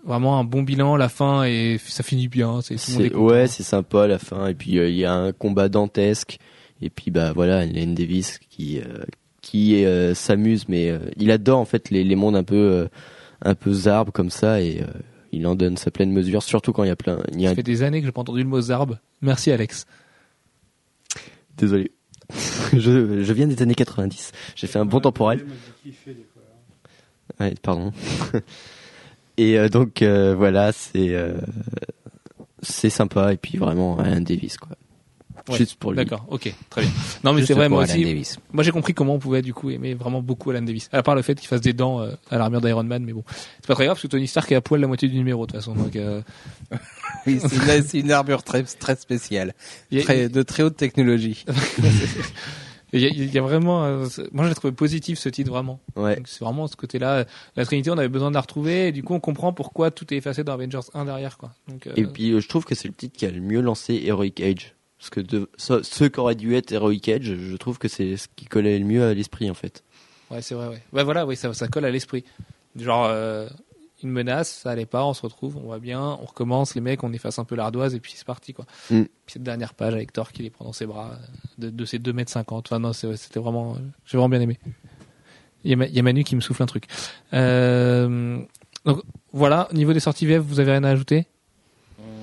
[SPEAKER 1] vraiment un bon bilan, la fin et ça finit bien. C'est,
[SPEAKER 3] C'est- ouais, c'est sympa la fin. Et puis euh, il y a un combat dantesque. Et puis bah voilà, Len Davis qui euh, qui s'amuse, mais il adore en fait les, les mondes un peu un peu zarbes comme ça et il en donne sa pleine mesure. Surtout quand il y a plein. Il y a
[SPEAKER 1] Ça
[SPEAKER 3] un-
[SPEAKER 1] fait des années que j'ai pas entendu le mot zarbe. Merci Alex.
[SPEAKER 3] Désolé. je, je viens des années 90. J'ai fait un bon temporel. Ouais, pardon. et euh, donc euh, voilà, c'est euh, c'est sympa et puis vraiment Alan Davis quoi.
[SPEAKER 1] Ouais,
[SPEAKER 3] Juste pour lui.
[SPEAKER 1] D'accord, ok, très bien. Non mais c'est vrai, moi
[SPEAKER 4] Alan
[SPEAKER 1] aussi,
[SPEAKER 4] Davis.
[SPEAKER 1] Moi j'ai compris comment on pouvait du coup aimer vraiment beaucoup Alan Davis. À part le fait qu'il fasse des dents euh, à l'armure d'Iron Man, mais bon, c'est pas très grave parce que Tony Stark est à poil la moitié du numéro de toute façon. Donc euh,
[SPEAKER 4] Oui, c'est une, armure très très spéciale, très, de très haute technologie.
[SPEAKER 1] il y, a- il y a vraiment, euh, moi j'ai trouvé positif ce titre vraiment.
[SPEAKER 3] Ouais.
[SPEAKER 1] C'est vraiment ce côté-là. La Trinité, on avait besoin de la retrouver et du coup on comprend pourquoi tout est effacé dans Avengers 1 derrière quoi. Donc euh,
[SPEAKER 3] Et puis euh, je trouve que c'est le titre qui a le mieux lancé Heroic Age. Parce que de, ce, ce qu'aurait dû être Heroic Age, je trouve que c'est ce qui collait le mieux à l'esprit en fait.
[SPEAKER 1] ouais c'est vrai ouais. Ouais voilà, oui ça, ça colle à l'esprit. Genre euh, une menace, ça allait pas, on se retrouve, on va bien, on recommence, les mecs, on efface un peu l'ardoise et puis c'est parti quoi.
[SPEAKER 3] Mm.
[SPEAKER 1] Puis cette dernière page avec Thor qui les prend dans ses bras de, de ses 2 mètres 50. Enfin non, c'était vraiment, j'ai vraiment bien aimé. Il y, a, Ma- il y a Manu qui me souffle un truc. Euh, donc voilà, au niveau des sorties VF, vous avez rien à ajouter?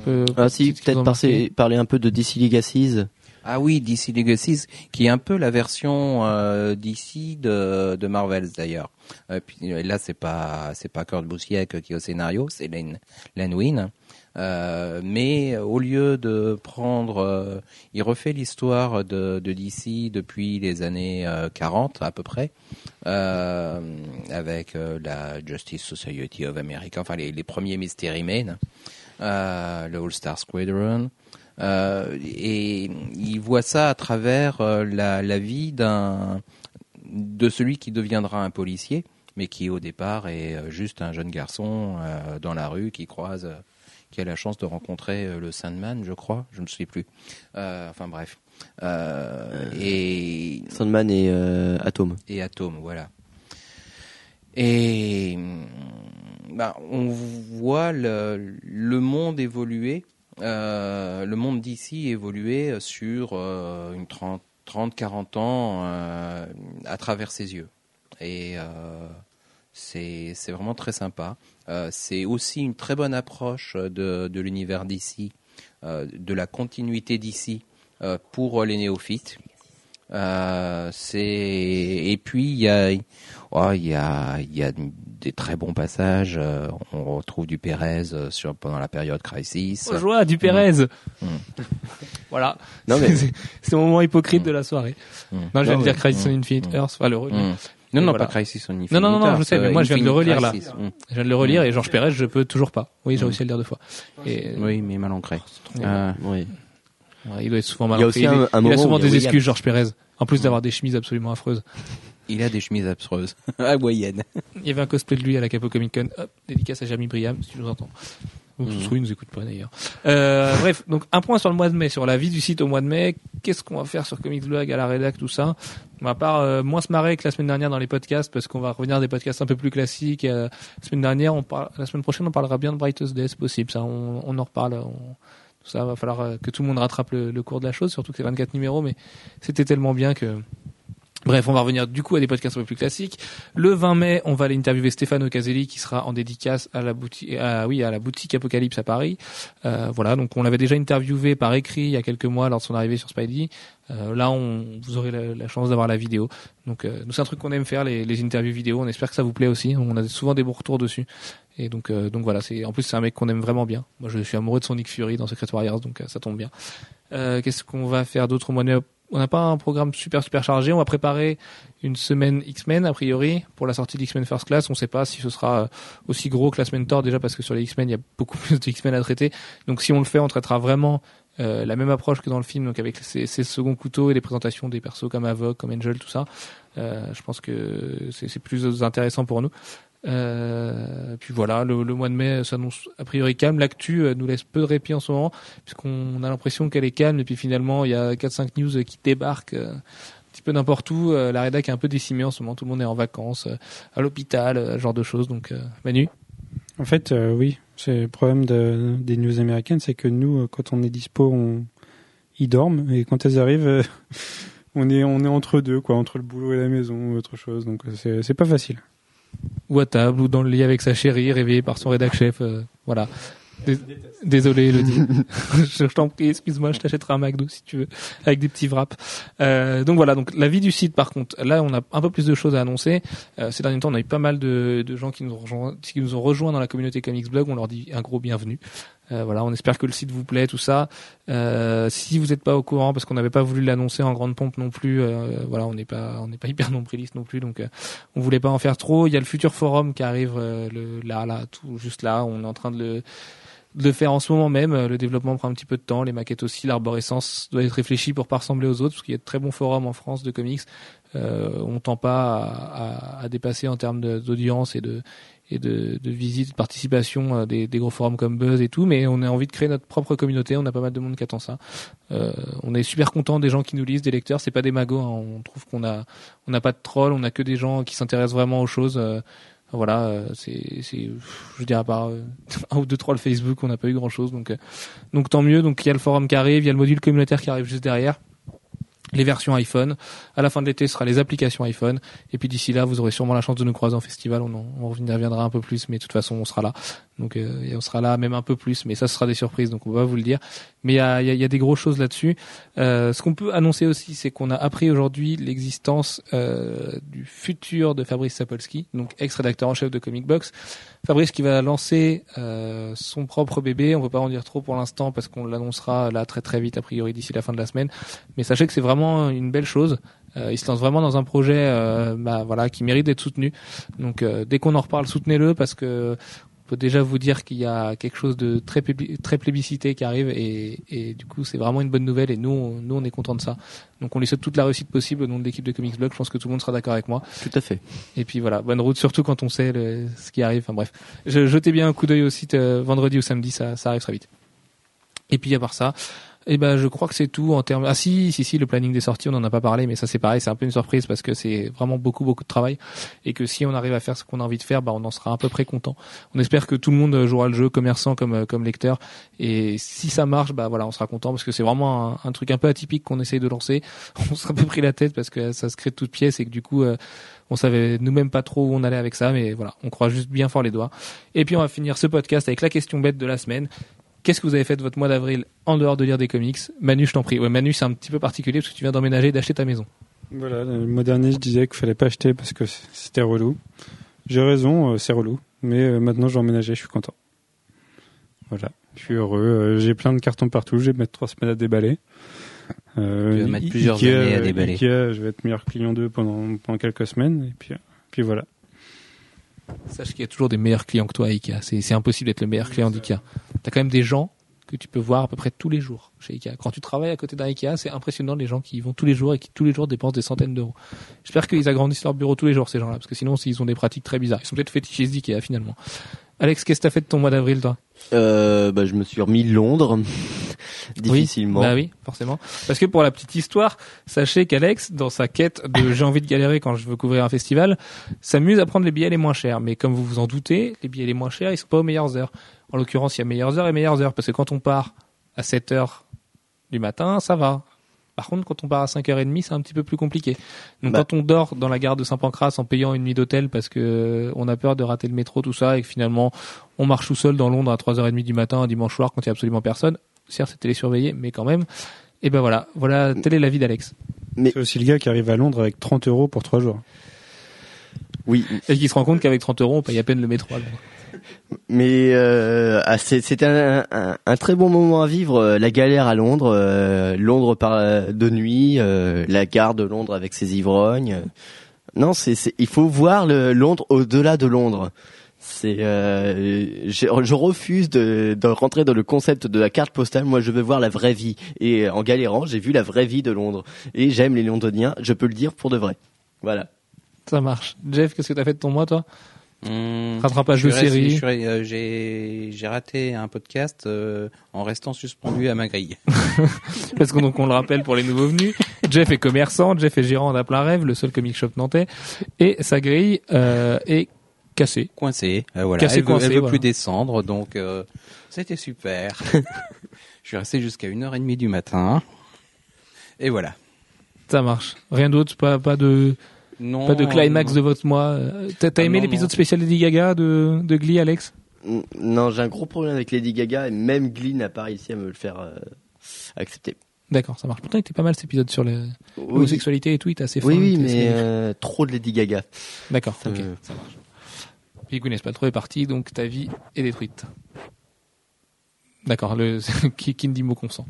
[SPEAKER 1] Euh,
[SPEAKER 3] Ah si, peut-être parler, parler un peu de DC Legacies.
[SPEAKER 4] Ah oui, DC Legacies, qui est un peu la version euh, DC de, de Marvels d'ailleurs. Euh, puis euh, là, c'est pas c'est pas Kurt Busiek qui est au scénario, c'est Len, Len Wein. Euh, mais au lieu de prendre, euh, il refait l'histoire de, de DC depuis les années euh, 40 à peu près, euh, avec euh, la Justice Society of America, enfin les, les premiers Mystery Men, euh, le All Star Squadron. Euh, et il voit ça à travers euh, la, la vie d'un de celui qui deviendra un policier, mais qui au départ est euh, juste un jeune garçon euh, dans la rue qui croise, euh, qui a la chance de rencontrer euh, le Sandman, je crois, je ne sais plus. Euh, enfin bref. Euh, et
[SPEAKER 3] Sandman et euh, Atom.
[SPEAKER 4] et Atom, voilà. Et ben, on voit le, monde évoluer, euh, le monde d'ici évoluer sur euh, une 30, 30, 40 ans euh, à travers ses yeux. Et c'est vraiment très sympa. C'est aussi une très bonne approche de, l'univers d'ici, de la continuité d'ici pour les néophytes. C'est et puis il oh, y a il y a des très bons passages. euh, on retrouve du Pérez euh, sur pendant la période Crisis.
[SPEAKER 1] Oh, joie du Pérez.
[SPEAKER 4] Mm.
[SPEAKER 1] voilà.
[SPEAKER 3] Non, mais-
[SPEAKER 1] c'est mon moment hypocrite de la soirée.
[SPEAKER 4] Mm.
[SPEAKER 1] Non, je viens
[SPEAKER 3] Non,
[SPEAKER 1] de dire Crisis on. Infinite. Earth, enfin le relire.
[SPEAKER 4] Non, non,
[SPEAKER 1] voilà.
[SPEAKER 4] pas Crisis on Infinite
[SPEAKER 1] Non, non, non,
[SPEAKER 4] Earth,
[SPEAKER 1] je sais, mais
[SPEAKER 4] euh,
[SPEAKER 1] moi, je viens de le relire, là.
[SPEAKER 4] Crisis.
[SPEAKER 1] Je viens de le relire et Georges Pérez, je peux toujours pas. Oui, j'ai réussi à le dire deux fois. Et,
[SPEAKER 4] Oui, mais mal ancré. Euh,
[SPEAKER 3] Oui.
[SPEAKER 1] Il doit être souvent mal
[SPEAKER 3] Il y a
[SPEAKER 1] ancré.
[SPEAKER 3] aussi un-
[SPEAKER 1] il,
[SPEAKER 3] un
[SPEAKER 1] il
[SPEAKER 3] moment
[SPEAKER 1] a souvent
[SPEAKER 3] y
[SPEAKER 1] des excuses, Georges Pérez. En plus d'avoir des chemises absolument affreuses.
[SPEAKER 4] Il a des chemises abstreuses. Hawaïennes.
[SPEAKER 1] Il y avait un cosplay de lui à la Capo Comic Con. Hop, dédicace à Jeremy Briam, si tu nous entends. Ou
[SPEAKER 4] Mhm.
[SPEAKER 1] il nous écoute pas d'ailleurs. Euh, bref, donc un point sur le mois de mai, sur la vie du site au mois de mai. Qu'est-ce qu'on va faire sur Comics Blog à la rédac, tout ça? On va pas euh, moins se marrer que la semaine dernière dans les podcasts parce qu'on va revenir à des podcasts un peu plus classiques. Euh, la semaine dernière, on parle, la semaine prochaine, on parlera bien de Brightest Day, c'est possible. Ça, on, on en reparle. on- tout ça, va falloir que tout le monde rattrape le, le cours de la chose, surtout que c'est 24 numéros, mais c'était tellement bien que. Bref, on va revenir du coup à des podcasts un peu plus classiques. Le 20 mai, on va aller interviewer Stéphane Caselli qui sera en dédicace à la boutique, à, oui, à la boutique Apocalypse à Paris. Euh, voilà, donc on l'avait déjà interviewé par écrit il y a quelques mois lors de son arrivée sur Spidey. Euh, là, on, vous aurez la, chance d'avoir la vidéo. Donc, euh, nous c'est un truc qu'on aime faire, les, les interviews vidéo. On espère que ça vous plaît aussi. On a souvent des bons retours dessus. Et donc, euh, donc voilà, c'est en plus c'est un mec qu'on aime vraiment bien. Moi, je suis amoureux de son Nick Fury dans Secret Warriors, donc euh, ça tombe bien. Euh, Qu'est-ce qu'on va faire d'autre au mois de On n'a pas un programme super super chargé. On va préparer une semaine X-Men a priori pour la sortie d'X-Men First Class. On ne sait pas si ce sera euh, aussi gros que la semaine Thor déjà parce que sur les X-Men il y a beaucoup plus de X-Men à traiter. Donc si on le fait, on traitera vraiment euh, la même approche que dans le film, donc avec ses, ses seconds couteaux et les présentations des persos comme Avoc, comme Angel, tout ça. Euh, je pense que c'est plus intéressant pour nous. Euh, puis voilà, le, le mois de mai s'annonce a priori calme. L'actu euh, nous laisse peu de répit en ce moment, puisqu'on a l'impression qu'elle est calme, et puis finalement il y a 4-5 news qui débarquent euh, un petit peu n'importe où. La rédac est un peu décimée en ce moment, tout le monde est en vacances, à l'hôpital, ce genre de choses. Donc Manu
[SPEAKER 2] En fait, oui, c'est le problème de, des news américaines, c'est que nous, quand on est dispo, on, ils dorment, et quand elles arrivent, on est on est entre deux, quoi, entre le boulot et la maison ou autre chose. Donc c'est c'est pas facile.
[SPEAKER 1] Ou à table, ou dans le lit avec sa chérie, réveillé par son rédac chef. euh, voilà. Dés- Désolé, Elodie. je t'en prie, excuse-moi, je t'achèterai un McDo si tu veux, avec des petits wraps. Euh, donc voilà, donc la vie du site, par contre, là, on a un peu plus de choses à annoncer. Euh, ces derniers temps, on a eu pas mal de, de gens qui nous, ont rejoint, qui nous ont rejoints dans la communauté Comics Blog. On leur dit un gros bienvenue. Euh, voilà, on espère que le site vous plaît, tout ça. Euh, si vous n'êtes pas au courant, parce qu'on n'avait pas voulu l'annoncer en grande pompe non plus, euh, voilà, on n'est pas, on n'est pas hyper nombriliste non plus, donc on voulait pas en faire trop. Il y a le futur forum qui arrive là, là, tout juste là. On est en train de le, de faire en ce moment même. Le développement prend un petit peu de temps, les maquettes aussi, l'arborescence doit être réfléchie pour pas ressembler aux autres, parce qu'il y a de très bons forums en France de comics. Euh, on tend pas à, à- dépasser en termes d'audience et de et de, de visite, de participation euh, des, des gros forums comme Buzz et tout, mais on a envie de créer notre propre communauté. On a pas mal de monde qui attend ça. Euh, on est super content des gens qui nous lisent, des lecteurs. C'est pas des magots. hein. On trouve qu'on a on n'a pas de trolls, on a que des gens qui s'intéressent vraiment aux choses. Euh, voilà, euh, c'est, je dirais à part euh, un ou deux trolls Facebook, on n'a pas eu grand chose, donc, euh, donc tant mieux. Donc il y a le forum qui arrive, il y a le module communautaire qui arrive juste derrière, les versions iPhone. À la fin de l'été, ce sera les applications iPhone. Et puis d'ici là, vous aurez sûrement la chance de nous croiser en festival. On, en, reviendra un peu plus, mais de toute façon, on sera là. Donc euh, et on sera là même un peu plus, mais ça sera des surprises, donc on va vous le dire. Mais il y a, y a- y a des grosses choses là-dessus. Euh, ce qu'on peut annoncer aussi, c'est qu'on a appris aujourd'hui l'existence euh, du futur de Fabrice Sapolsky, donc ex-rédacteur en chef de Comic Box. Fabrice qui va lancer euh, son propre bébé. On peut pas en dire trop pour l'instant parce qu'on l'annoncera là très très vite a priori d'ici la fin de la semaine. Mais sachez que c'est vraiment une belle chose. Euh, il se lance vraiment dans un projet, euh, bah, voilà, qui mérite d'être soutenu. Donc euh, dès qu'on en reparle, soutenez-le parce que peut déjà vous dire qu'il y a quelque chose de très très plébiscité qui arrive et, et du coup c'est vraiment une bonne nouvelle et nous on, nous on est content de ça. Donc on lui souhaite toute la réussite possible au nom de l'équipe de Comics Blog. Je pense que tout le monde sera d'accord avec moi.
[SPEAKER 3] Tout à fait.
[SPEAKER 1] Et puis voilà, bonne route, surtout quand on sait le- ce qui arrive. Enfin bref, je, jetez bien un coup d'œil au site euh, vendredi ou samedi, ça, ça arrive très vite. Et puis à part ça, eh ben je crois que c'est tout en termes. Ah si, si, si, le planning des sorties, on en a pas parlé, mais ça c'est pareil, c'est un peu une surprise parce que c'est vraiment beaucoup, beaucoup de travail et que si on arrive à faire ce qu'on a envie de faire, bah on en sera à peu près content. On espère que tout le monde jouera le jeu, commerçant comme euh, comme lecteur, et si ça marche, bah voilà, on sera content parce que c'est vraiment un, truc un peu atypique qu'on essaye de lancer. On s'est un peu pris la tête parce que ça se crée de toutes pièces et que du coup. euh, on savait nous-mêmes pas trop où on allait avec ça, mais voilà, on croit juste bien fort les doigts. Et puis on va finir ce podcast avec la question bête de la semaine. Qu'est-ce que vous avez fait de votre mois d'avril en dehors de lire des comics? Manu, je t'en prie. Ouais, Manu, c'est un petit peu particulier parce que tu viens d'emménager et d'acheter ta maison.
[SPEAKER 2] Voilà, le mois dernier, je disais qu'il fallait pas acheter parce que c'était relou. J'ai raison, euh, c'est relou. Mais euh, maintenant, j'ai emménagé, je suis content. Voilà, je suis heureux. Euh, J'ai plein de cartons partout. Je vais mettre trois semaines à déballer. Euh,
[SPEAKER 4] Tu vas mettre plusieurs
[SPEAKER 2] Ikea,
[SPEAKER 4] années à déballer.
[SPEAKER 2] Ikea, je vais être meilleur client d'eux pendant, pendant quelques semaines. Et puis, puis voilà.
[SPEAKER 1] Sache qu'il y a toujours des meilleurs clients que toi à Ikea. C'est, impossible d'être le meilleur client d'Ikea. T'as quand même des gens que tu peux voir à peu près tous les jours chez Ikea. Quand tu travailles à côté d'un Ikea, c'est impressionnant les gens qui y vont tous les jours et qui tous les jours dépensent des centaines d'euros. J'espère qu'ils agrandissent leur bureau tous les jours ces gens-là, parce que sinon ils ont des pratiques très bizarres. Ils sont peut-être fétichistes d'Ikea finalement. Alex, qu'est-ce que t'as fait de ton mois d'avril, toi?
[SPEAKER 3] Euh, bah, je me suis remis Londres difficilement.
[SPEAKER 1] Oui, bah oui, forcément. Parce que pour la petite histoire, sachez qu'Alex, dans sa quête de j'ai envie de galérer quand je veux couvrir un festival, s'amuse à prendre les billets les moins chers. Mais comme vous vous en doutez, les billets les moins chers, ils sont pas aux meilleures heures. En l'occurrence, il y a meilleures heures et meilleures heures. Parce que quand on part à 7 heures du matin, ça va. Par contre, quand on part à 5h30, c'est un petit peu plus compliqué. Donc
[SPEAKER 3] Bah.
[SPEAKER 1] quand on dort dans la gare de Saint-Pancras en payant une nuit d'hôtel parce que euh, on a peur de rater le métro, tout ça, et que finalement on marche tout seul dans Londres à 3h30 du matin un dimanche soir quand il y a absolument personne, certes c'est télésurveillé, mais quand même, et ben voilà, voilà, tel est l'avis d'Alex.
[SPEAKER 2] C'est aussi le gars qui arrive à Londres avec 30 euros pour 3 jours.
[SPEAKER 3] Oui,
[SPEAKER 1] Et qui se rend compte qu'avec 30 euros on paye à peine le métro à Londres.
[SPEAKER 3] Mais euh, ah, c'est- c'était un, très bon moment à vivre. euh, La galère à Londres, euh, Londres par de nuit, euh, la gare de Londres avec ses ivrognes. euh. Non, c'est il faut voir Londres au-delà de Londres. C'est euh, je, je refuse de, de rentrer dans le concept de la carte postale. Moi, je veux voir la vraie vie. Et en galérant, j'ai vu la vraie vie de Londres. Et j'aime les Londoniens. Je peux le dire pour de vrai. Voilà.
[SPEAKER 1] Ça marche. Jeff, qu'est-ce que t'as fait de ton mois toi? Rattrapage de série.
[SPEAKER 4] J'ai raté un podcast euh, en restant suspendu à ma grille.
[SPEAKER 1] Parce qu'on donc on le rappelle pour les nouveaux venus, Jeff est commerçant, Jeff est gérant d'un plein rêve, le seul comic shop nantais, et sa grille euh, est cassée.
[SPEAKER 4] Coincé, euh, voilà.
[SPEAKER 1] Cassé,
[SPEAKER 4] elle veut,
[SPEAKER 1] coincé,
[SPEAKER 4] elle veut
[SPEAKER 1] voilà.
[SPEAKER 4] plus descendre, donc c'était super. je suis resté jusqu'à 1h30 du matin. Et voilà.
[SPEAKER 1] Ça marche. Rien d'autre, pas pas de
[SPEAKER 4] Non,
[SPEAKER 1] pas de climax
[SPEAKER 4] euh,
[SPEAKER 1] de votre mois. Euh, T'as
[SPEAKER 4] Ah,
[SPEAKER 1] aimé l'épisode spécial Lady Gaga de de Glee, Alex?
[SPEAKER 3] Non, j'ai un gros problème avec Lady Gaga et même Glee n'a pas réussi à me le faire euh, accepter.
[SPEAKER 1] D'accord, ça marche. Pourtant, il était pas mal cet épisode sur
[SPEAKER 3] Oui,
[SPEAKER 1] l'homosexualité et tout, il était assez fin.
[SPEAKER 3] oui, oui, mais euh, trop de Lady Gaga.
[SPEAKER 1] D'accord,
[SPEAKER 3] ça
[SPEAKER 1] ok,
[SPEAKER 3] me-
[SPEAKER 1] ça marche. Puis Gwyneth Paltrow est parti, donc ta vie est détruite. D'accord, le qui, qui ne dit mot consent.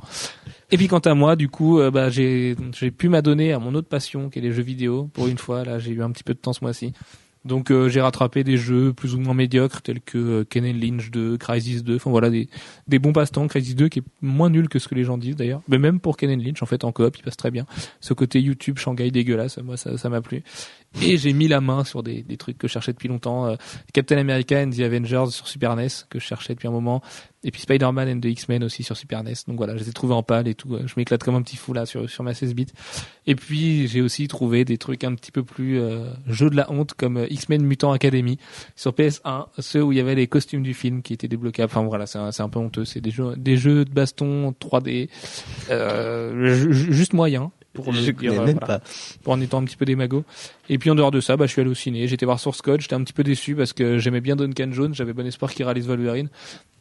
[SPEAKER 1] Et puis quant à moi, du coup, euh, bah, j'ai pu m'adonner à mon autre passion, qui est les jeux vidéo. Pour une fois, là, j'ai eu un petit peu de temps ce mois-ci. Donc euh, j'ai rattrapé des jeux plus ou moins médiocres tels que euh, Ken Lynch 2, Crysis 2, enfin voilà des, des bons passe-temps. Crysis 2 qui est moins nul que ce que les gens disent d'ailleurs, mais même pour Ken Lynch en fait en coop il passe très bien. Ce côté YouTube Shanghai dégueulasse, moi ça m'a plu. Et j'ai mis la main sur des, des trucs que je cherchais depuis longtemps. euh, Captain America and the Avengers sur Super NES que je cherchais depuis un moment. Et puis Spider-Man and the X-Men aussi sur Super NES. Donc voilà, je les ai trouvés en pâle et tout. Je m'éclate comme un petit fou là sur, sur ma 16 bits. Et puis j'ai aussi trouvé des trucs un petit peu plus euh, jeux de la honte comme euh, X-Men Mutant Academy sur PS1, ceux où il y avait les costumes du film qui étaient débloquables. Enfin voilà, c'est un, un peu honteux. C'est des jeux, des jeux de baston 3D, euh, ju- ju- juste moyen. Pour le dire, euh,
[SPEAKER 3] même
[SPEAKER 1] voilà
[SPEAKER 3] pas.
[SPEAKER 1] pour en étant un petit peu démago. Et puis en dehors de ça, bah, je suis allé au ciné, j'étais voir Source Code, j'étais un petit peu déçu parce que j'aimais bien Duncan Jones, j'avais bon espoir qu'il réalise Wolverine.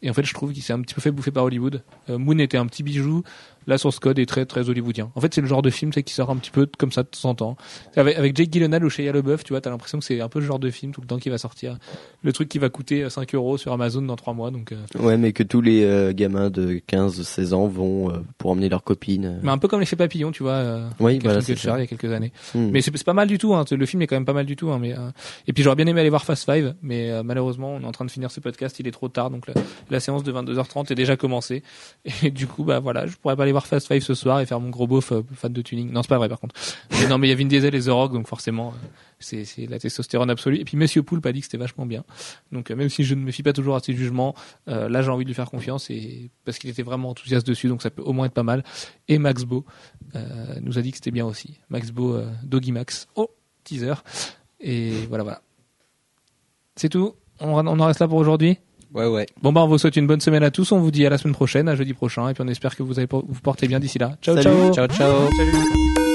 [SPEAKER 1] Et en fait, je trouve qu'il s'est un petit peu fait bouffer par Hollywood. Euh, Moon était un petit bijou, la Source Code est très très hollywoodien. En fait, c'est le genre de film qui sort un petit peu comme ça de temps en temps. Avec, avec Jake Gyllenhaal ou Shia LaBeouf, tu vois, t'as l'impression que c'est un peu le genre de film tout le temps qui va sortir. Le truc qui va coûter euh, 5 euros sur Amazon dans 3 mois, donc. euh,
[SPEAKER 3] Ouais, mais que tous les euh, gamins de 15-16 ans vont euh, pour emmener leurs copines. euh.
[SPEAKER 1] Mais un peu comme l'effet papillon, tu vois. Euh,
[SPEAKER 3] Oui, voilà, c'est
[SPEAKER 1] il y a quelques années.
[SPEAKER 3] Hmm.
[SPEAKER 1] Mais c'est pas mal du tout. Hein. Le film est quand même pas mal du tout. Hein. Mais euh, et puis j'aurais bien aimé aller voir Fast Five, mais euh, malheureusement on est en train de finir ce podcast, il est trop tard, donc la, la séance de 22h30 est déjà commencée. Et du coup bah voilà, je pourrais pas aller voir Fast Five ce soir et faire mon gros beauf euh, fan de tuning. Non c'est pas vrai par contre. Mais non mais il y a Vin Diesel et The Rock, donc forcément euh, c'est la testostérone absolue. Et puis Monsieur Poulpe a dit que c'était vachement bien. Donc euh, même si je ne me fie pas toujours à ses jugements, là j'ai envie de lui faire confiance et parce qu'il était vraiment enthousiaste dessus, donc ça peut au moins être pas mal. Et Max Beau nous a dit que c'était bien aussi. Max Beau, Doggy Max. Oh, teaser. Et voilà, voilà. C'est tout. On en reste là pour aujourd'hui?
[SPEAKER 4] Ouais, ouais.
[SPEAKER 1] Bon bah on vous souhaite une bonne semaine à tous. On vous dit à la semaine prochaine, à jeudi prochain, et puis on espère que vous allez vous portez bien d'ici là. Ciao
[SPEAKER 3] Salut.
[SPEAKER 1] ciao.
[SPEAKER 4] Ciao, ciao.
[SPEAKER 1] Salut.